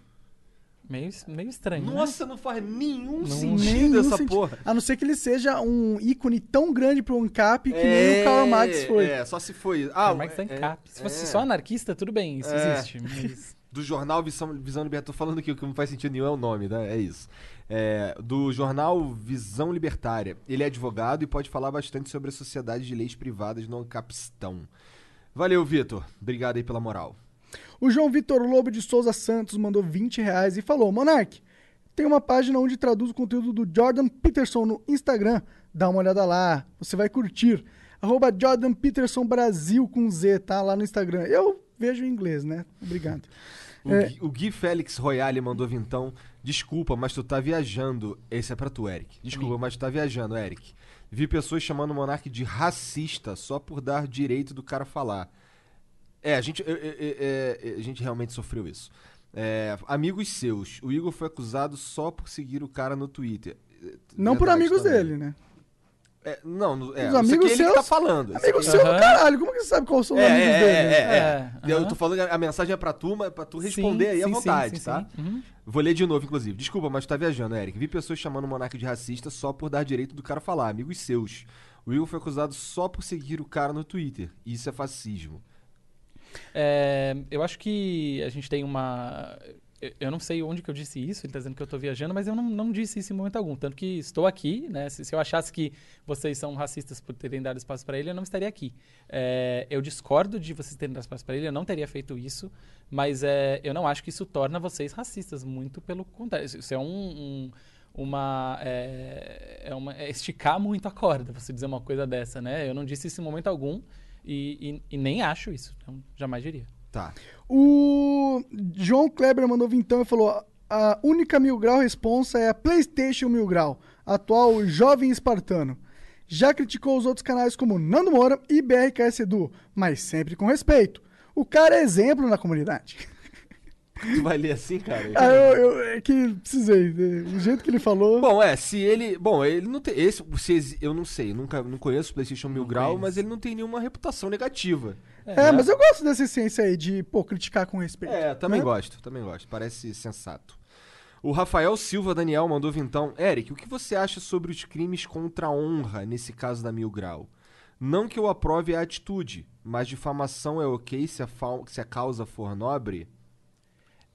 Meio, meio estranho. né? Nossa, não faz nenhum Não- sentido Nenhum essa sentido. porra. A não ser que ele seja um ícone tão grande pro Ancap que nem o Karl Marx foi. É, só se foi. Ah, Karl Marx é, é, Ancap. Se fosse é. só anarquista, tudo bem, isso É. existe. Mas... do jornal Visão, Visão Libertária. Tô falando que o que não faz sentido nenhum é o nome, né? É isso. É, do jornal Visão Libertária. Ele é advogado e pode falar bastante sobre a sociedade de leis privadas no Ancapistão. Valeu, Vitor. Obrigado aí pela moral. O João Vitor Lobo de Souza Santos mandou 20 reais e falou: Monark, tem uma página onde traduz o conteúdo do Jordan Peterson no Instagram. Dá uma olhada lá, você vai curtir. Arroba Jordan Peterson Brasil com Z, tá? Lá no Instagram. Eu vejo em inglês, né? Obrigado. O, É. Gui, o Gui Félix Royale mandou vintão. Desculpa, mas tu tá viajando. Esse é pra tu, Eric. Desculpa, mas tu tá viajando, Eric. Vi pessoas chamando o Monark de racista só por dar direito do cara falar. É, a gente, é, é, a gente realmente sofreu isso. É, amigos seus. O Igor foi acusado só por seguir o cara no Twitter. Não por verdade amigos também. dele, né? É, não, é, Os amigos ele que seus- tá falando. Amigo seu do Aham. caralho, como que você sabe quais são os É, amigos é, dele? é, é, É, Eu aham. tô falando, a mensagem é pra tu, mas é pra tu responder Sim, aí à sim, vontade, sim, sim, tá? sim. Uhum. Vou ler de novo, inclusive. Desculpa, mas tu tá viajando, Eric. Vi pessoas chamando o Monark de racista só por dar direito do cara falar, amigos seus. O Igor foi acusado só por seguir o cara no Twitter. Isso é fascismo. É, eu acho que a gente tem uma. eu- não sei onde que eu disse isso, ele tá dizendo que eu tô viajando, mas eu não, não disse isso em momento algum. Tanto que estou aqui, né? Se, se eu achasse que vocês são racistas por terem dado espaço para ele, eu não estaria aqui. É, eu discordo de vocês terem dado espaço para ele, eu não teria feito isso, mas é, eu não acho que isso torna vocês racistas, muito pelo contrário. Isso é um. um- uma é, é uma é esticar muito a corda você dizer uma coisa dessa né eu não disse isso em momento algum e, e- e nem acho isso então jamais diria Tá. O João Kleber mandou vintão e falou: a única mil grau responsa é a PlayStation Mil Grau, atual jovem espartano. Já criticou os outros canais como Nando Moura e BRKS Edu, mas sempre com respeito. O cara é exemplo na comunidade. Tu vai ler assim, cara? Ah, eu, eu- é que precisei. né? Do jeito que ele falou. Bom, é, se ele. Bom, ele não tem. Esse, se eu não sei, nunca não conheço o PlayStation Mil Grau, mas ele não tem nenhuma reputação negativa. é, mas eu gosto dessa essência aí de, pô, criticar com respeito. É, também né? gosto, também gosto. Parece sensato. O Rafael Silva Daniel mandou vintão. Eric, o que você acha sobre os crimes contra a honra nesse caso da Mil Grau? Não que eu aprove a atitude, mas difamação é ok se a, fal- se a causa for nobre?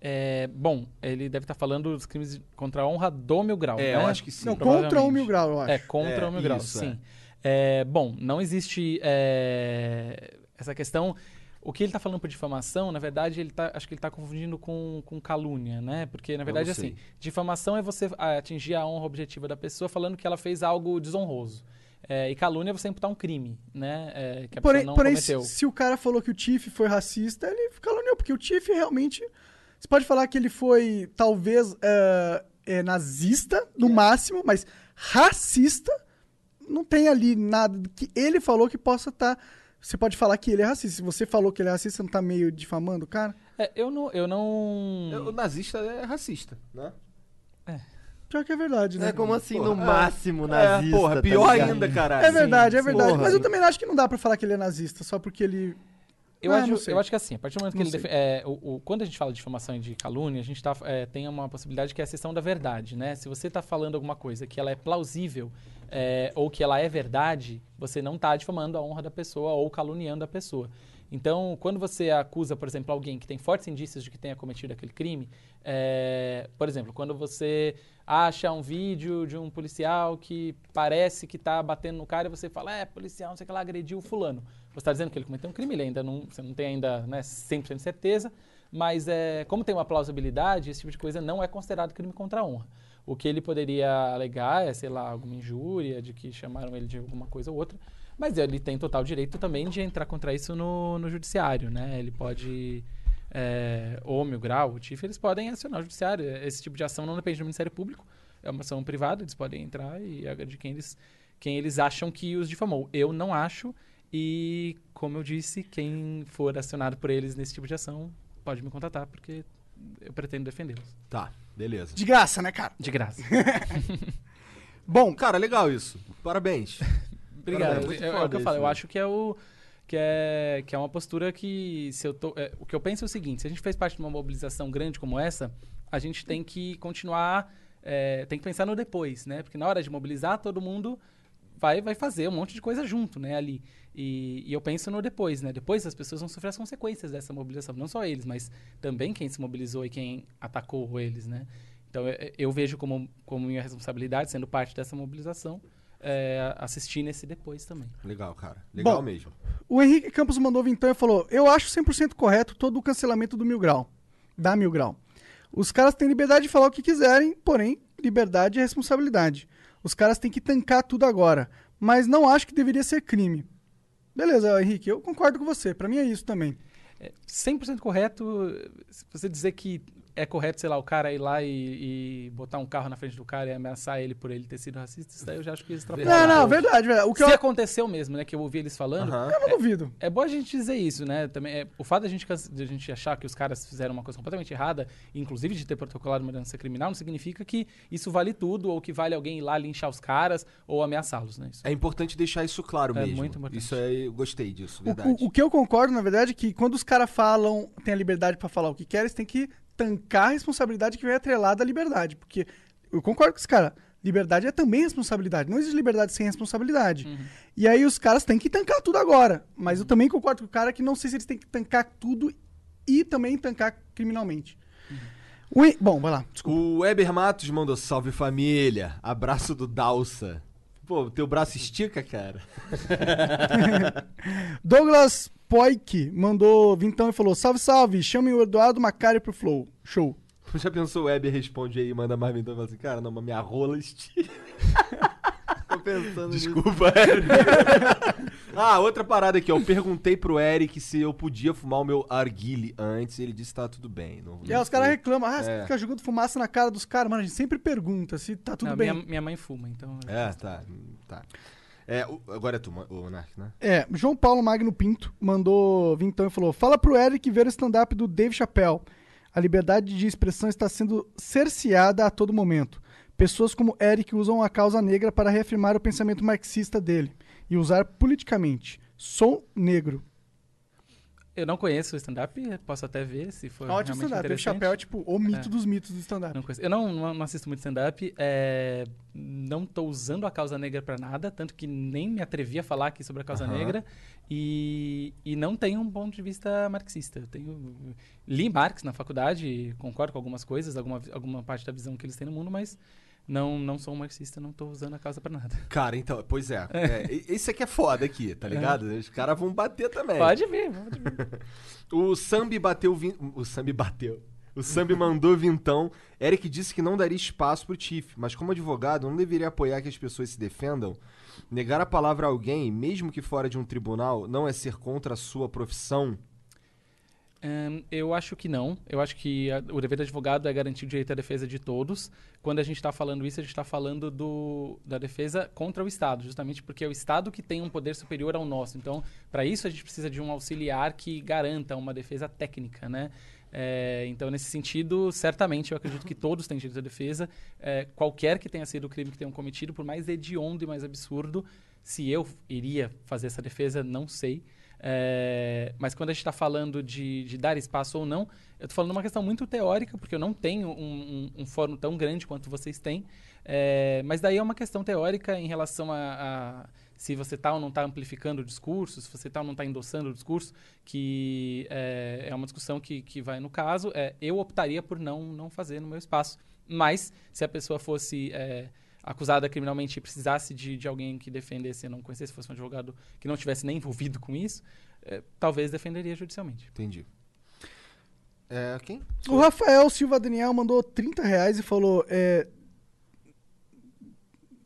É, bom, ele deve estar falando dos crimes contra a honra do Mil Grau. É, né? eu acho que sim. Não, contra o. Mil Grau, eu acho. É, contra É, o Mil Grau, isso, sim. É, bom, não existe é, essa questão. O que ele está falando por difamação, na verdade, ele tá, acho que ele está confundindo com, com calúnia, né? Porque, na verdade, assim, difamação é você atingir a honra objetiva da pessoa falando que ela fez algo desonroso. É, e calúnia é você imputar um crime, né? É, que a Porém, pessoa não porém cometeu. se, se o cara falou que o Tiff foi racista, ele caluniou, porque o Tiff realmente. Você pode falar que ele foi, talvez, é, é, nazista, no máximo, mas racista, não tem ali nada que ele falou que possa estar. você pode falar que ele é racista. Se você falou que ele é racista, você não tá meio difamando o cara? É, eu não. Eu não... O nazista é racista, né? Pior que é verdade, né? É como assim, Porra, no é. máximo nazista. é, porra, tá pior ligado? ainda, caralho. É verdade, é verdade. porra. Mas eu também acho que não dá pra falar que ele é nazista, só porque ele. Eu, Ah, acho, eu acho que assim, a partir do momento que Não ele. sei. defe- é, o, o- quando a gente fala de difamação e de calúnia, a gente tá, é, tem uma possibilidade que é a questão da verdade, né? Se você está falando alguma coisa que ela é plausível é, ou que ela é verdade, você não está difamando a honra da pessoa ou caluniando a pessoa. Então, quando você acusa, por exemplo, alguém que tem fortes indícios de que tenha cometido aquele crime, é, por exemplo, quando você acha um vídeo de um policial que parece que está batendo no cara e você fala, é, policial, não sei o que lá, agrediu o fulano. Você está dizendo que ele cometeu um crime, ele ainda não, você não tem ainda né, 100% de certeza, mas é, como tem uma plausibilidade, esse tipo de coisa não é considerado crime contra a honra. O que ele poderia alegar é, sei lá, alguma injúria, de que chamaram ele de alguma coisa ou outra, mas ele tem total direito também de entrar contra isso no, no judiciário, né? Ele pode, é, ou grau, o TIF, eles podem acionar o judiciário. Esse tipo de ação não depende do Ministério Público, é uma ação privada, eles podem entrar e agredir quem eles, quem eles acham que os difamou. Eu não acho, e como eu disse, quem for acionado por eles nesse tipo de ação pode me contatar, porque eu pretendo defendê-los. Tá, beleza. De graça, né, cara? De graça. Bom, Cara, legal isso. Parabéns. Obrigado. Parabéns, É, é o que eu falo. Eu né? acho que é o que é, que é uma postura que se eu tô, é, o que eu penso é o seguinte: se a gente fez parte de uma mobilização grande como essa, a gente tem que continuar, é, tem que pensar no depois, né? Porque na hora de mobilizar todo mundo vai vai fazer um monte de coisa junto, né? Ali e, e eu penso no depois, né? Depois as pessoas vão sofrer as consequências dessa mobilização, não só eles, mas também quem se mobilizou e quem atacou eles, né? Então eu, eu vejo como como minha responsabilidade sendo parte dessa mobilização. é, assistir nesse depois também. Legal, cara. Legal Bom, mesmo. o Henrique Campos mandou vintão e falou: Eu acho 100% correto todo o cancelamento do Mil Grau. Da Mil Grau. Os caras têm liberdade de falar o que quiserem, porém, liberdade é responsabilidade. Os caras têm que tancar tudo agora. Mas não acho que deveria ser crime. Beleza, Henrique, eu concordo com você. Pra mim é isso também. 100% correto, você dizer que é correto, sei lá, o cara ir lá e, e botar um carro na frente do cara e ameaçar ele por ele ter sido racista, isso daí eu já acho que eles Não, não, verdade, verdade. O que Se eu, aconteceu mesmo, né, que eu ouvi eles falando, Aham. eu não duvido. é bom a gente dizer isso, né? Também é, o fato da gente, canse- de a gente achar que os caras fizeram uma coisa completamente errada, inclusive de ter protocolado uma denúncia criminal, não significa que isso vale tudo ou que vale alguém ir lá linchar os caras ou ameaçá-los, né? Isso. É importante deixar isso claro É mesmo. muito importante. Isso aí, eu gostei disso, O, verdade. o- o que eu concordo, na verdade, é que quando os caras falam, têm a liberdade pra falar o que querem, eles têm que tancar a responsabilidade que vem atrelada à liberdade. Porque eu concordo com esse cara. Liberdade é também responsabilidade. Não existe liberdade sem responsabilidade. E aí os caras têm que tancar tudo agora. Mas eu também concordo com o cara que não sei se eles têm que tancar tudo e também tancar criminalmente. O En- Bom, vai lá. Desculpa. O Weber Matos mandou salve família. Abraço do Dalsa. Pô, teu braço estica, cara. Douglas Poik mandou vintão e falou: Salve, salve, chame o Eduardo Macari pro Flow. Show. Já pensou o Weber responde aí, manda mais então e fala assim, cara, não, mas minha rola estica. Tô pensando nisso. Desculpa, Eric. ah, outra parada aqui, ó. Eu perguntei pro Eric se eu podia fumar o meu argile antes. Ele disse que tá tudo bem. Não, E aí os caras reclamam, ah, você É. fica jogando fumaça na cara dos caras. Mano, a gente sempre pergunta se tá tudo Não, bem. Minha, minha mãe fuma, então. É, tá. tá. É, agora é tu, o Monark, né? É, João Paulo Magno Pinto mandou vintão e falou: Fala pro Eric ver o stand-up do Dave Chappelle. A liberdade de expressão está sendo cerceada a todo momento. Pessoas como Eric usam a causa negra para reafirmar o pensamento marxista dele e usar politicamente. Sou negro. Eu não conheço o stand-up, posso até ver se for Ótimo realmente stand-up. Interessante. Chappelle é tipo o mito É. dos mitos do stand-up. Não. Eu não, não, assisto muito stand-up. é, não tô usando a causa negra pra nada, tanto que nem me atrevi a falar aqui sobre a causa Aham. negra. E, e não tenho um ponto de vista marxista. Eu tenho, li Marx na faculdade, concordo com algumas coisas, alguma, alguma parte da visão que eles têm no mundo, mas não, não sou um marxista, não tô usando a causa pra nada. Cara, então, pois é. é e- esse aqui é foda aqui, tá ligado? Os caras vão bater também. Pode vir, pode vir. O Sambi bateu. Vin... O Sambi bateu. O Sambi mandou vintão. Eric disse que não daria espaço pro Tiff, mas como advogado, não deveria apoiar que as pessoas se defendam. Negar a palavra a alguém, mesmo que fora de um tribunal, não é ser contra a sua profissão. Eu acho que não. Eu acho que a- o dever do advogado é garantir o direito à defesa de todos. Quando a gente está falando isso, a gente está falando do, da defesa contra o Estado, justamente porque é o Estado que tem um poder superior ao nosso. Então, para isso, a gente precisa de um auxiliar que garanta uma defesa técnica, né? É, então, nesse sentido, certamente eu acredito que todos têm direito à defesa. É, qualquer que tenha sido o crime que tenham cometido, por mais hediondo e mais absurdo, se eu iria fazer essa defesa, não sei. É, mas quando a gente está falando de, de dar espaço ou não, eu estou falando uma questão muito teórica, porque eu não tenho um, um, um fórum tão grande quanto vocês têm. É, mas daí é uma questão teórica em relação a, a se você está ou não está amplificando o discurso, se você está ou não está endossando o discurso, que é, é uma discussão que, que vai no caso. É, eu optaria por não, não fazer no meu espaço. Mas, se a pessoa fosse é, acusada criminalmente e precisasse de, de alguém que defendesse, não conhecesse, fosse um advogado que não tivesse nem envolvido com isso, é, talvez defenderia judicialmente. Entendi. É, quem? O Rafael Silva Daniel mandou 30 reais e falou: é,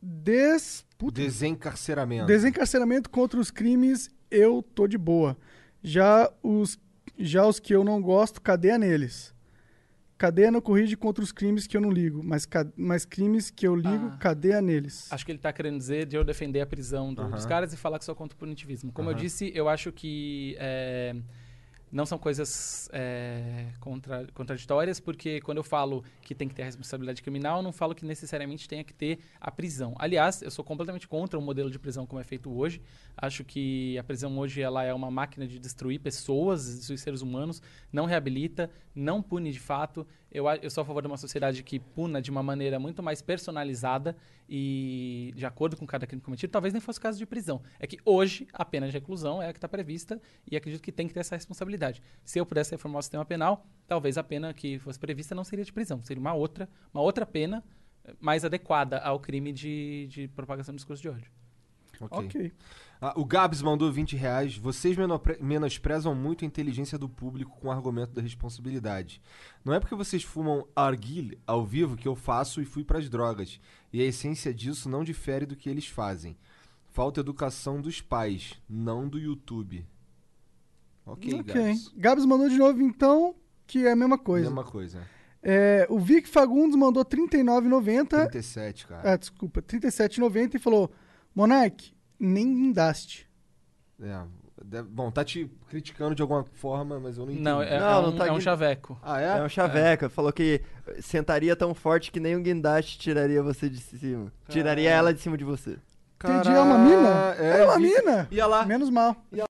des, puta, Desencarceramento. desencarceramento contra os crimes, eu tô de boa. Já os, já os que eu não gosto, cadeia neles. Cadeia não corrige contra os crimes que eu não ligo, mas, ca- mas crimes que eu ligo, Ah. cadeia neles. Acho que ele está querendo dizer de eu defender a prisão do- Aham. dos caras e falar que só contra o punitivismo. Como eu Aham. disse, eu acho que é, não são coisas é, contra- contraditórias, porque quando eu falo que tem que ter a responsabilidade criminal, eu não falo que necessariamente tenha que ter a prisão. Aliás, eu sou completamente contra o modelo de prisão como é feito hoje. Acho que a prisão hoje ela é uma máquina de destruir pessoas, destruir seres humanos, não reabilita, não pune de fato. Eu, a- eu sou a favor de uma sociedade que puna de uma maneira muito mais personalizada e de acordo com cada crime cometido. Talvez nem fosse o caso de prisão. É que hoje a pena de reclusão é a que está prevista e acredito que tem que ter essa responsabilidade. Se eu pudesse reformar o sistema penal, talvez a pena que fosse prevista não seria de prisão, seria uma outra, uma outra pena eh, mais adequada ao crime de, de propagação do discurso de ódio. Ok. Ok. Ah, o Gabs mandou 20 reais. Vocês menosprezam muito a inteligência do público com o argumento da responsabilidade. Não é porque vocês fumam arguile ao vivo que eu faço e fui pras drogas. E a essência disso não difere do que eles fazem. Falta educação dos pais, não do YouTube. Ok, Ok. Gabs. Gabs mandou de novo, então, que é a mesma coisa. Mesma coisa. É, o Vic Fagundes mandou R$ 39,90. 37, cara. Ah, desculpa, 37,90 e falou: Monark, nem guindaste. É. deve- bom, tá te criticando de alguma forma, mas eu não entendi. Não, é, Não, é não um, tá é um aqui- chaveco. Ah, É é? um chaveca. Falou que sentaria tão forte que nem um guindaste tiraria você de cima. Tiraria ela de cima de você. Entendi, é uma mina? É, É uma vi- mina! Ia lá. Menos mal. Ia